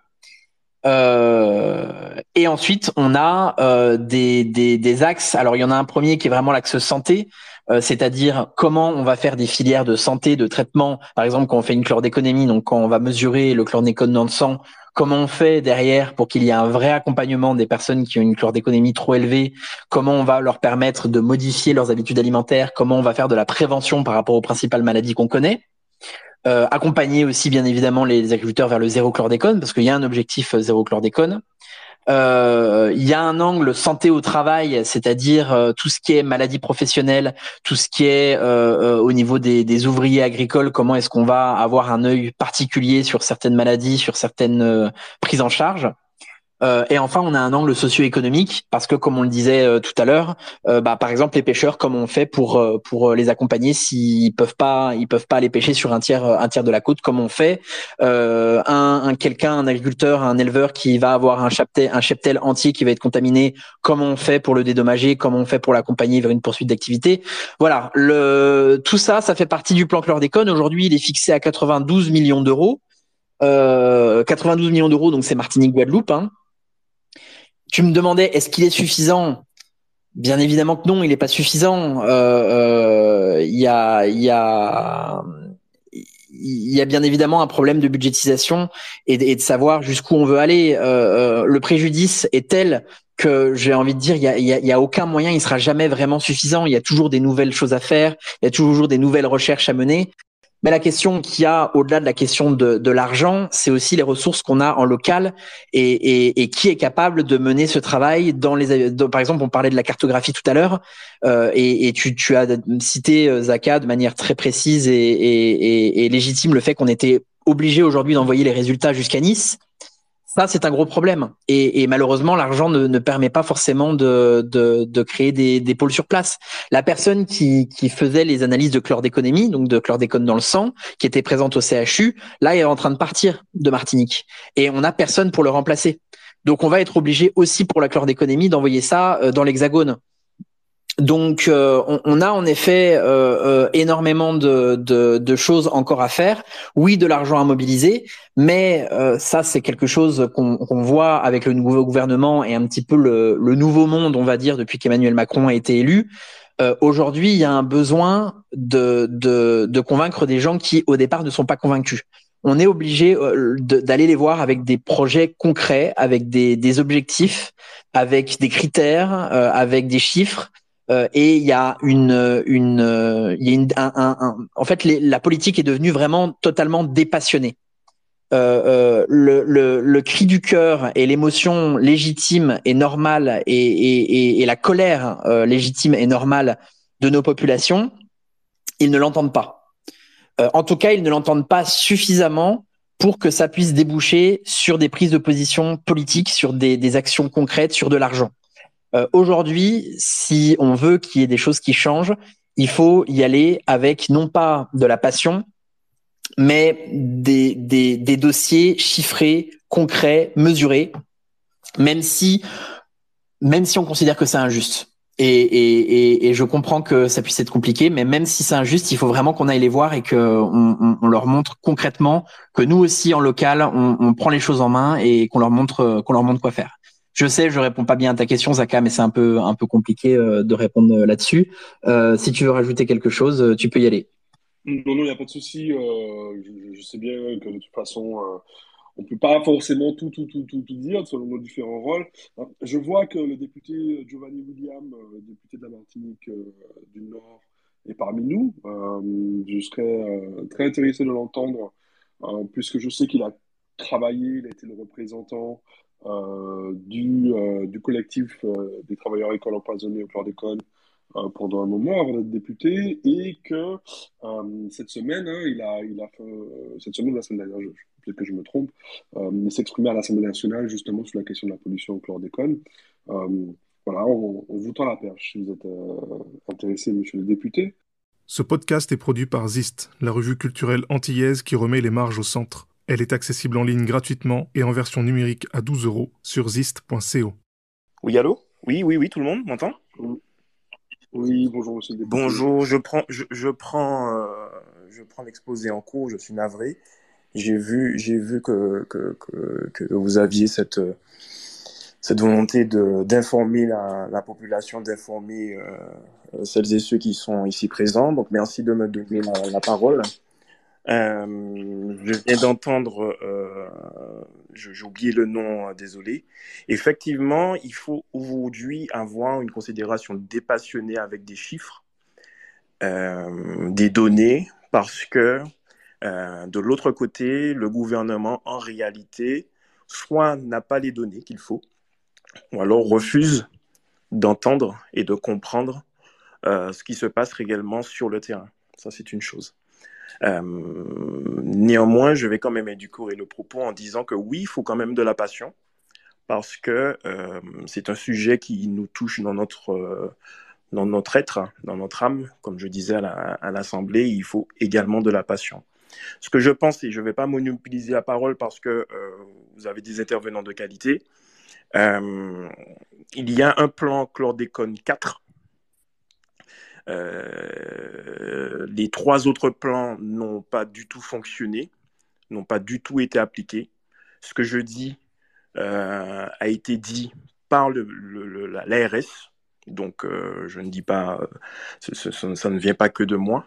Euh, et ensuite, on a euh, des, des, axes. Alors, il y en a un premier qui est vraiment l'axe santé, euh, c'est-à-dire comment on va faire des filières de santé, de traitement. Par exemple, quand on fait une chlordéconomie, donc quand on va mesurer le chlordécone dans le sang, comment on fait derrière pour qu'il y ait un vrai accompagnement des personnes qui ont une chlordéconomie trop élevée, comment on va leur permettre de modifier leurs habitudes alimentaires, comment on va faire de la prévention par rapport aux principales maladies qu'on connaît? Euh, accompagner aussi bien évidemment les agriculteurs vers le zéro chlordécone parce qu'il y a un objectif euh, zéro chlordécone. Euh, il y a un angle santé au travail, c'est-à-dire euh, tout ce qui est maladie professionnelle, tout ce qui est au niveau des, des, ouvriers agricoles, comment est-ce qu'on va avoir un œil particulier sur certaines maladies, sur certaines prises en charge. Euh, et enfin, on a un angle socio-économique parce que, comme on le disait euh, tout à l'heure, euh, bah, par exemple, les pêcheurs, comment on fait pour pour les accompagner s'ils peuvent pas, ils peuvent pas aller pêcher sur un tiers un tiers de la côte, comment on fait? Un, un quelqu'un, un agriculteur, un éleveur qui va avoir un cheptel, un cheptel entier qui va être contaminé, comment on fait pour le dédommager, comment on fait pour l'accompagner vers une poursuite d'activité? Voilà, le tout ça, ça fait partie du plan chlordécone. Aujourd'hui, il est fixé à 92 millions d'euros. 92 millions d'euros, donc c'est Martinique Guadeloupe. Hein. Tu me demandais, est-ce qu'il est suffisant? Bien évidemment que non, il n'est pas suffisant. Euh, euh, il y, a, y, y bien évidemment un problème de budgétisation et de, savoir jusqu'où on veut aller. Euh, le préjudice est tel que j'ai envie de dire, il y a, y a, aucun moyen, il sera jamais vraiment suffisant. Il y a toujours des nouvelles choses à faire, il y a toujours des nouvelles recherches à mener. Mais la question qu'il y a au-delà de la question de, l'argent, c'est aussi les ressources qu'on a en local et, qui est capable de mener ce travail dans les. par exemple, on parlait de la cartographie tout à l'heure euh, et, tu, tu, as cité euh, Zaka de manière très précise et légitime le fait qu'on était obligé aujourd'hui d'envoyer les résultats jusqu'à Nice. Ça, c'est un gros problème. Et, malheureusement, l'argent ne, ne, permet pas forcément de, créer des, pôles sur place. La personne qui, faisait les analyses de chlordéconomie, donc de chlordécone dans le sang, qui était présente au CHU, là, est en train de partir de Martinique. Et on n'a personne pour le remplacer. Donc, on va être obligé aussi pour la chlordéconomie d'envoyer ça euh, dans l'Hexagone. Donc, euh, on, a en effet euh, euh, énormément de, de, choses encore à faire. Oui, de l'argent à mobiliser, mais ça, c'est quelque chose qu'on voit avec le nouveau gouvernement et un petit peu le, le nouveau monde, on va dire, depuis qu'Emmanuel Macron a été élu. Aujourd'hui, il y a un besoin de, de, de convaincre des gens qui, au départ, ne sont pas convaincus on est obligé d'aller les voir avec des projets concrets, avec des, des objectifs, avec des critères, avec des chiffres, euh, et il y a une, une, y a un, un, en fait, la politique est devenue vraiment totalement dépassionnée. Euh, euh, le, le, le, cri du cœur et l'émotion légitime et normale et, et, et, la colère légitime et normale de nos populations, ils ne l'entendent pas. En tout cas, ils ne l'entendent pas suffisamment pour que ça puisse déboucher sur des prises de position politiques, sur des actions concrètes, sur de l'argent. Euh, aujourd'hui, si on veut qu'il y ait des choses qui changent, il faut y aller avec non pas de la passion, mais des, des, des dossiers chiffrés, concrets, mesurés, même si, même si on considère que c'est injuste. Et, et, et, je comprends que ça puisse être compliqué, mais même si c'est injuste, il faut vraiment qu'on aille les voir et qu'on on, on, leur montre concrètement que nous aussi en local, on, on prend les choses en main et qu'on leur montre qu'on leur montre quoi faire. Je sais, je réponds pas bien à ta question, Zaka, mais c'est un peu un peu compliqué euh, de répondre euh, là-dessus. Euh, si tu veux rajouter quelque chose, tu peux y aller. Non, non, il n'y a pas de souci. Je, sais bien que de toute façon, on ne peut pas forcément tout, tout, tout, tout, tout, dire selon nos différents rôles. Je vois que le député Giovanni William, député de la Martinique du Nord, est parmi nous. je serais très intéressé de l'entendre, puisque je sais qu'il a travaillé, il a été le représentant du, euh, du collectif euh, des travailleurs agricoles empoisonnés au chlordécone pendant un moment avant d'être député et que cette semaine, hein, il a, il a fait, cette semaine, la semaine dernière, peut-être que je me trompe, il s'exprimait à l'Assemblée nationale justement sur la question de la pollution au chlordécone. voilà, on, on, vous tend la perche si vous êtes intéressé, monsieur le député. Ce podcast est produit par Zist, la revue culturelle antillaise qui remet les marges au centre. Elle est accessible en ligne gratuitement et en version numérique à 12 euros sur zist.co. Oui, allô? Oui, oui, oui, tout le monde m'entend? Oui, bonjour monsieur. Bonjour, je prends, je, prends, euh, je prends l'exposé en cours, je suis navré. J'ai vu, j'ai vu que, que, que, vous aviez cette, cette volonté d'informer la, la, population, d'informer euh, celles et ceux qui sont ici présents. Donc merci de me donner la parole. Euh, je viens d'entendre, euh, j'ai oublié le nom, euh, désolé. Effectivement, il faut aujourd'hui avoir une considération dépassionnée avec des chiffres, des données, parce que de l'autre côté, le gouvernement, en réalité, soit n'a pas les données qu'il faut, ou alors refuse d'entendre et de comprendre ce qui se passe réellement sur le terrain. Ça, c'est une chose. Euh, néanmoins, je vais quand même éduquer le propos en disant que oui, il faut quand même de la passion parce que c'est un sujet qui nous touche dans notre, dans notre être, dans notre âme. Comme je disais à l'Assemblée, il faut également de la passion. Ce que je pense, et je ne vais pas monopoliser la parole parce que vous avez des intervenants de qualité, il y a un plan chlordécone 4 euh, les trois autres plans n'ont pas du tout fonctionné, n'ont pas du tout été appliqués. Ce que je dis euh, a été dit par l'ARS, donc euh, je ne dis pas, ça ne vient pas que de moi.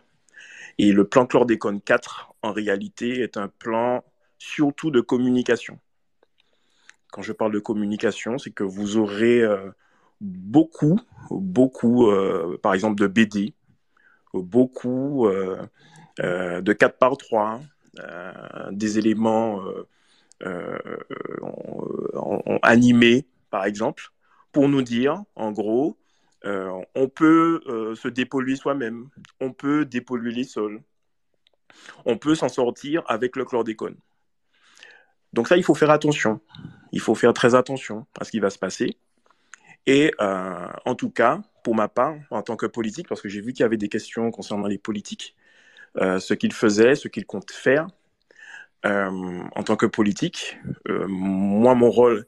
Et le plan chlordécone 4, en réalité, est un plan surtout de communication. Quand je parle de communication, c'est que vous aurez beaucoup, beaucoup, euh, par exemple, de BD, beaucoup euh, euh, de 4 par 3, des éléments animés, par exemple, pour nous dire, en gros, on peut se dépolluer soi-même, on peut dépolluer les sols, on peut s'en sortir avec le chlordécone. Donc ça, il faut faire attention. Il faut faire très attention à ce qui va se passer. Et euh, en tout cas, pour ma part, en tant que politique, parce que j'ai vu qu'il y avait des questions concernant les politiques, euh, ce qu'ils faisaient, ce qu'ils comptent faire, euh, en tant que politique, moi, mon rôle,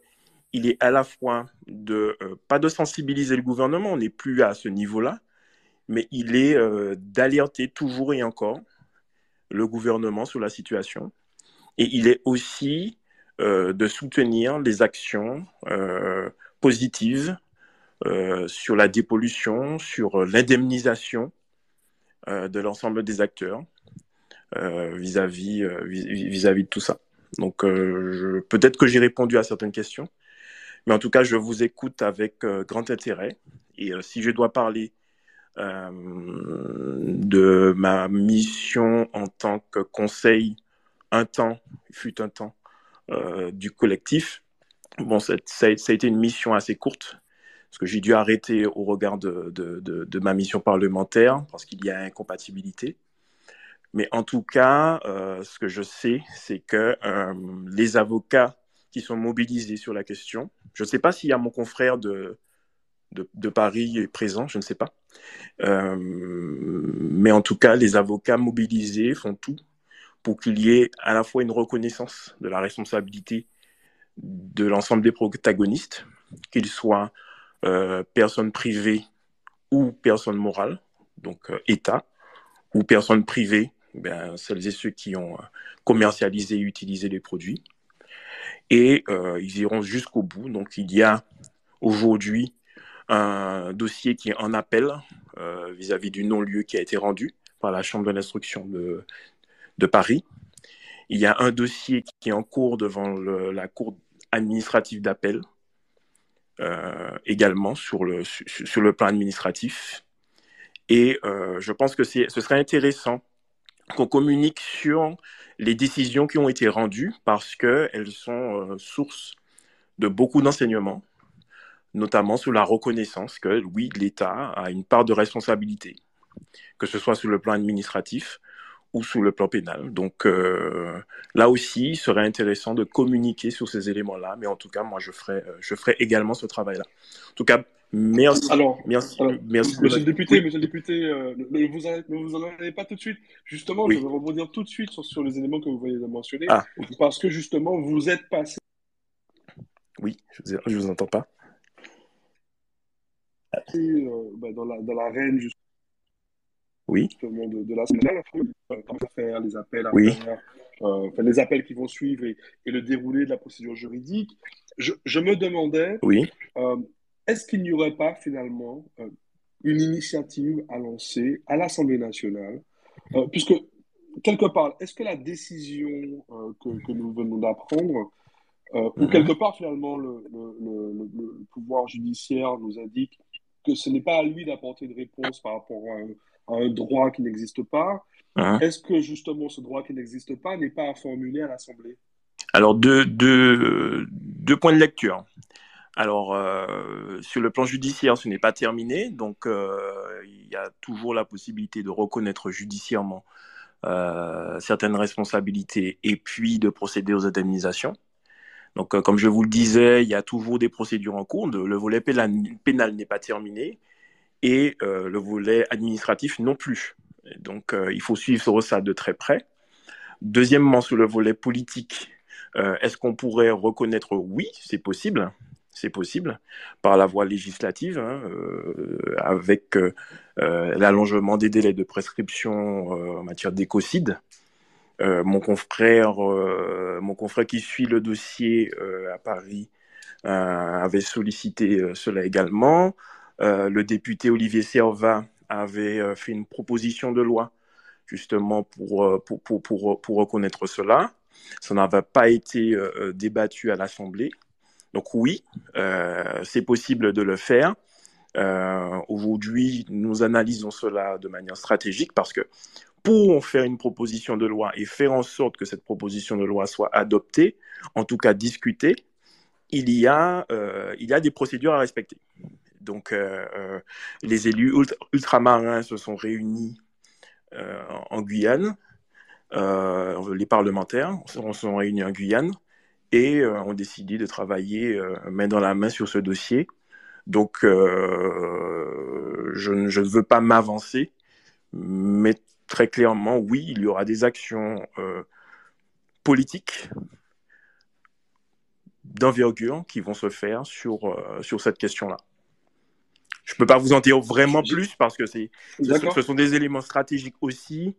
il est à la fois de, pas de sensibiliser le gouvernement, on n'est plus à ce niveau-là, mais il est d'alerter toujours et encore le gouvernement sur la situation. Et il est aussi de soutenir les actions positives euh, sur la dépollution, sur euh, l'indemnisation euh, de l'ensemble des acteurs vis-à-vis vis-à-vis de tout ça. Donc peut-être que j'ai répondu à certaines questions, mais en tout cas, je vous écoute avec grand intérêt. Et si je dois parler de ma mission en tant que conseil, un temps, fut un temps, du collectif, bon, ça, a été une mission assez courte, parce que j'ai dû arrêter au regard de, ma mission parlementaire, parce qu'il y a incompatibilité. Mais en tout cas, euh, ce que je sais, c'est que euh, les avocats qui sont mobilisés sur la question, je ne sais pas s'il y a mon confrère de, de, Paris présent, je ne sais pas. Euh, mais en tout cas, les avocats mobilisés font tout pour qu'il y ait à la fois une reconnaissance de la responsabilité de l'ensemble des protagonistes, qu'ils soient euh, personnes privées ou personnes morales, donc euh, État, ou personnes privées, ben, celles et ceux qui ont euh, commercialisé et utilisé les produits. Et ils iront jusqu'au bout. Donc il y a aujourd'hui un dossier qui est en appel vis-à-vis du non-lieu qui a été rendu par la Chambre de l'instruction de, de, Paris. Il y a un dossier qui est en cours devant la Cour administrative d'appel euh, également sur le, sur le plan administratif. Et euh, je pense que ce serait intéressant qu'on communique sur les décisions qui ont été rendues parce qu'elles sont euh, source de beaucoup d'enseignements, notamment sur la reconnaissance que, oui, l'État a une part de responsabilité, que ce soit sur le plan administratif ou sous le plan pénal. Donc euh, là aussi, il serait intéressant de communiquer sur ces éléments-là, mais en tout cas, moi, je ferai, euh, je ferai également ce travail-là. En tout cas, merci. Alors, merci, merci monsieur le député, monsieur le député, euh, ne, vous en, vous en allez pas tout de suite. Justement, je vais rebondir tout de suite sur, sur, les éléments que vous venez de mentionner, ah, parce que justement, vous êtes passé. Oui, je vous, je vous entends pas. Bah, dans, la, dans l'arène, justement oui. de, de la semaine, faire les appels à faire, euh, les appels qui vont suivre et, le déroulé de la procédure juridique. Je, je me demandais, oui. Euh, est-ce qu'il n'y aurait pas finalement euh, une initiative à lancer à l'Assemblée nationale, puisque quelque part, est-ce que la décision que, que, nous venons d'apprendre, ou mhm. quelque part finalement le, le, le, pouvoir judiciaire nous indique que ce n'est pas à lui d'apporter une réponse par rapport à un droit qui n'existe pas. Hein? Est-ce que justement ce droit qui n'existe pas n'est pas à formuler à l'Assemblée? Alors, deux, deux, deux, points de lecture. Alors, euh, sur le plan judiciaire, ce n'est pas terminé, donc euh, il y a toujours la possibilité de reconnaître judiciairement euh, certaines responsabilités et puis de procéder aux indemnisations. Donc, comme je vous le disais, il y a toujours des procédures en cours. Le volet pénal n'est pas terminé et le volet administratif non plus. Donc, il faut suivre ça de très près. Deuxièmement, sur le volet politique, est-ce qu'on pourrait reconnaître oui, c'est possible c'est possible par la voie législative, hein, euh, avec euh, euh, l'allongement des délais de prescription en matière d'écocide. mon confrère, mon confrère qui suit le dossier à Paris avait sollicité cela également. Le député Olivier Serva avait fait une proposition de loi justement pour, pour, pour, pour, pour reconnaître cela. Ça n'avait pas été débattu à l'Assemblée. Donc oui, euh, c'est possible de le faire. Euh, aujourd'hui, nous analysons cela de manière stratégique parce que pour faire une proposition de loi et faire en sorte que cette proposition de loi soit adoptée, en tout cas discutée, il y a, euh, il y a des procédures à respecter. Donc, les élus ultramarins se sont réunis en Guyane, les parlementaires se sont réunis en Guyane et euh, ont décidé de travailler euh, main dans la main sur ce dossier. Donc, euh, je, ne veux pas m'avancer, mais très clairement, oui, il y aura des actions politiques d'envergure qui vont se faire sur, sur cette question-là. Je ne peux pas vous en dire vraiment plus parce que c'est, ce sont des éléments stratégiques aussi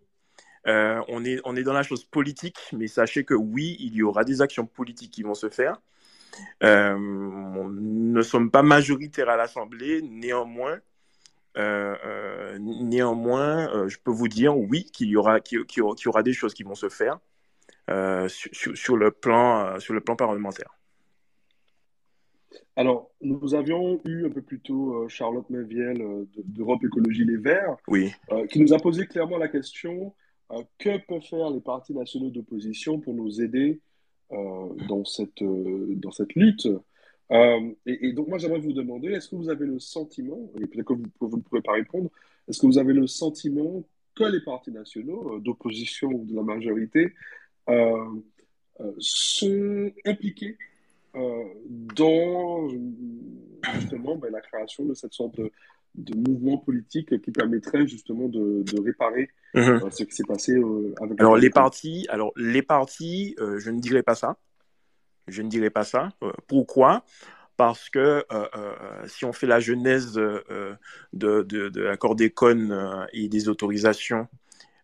euh, on, est, on est dans la chose politique, mais sachez que oui, il y aura des actions politiques qui vont se faire. Euh, nous ne sommes pas majoritaires à l'Assemblée, néanmoins, euh, néanmoins, je peux vous dire oui qu'il y aura, qu'il, y aura des choses qui vont se faire sur, le plan, sur le plan parlementaire. Alors, nous avions eu un peu plus tôt Charlotte Méviel d'Europe Écologie Les Verts, oui. qui nous a posé clairement la question euh, que peuvent faire les partis nationaux d'opposition pour nous aider euh, dans, cette, euh, dans cette lutte? Et, donc, moi, j'aimerais vous demander, est-ce que vous avez le sentiment, et peut-être que vous, ne pourrez pas répondre, est-ce que vous avez le sentiment que les partis nationaux d'opposition ou de la majorité sont impliqués dans justement ben, la création de cette sorte de, de mouvement politique qui permettrait justement de, réparer mhm. euh, ce qui s'est passé euh, avec alors les partis alors les partis euh, je ne dirais pas ça. Je ne dirais pas ça. Pourquoi? Parce que si on fait la genèse de, de, l'accord des cônes et des autorisations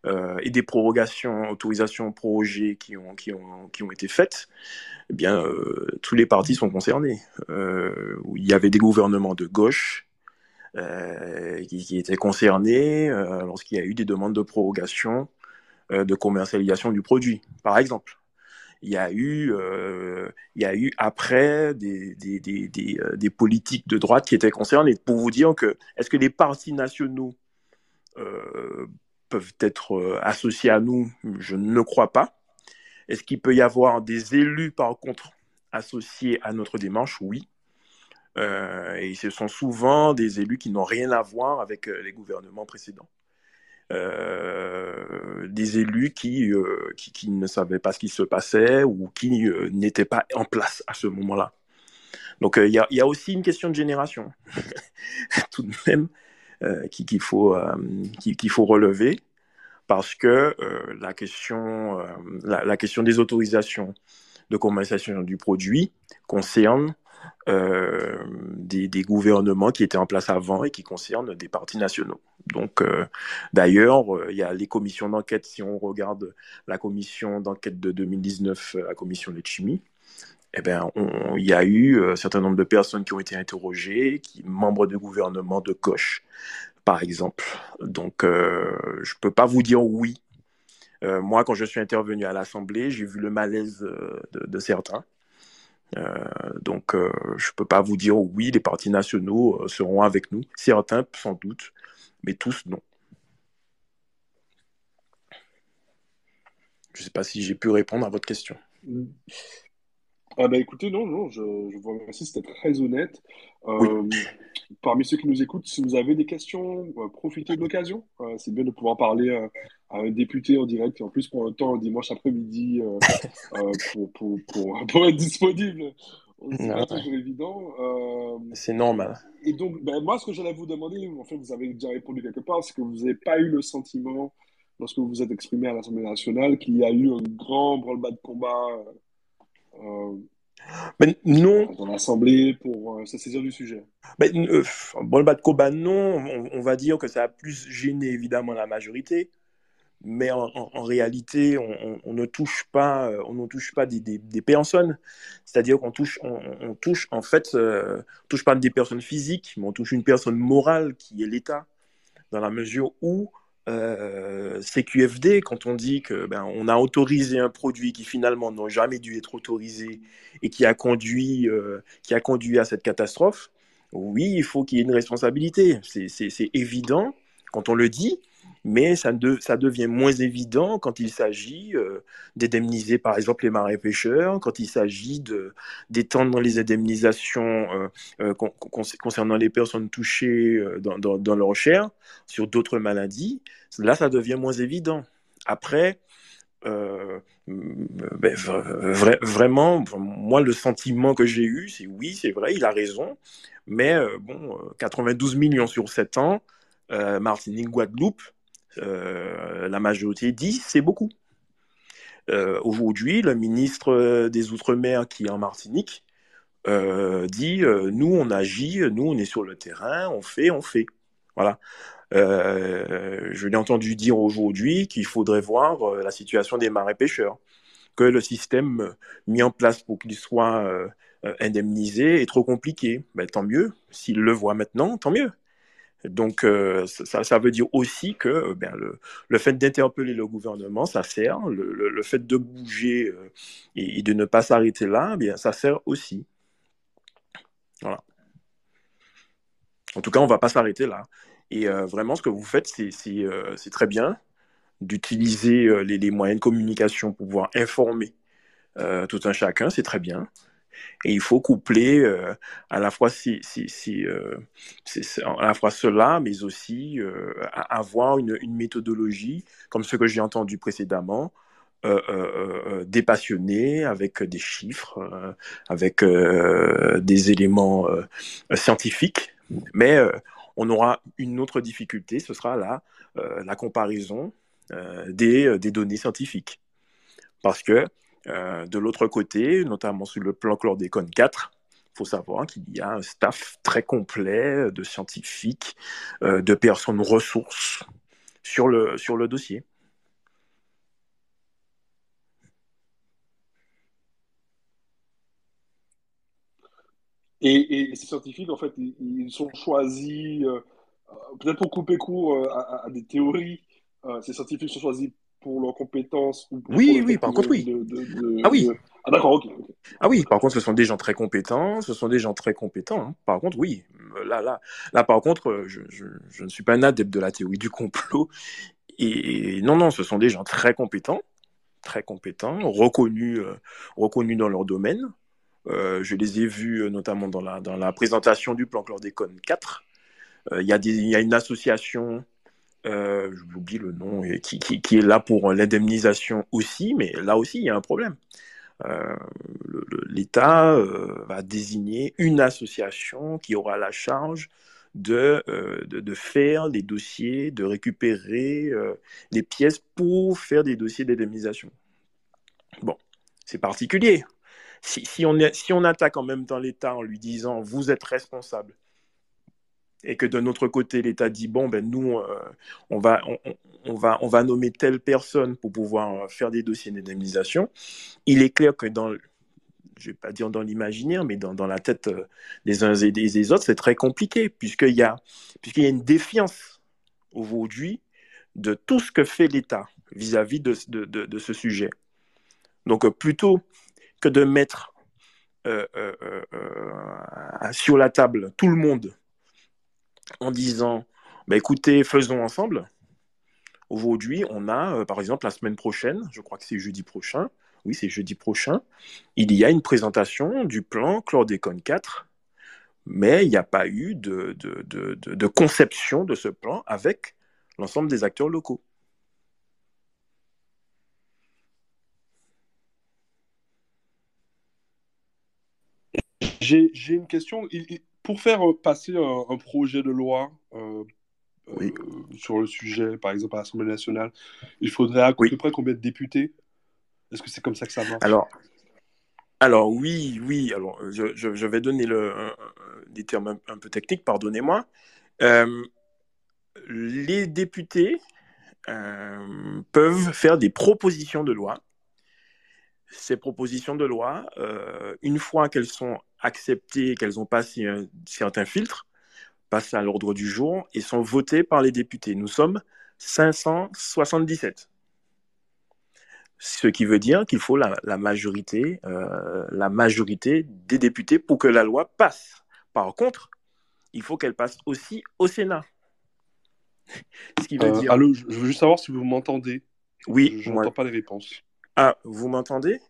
et des prorogations, autorisations, projets qui ont, qui ont, qui ont été faites, eh bien, tous les partis sont concernés. il y avait des gouvernements de gauche, euh, qui, étaient concernés euh, lorsqu'il y a eu des demandes de prorogation euh, de commercialisation du produit, par exemple il y a eu, il y a eu après des, des, politiques de droite qui étaient concernées. Pour vous dire que, est-ce que les partis nationaux peuvent être associés à nous? Je ne crois pas. Est-ce qu'il peut y avoir des élus, par contre, associés à notre démarche? Oui. Euh, et ce sont souvent des élus qui n'ont rien à voir avec euh, les gouvernements précédents. Euh, des élus qui, qui, ne savaient pas ce qui se passait ou qui n'étaient pas en place à ce moment-là. Donc il y, a, aussi une question de génération, tout de même, qu'il faut, qu'il faut relever, parce que la, question, la, la, question des autorisations de commercialisation du produit concerne euh, des, gouvernements qui étaient en place avant et qui concernent des partis nationaux. Donc, euh, d'ailleurs, euh, il y a les commissions d'enquête, si on regarde la commission d'enquête de 2019, la commission de chimie, eh ben, il y a eu un certain nombre de personnes qui ont été interrogées, qui, membres de gouvernement de gauche, par exemple. Donc, je ne peux pas vous dire oui. moi, quand je suis intervenu à l'Assemblée, j'ai vu le malaise de certains. Euh, donc, euh, je ne peux pas vous dire oui, les partis nationaux euh, seront avec nous. Certains, sans doute, mais tous, non. Je ne sais pas si j'ai pu répondre à votre question. Ah bah écoutez, non, non, je, je vous remercie, c'était très honnête. Parmi ceux qui nous écoutent, si vous avez des questions, profitez de l'occasion. c'est bien de pouvoir parler un député en direct, et en plus pour un temps dimanche après-midi pour, pour, pour, pour, être disponible. C'est pas toujours évident. C'est normal. Et donc, ben, moi, ce que j'allais vous demander, en fait, vous avez déjà répondu quelque part, c'est que vous n'avez pas eu le sentiment, lorsque vous vous êtes exprimé à l'Assemblée nationale, qu'il y a eu un grand branle-bas de combat mais non. Dans l'Assemblée pour euh, se saisir du sujet. Euh, bon, le bas de non. On, va dire que ça a plus gêné évidemment la majorité. Mais en, réalité, on, ne touche pas, euh, on ne touche pas des, des, personnes. C'est-à-dire qu'on touche, on, touche en fait, touche pas des personnes physiques, mais on touche une personne morale qui est l'État, dans la mesure où euh, CQFD, quand on dit que ben, on a autorisé un produit qui finalement n'a jamais dû être autorisé et qui a conduit, euh, qui a conduit à cette catastrophe, oui, il faut qu'il y ait une responsabilité. C'est évident quand on le dit, mais ça, devient moins évident quand il s'agit euh, d'indemniser par exemple les marais pêcheurs, quand il s'agit d'étendre les indemnisations euh, euh, concernant les personnes touchées dans, dans, leur chair sur d'autres maladies. Là, ça devient moins évident. Après, ben, vraiment, moi, le sentiment que j'ai eu, c'est oui, c'est vrai, il a raison, mais bon, 92 millions sur 7 ans, Martinique, Guadeloupe, euh, la majorité dit c'est beaucoup. Euh, aujourd'hui, le ministre des Outre-mer qui est en Martinique euh, dit nous on agit, nous on est sur le terrain, on fait, on fait. Voilà. je l'ai entendu dire aujourd'hui qu'il faudrait voir la situation des marais pêcheurs, que le système mis en place pour qu'il soit indemnisé est trop compliqué. Ben, tant mieux, s'il le voit maintenant, tant mieux. Donc, euh, ça, veut dire aussi que euh, ben, le, fait d'interpeller le gouvernement, ça sert. Le, fait de bouger euh, et, de ne pas s'arrêter là, bien, ça sert aussi. Voilà. En tout cas, on ne va pas s'arrêter là. Et vraiment, ce que vous faites, c'est très bien d'utiliser les, moyens de communication pour pouvoir informer tout un chacun, c'est très bien. Et il faut coupler euh, à la fois euh, cela, mais aussi euh, avoir une, méthodologie comme ce que j'ai entendu précédemment, dépassionnée avec des chiffres, avec des éléments scientifiques, mais on aura une autre difficulté, ce sera la, la comparaison des, des données scientifiques. Parce que euh, de l'autre côté, notamment sur le plan chlordécone 4, il faut savoir qu'il y a un staff très complet de scientifiques, euh, de personnes ressources sur le, sur le dossier. Et, ces scientifiques, en fait, ils, sont choisis, euh, peut-être pour couper court à, des théories, ces scientifiques sont choisis pour leurs compétences Oui, oui, par contre, oui. ah oui. Ah d'accord, ok. Ah oui, par contre, ce sont des gens très compétents. Ce sont des gens très compétents. Hein. Par contre, oui. Là, là, là, par contre, euh, je, je, ne suis pas un adepte de la théorie du complot. Et non, non, ce sont des gens très compétents, très compétents, reconnus, euh, reconnus dans leur domaine. Euh, je les ai vus notamment dans la, dans la présentation du plan chlordécone 4. Il y, a des, y a une association euh, j'oublie le nom, qui, est là pour l'indemnisation aussi, mais là aussi, il y a un problème. Euh, L'État euh, va désigner une association qui aura la charge de, de, faire des dossiers, de récupérer des pièces pour faire des dossiers d'indemnisation. Bon, c'est particulier. Si on attaque en même temps l'État en lui disant vous êtes responsable et que d'un autre côté, l'État dit bon, ben nous, euh, on, va, on, va, on va nommer telle personne pour pouvoir euh, faire des dossiers d'indemnisation, il est clair que dans, je vais pas dire dans l'imaginaire, mais dans, dans, la tête euh, des uns et des, autres, c'est très compliqué, puisqu'il y, a, y a une défiance aujourd'hui de tout ce que fait l'État vis-à-vis de, de, de, ce sujet. Donc, plutôt que de mettre sur la table tout le monde en disant bah, écoutez, faisons ensemble. Aujourd'hui, on a, euh, par exemple, la semaine prochaine, je crois que c'est jeudi prochain, oui, c'est jeudi prochain, il y a une présentation du plan chlordécone 4, mais il n'y a pas eu de, conception de ce plan avec l'ensemble des acteurs locaux. J'ai une question pour faire passer un, projet de loi sur le sujet, par exemple à l'Assemblée nationale, il faudrait à peu près combien de députés? Est-ce que c'est comme ça que ça marche? Alors, alors oui, oui. Alors, je, vais donner le, des termes un, peu techniques, pardonnez-moi. les députés peuvent faire des propositions de loi. Ces propositions de loi, euh, une fois qu'elles sont acceptées, qu'elles ont passé un certain filtre, passent à l'ordre du jour et sont votées par les députés. Nous sommes 577. Ce qui veut dire qu'il faut la, majorité, euh, la majorité des députés pour que la loi passe. Par contre, il faut qu'elle passe aussi au Sénat. Ce qui veut euh, dire... Allô, je veux juste savoir si vous m'entendez. Oui. Je n'entends pas les réponses. Ah, vous m'entendez?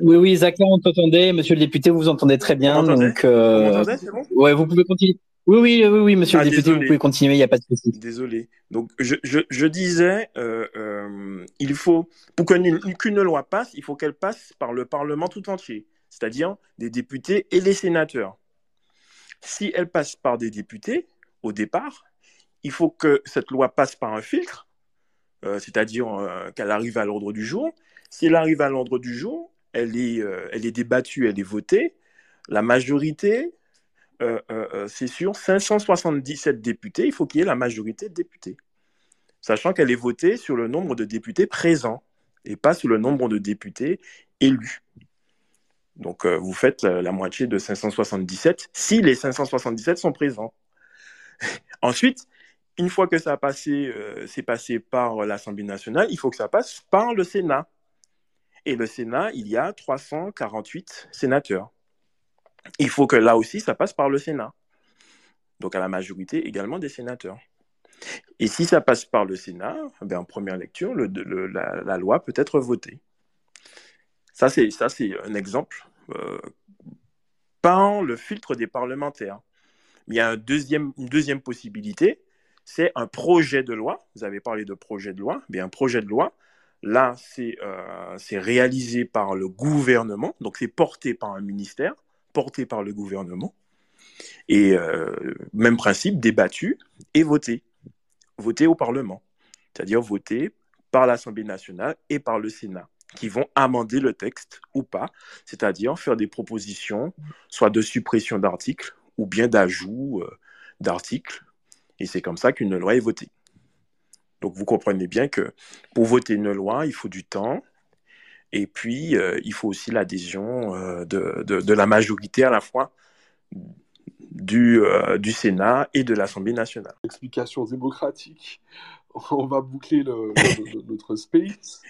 Oui, oui, Zaka, on t'entendait. Monsieur le député, vous vous entendez très bien. Vous donc, euh... c'est bon? ouais, vous pouvez continuer. Oui, oui, oui, oui monsieur le ah, député, vous pouvez continuer, il n'y a pas de souci. Désolé. Donc, je, je, je disais, euh, euh, il faut, pour qu'une loi passe, il faut qu'elle passe par le Parlement tout entier, c'est-à-dire des députés et les sénateurs. Si elle passe par des députés, au départ, il faut que cette loi passe par un filtre, euh, c'est-à-dire euh, qu'elle arrive à l'ordre du jour, si elle arrive à l'ordre du jour, elle est, euh, elle est débattue, elle est votée. La majorité, c'est sur 577 députés, il faut qu'il y ait la majorité de députés. Sachant qu'elle est votée sur le nombre de députés présents et pas sur le nombre de députés élus. Donc vous faites la moitié de 577 si les 577 sont présents. Ensuite, une fois que ça a passé, c'est passé par l'Assemblée nationale, il faut que ça passe par le Sénat. Et le Sénat, il y a 348 sénateurs. Il faut que là aussi, ça passe par le Sénat. Donc à la majorité également des sénateurs. Et si ça passe par le Sénat, eh en première lecture, la, loi peut être votée. Ça, c'est, un exemple euh, par le filtre des parlementaires. Il y a une deuxième possibilité, c'est un projet de loi. Vous avez parlé de projet de loi. Bien, un projet de loi, Là, euh, c'est réalisé par le gouvernement, donc c'est porté par un ministère, porté par le gouvernement. Et euh, même principe, débattu et voté. Voté au Parlement. C'est-à-dire voté par l'Assemblée nationale et par le Sénat, qui vont amender le texte ou pas, c'est-à-dire faire des propositions, soit de suppression d'articles ou bien d'ajout euh, d'articles. Et c'est comme ça qu'une loi est votée. Donc vous comprenez bien que pour voter une loi, il faut du temps. Et puis, euh, il faut aussi l'adhésion euh, de, de, la majorité à la fois du, euh, du Sénat et de l'Assemblée nationale. Explication démocratique. On va boucler le, notre space.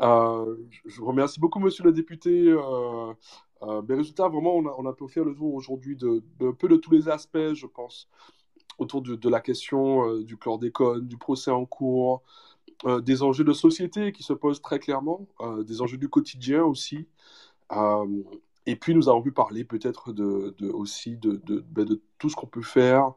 je vous remercie beaucoup, monsieur le député. Euh, mais résultat, vraiment, on a, on a pu faire le tour aujourd'hui de, de, peu de tous les aspects, je pense, autour de, la question euh, du chlordécone, du procès en cours, euh, des enjeux de société qui se posent très clairement, euh, des enjeux du quotidien aussi. et puis nous avons pu parler peut-être aussi de, ben, de, tout ce qu'on peut faire,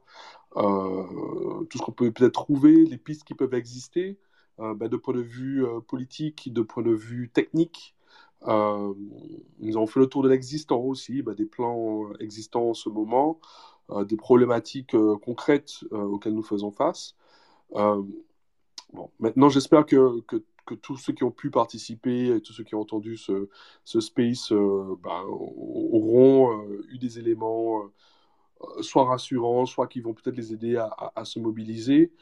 tout ce qu'on peut peut-être trouver, les pistes qui peuvent exister, ben, de point de vue politique, de point de vue technique. nous avons fait le tour de l'existant aussi, ben, des plans existants en ce moment. Euh, des problématiques euh, concrètes euh, auxquelles nous faisons face. Bon, maintenant, j'espère que, que, tous ceux qui ont pu participer et tous ceux qui ont entendu ce, ce space bah, auront eu des éléments soit rassurants, soit qui vont peut-être les aider à, à, se mobiliser.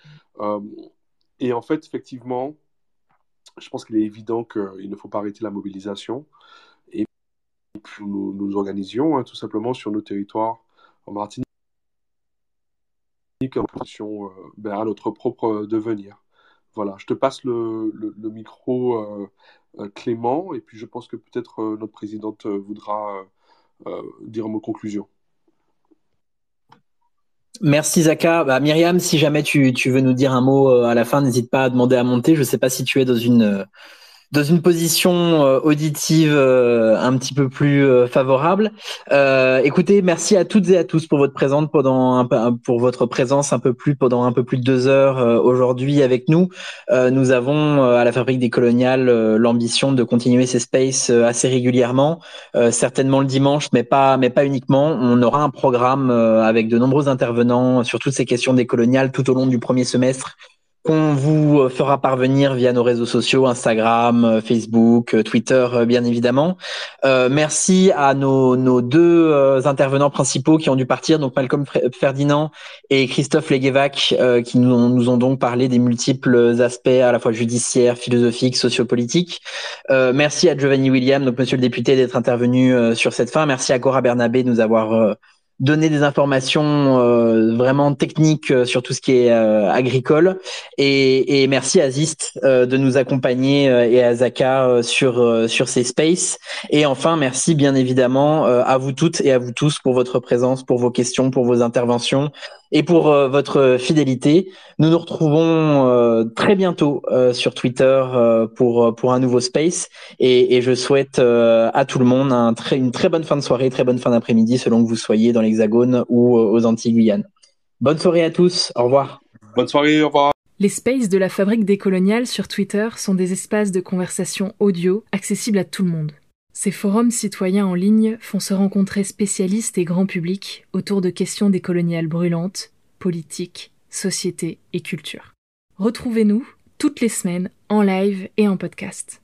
et en fait, effectivement, je pense qu'il est évident qu'il ne faut pas arrêter la mobilisation. Et nous nous organisions hein, tout simplement sur nos territoires en Martinique en fonction euh, ben, à notre propre devenir. Voilà, je te passe le, micro, euh, euh, Clément, et puis je pense que peut-être notre présidente voudra dire un mot conclusion. Merci Zaka. Bah, Myriam, si jamais tu, veux nous dire un mot à la fin, n'hésite pas à demander à monter. Je ne sais pas si tu es dans une, dans une position euh, auditive euh, un petit peu plus euh, favorable. écoutez, merci à toutes et à tous pour votre présence pendant un, pour votre présence un peu plus pendant un peu plus de deux heures aujourd'hui avec nous. nous avons à la Fabrique des Coloniales l'ambition de continuer ces spaces assez régulièrement, certainement le dimanche, mais pas mais pas uniquement. On aura un programme avec de nombreux intervenants sur toutes ces questions des coloniales tout au long du premier semestre qu'on vous euh, fera parvenir via nos réseaux sociaux, Instagram, euh, Facebook, euh, Twitter, bien évidemment. merci à nos, nos deux intervenants principaux qui ont dû partir, donc Malcolm Ferdinand et Christophe Leguevac, qui nous ont, nous ont, donc parlé des multiples aspects à la fois judiciaires, philosophiques, sociopolitiques. merci à Giovanni William, donc Monsieur le député, d'être intervenu sur cette fin. Merci à Cora Bernabé de nous avoir donner des informations euh, vraiment techniques euh, sur tout ce qui est euh, agricole. Et, merci à Zist de nous accompagner et à Zaka sur sur ces spaces. Et enfin, merci bien évidemment à vous toutes et à vous tous pour votre présence, pour vos questions, pour vos interventions et pour votre fidélité. Nous nous retrouvons très bientôt sur Twitter pour pour un nouveau space et, et je souhaite à tout le monde un très, une très bonne fin de soirée, très bonne fin d'après-midi selon que vous soyez dans l'Hexagone ou euh, aux Antilles-Guyane. Bonne soirée à tous, au revoir. Bonne soirée, au revoir. Les spaces de la Fabrique décoloniale sur Twitter sont des espaces de conversation audio accessibles à tout le monde. Ces forums citoyens en ligne font se rencontrer spécialistes et grand public autour de questions décoloniales brûlantes, politiques, société et culture. Retrouvez-nous toutes les semaines en live et en podcast.